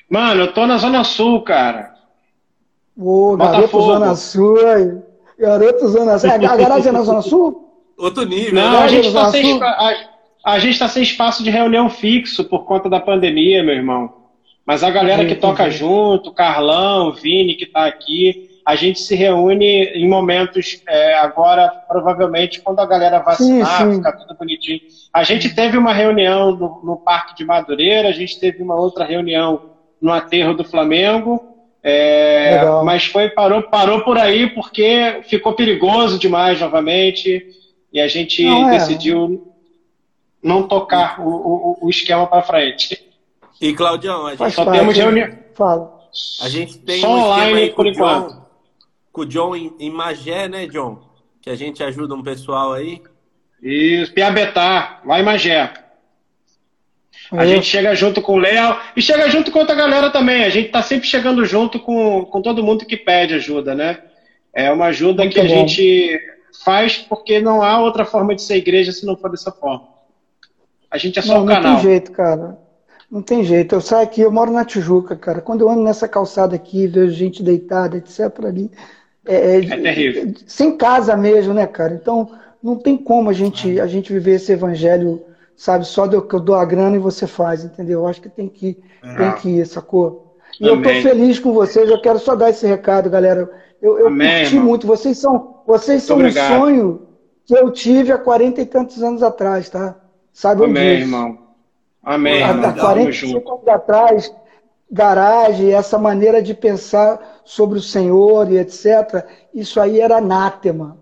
Mano, eu tô na Zona Sul, cara. Ô, garoto Botafogo. Zona Sul aí. Garoto Zona Sul. É, a garagem é na Zona Sul? Outro nível, Não, né? a gente, tá Zona sem, a, a gente tá sem espaço de reunião fixo por conta da pandemia, meu irmão. Mas a galera que toca junto, Carlão, Vini que tá aqui, a gente se reúne em momentos é, agora, provavelmente, quando a galera vacinar, Sim, sim. ficar tudo bonitinho. A gente teve uma reunião no, no Parque de Madureira, a gente teve uma outra reunião no aterro do Flamengo. É, mas foi parou parou por aí porque ficou perigoso demais novamente e a gente Não, é. decidiu não tocar o, o, o esquema para frente. E, Claudião, a gente Faz Só parte. temos reunião. Fala. A gente tem Só um online por enquanto. John, com o John em, em Magé, né, John? Que a gente ajuda um pessoal aí. Isso, Piabetá, lá em Magé. A É. gente chega junto com o Léo e chega junto com outra galera também. A gente tá sempre chegando junto com, com todo mundo que pede ajuda, né? É uma ajuda Muito que a bom. gente faz porque não há outra forma de ser igreja se não for dessa forma. A gente é só Não, um não canal. tem jeito, cara. Não tem jeito. Eu saio aqui, eu moro na Tijuca, cara. Quando eu ando nessa calçada aqui, vejo gente deitada, etc. ali. É, É terrível. Sem casa mesmo, né, cara? Então, não tem como a gente, a gente viver esse evangelho, sabe, só do que eu dou a grana e você faz, entendeu? Eu acho que tem que, tem que ir, sacou? E eu tô Amém. feliz com vocês, eu quero só dar esse recado, galera. Eu, eu Amém, curti irmão. muito. Vocês são, vocês são um sonho que eu tive há 40 e tantos anos atrás, tá? Sabe Amém, disso. irmão. Amém, Há irmão. há Tamo 45 junto. anos atrás, garagem, essa maneira de pensar sobre o Senhor e etc., isso aí era anátema,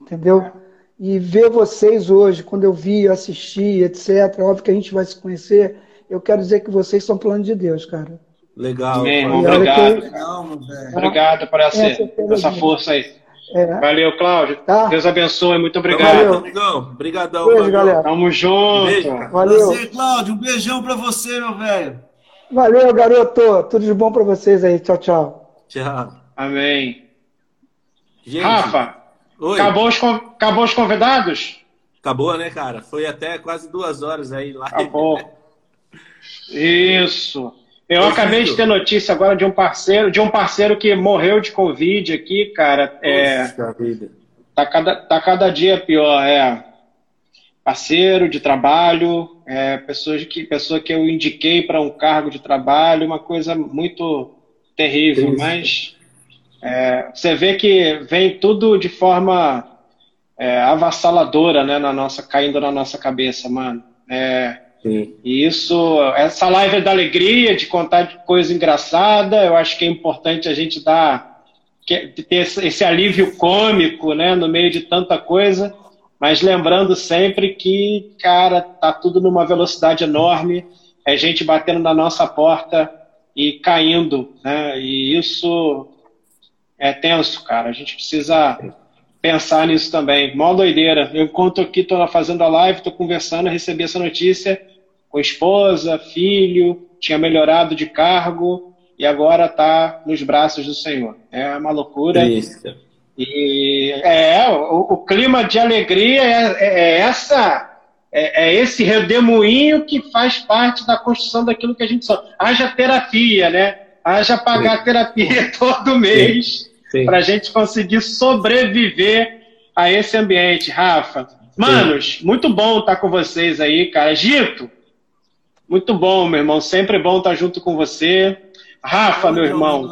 entendeu? E ver vocês hoje, quando eu vi, eu assisti, etc., óbvio que a gente vai se conhecer, eu quero dizer que vocês são plano de Deus, cara. Legal. Olha Obrigado. que- velho. Obrigado por essa, É, essa mesmo. força aí. É, Valeu, Cláudio. Tá. Deus abençoe. Muito Valeu. obrigado. Amigão. Obrigadão. Beijo, valeu. galera. Tamo junto. Beijo, valeu. Prazer, Cláudio. Um beijão pra você, meu velho. Valeu, garoto. Tudo de bom pra vocês aí. Tchau, tchau. Tchau. Amém. Gente, Rafa, oi. acabou os, acabou os convidados? Acabou, né, cara? Foi até quase duas horas aí lá. Acabou. Isso. Eu acabei de ter notícia agora de um parceiro, de um parceiro que morreu de Covid aqui, cara. É, Poxa vida. tá, cada, tá cada dia pior. É parceiro de trabalho, é, pessoa, que, pessoa que eu indiquei para um cargo de trabalho, uma coisa muito terrível, Triste. mas é, você vê que vem tudo de forma é, avassaladora, né, na nossa, caindo na nossa cabeça, mano. É, e isso, essa live é da alegria, de contar de coisa engraçada, eu acho que é importante a gente dar, ter esse, esse alívio cômico, né, no meio de tanta coisa, mas lembrando sempre que, cara, tá tudo numa velocidade enorme, é gente batendo na nossa porta e caindo, né, e isso é tenso, cara, a gente precisa pensar nisso também. Mó doideira. Eu enquanto aqui tô fazendo a live, tô conversando, recebi essa notícia com esposa, filho, tinha melhorado de cargo e agora tá nos braços do Senhor. É uma loucura. Isso. E é, o, o clima de alegria é, é- é essa. É, é esse redemoinho que faz parte da construção daquilo que a gente só. Haja terapia, né? Haja pagar terapia todo mês. Para a gente conseguir sobreviver a esse ambiente. Rafa, manos, muito bom estar com vocês aí, cara. Gito, muito bom, meu irmão. Sempre bom estar junto com você. Rafa, meu irmão.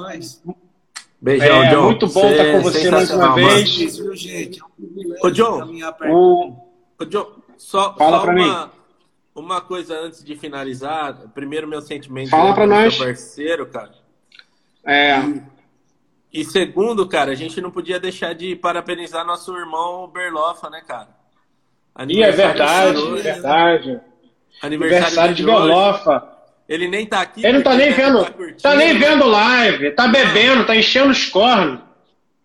Beijão, É, John. muito bom Cê estar com é você mais uma vez. Viu, gente? É um Ô, John, caminhar perto. o, Ô, John, só, Fala só pra uma, uma coisa antes de finalizar. Primeiro, meu sentimento Fala pra pelo nós. parceiro, cara. é, E segundo, cara, a gente não podia deixar de parabenizar nosso irmão Berlofa, né, cara? e é verdade, de é verdade. Aniversário, Aniversário de de. Berlofa. Ele nem tá aqui. Ele não tá nem vendo, tá curtindo, tá nem vendo live, tá bebendo, tá enchendo os cornos.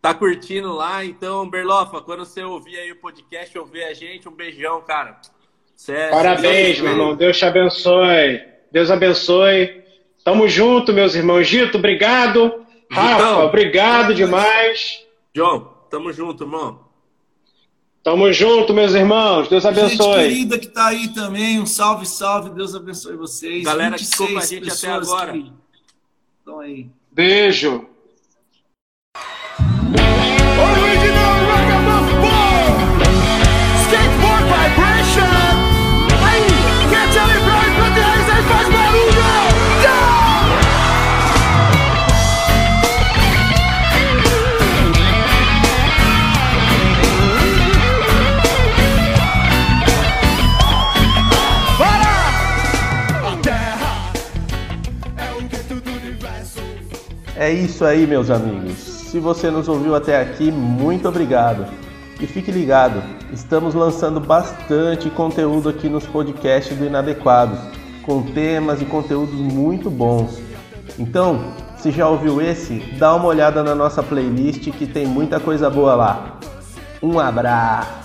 Tá curtindo lá, então, Berlofa, quando você ouvir aí o podcast, ouvir a gente, um beijão, cara. É Parabéns, meu irmão. Deus te abençoe. Deus abençoe. Tamo junto, meus irmãos. Gito, obrigado. Rafa, Gitão. obrigado demais. John, tamo junto, irmão. Tamo junto, meus irmãos. Deus Gente abençoe. querida que tá aí também, um salve, salve, Deus abençoe vocês. Galera que ficou com a 26 gente até pessoas agora. que Estão aí. Beijo. Ragamuffin É isso aí, meus amigos. Se você nos ouviu até aqui, muito obrigado. E fique ligado, estamos lançando bastante conteúdo aqui nos podcasts do Inadequados, com temas e conteúdos muito bons. Então, Se já ouviu esse, dá uma olhada na nossa playlist que tem muita coisa boa lá. Um abraço!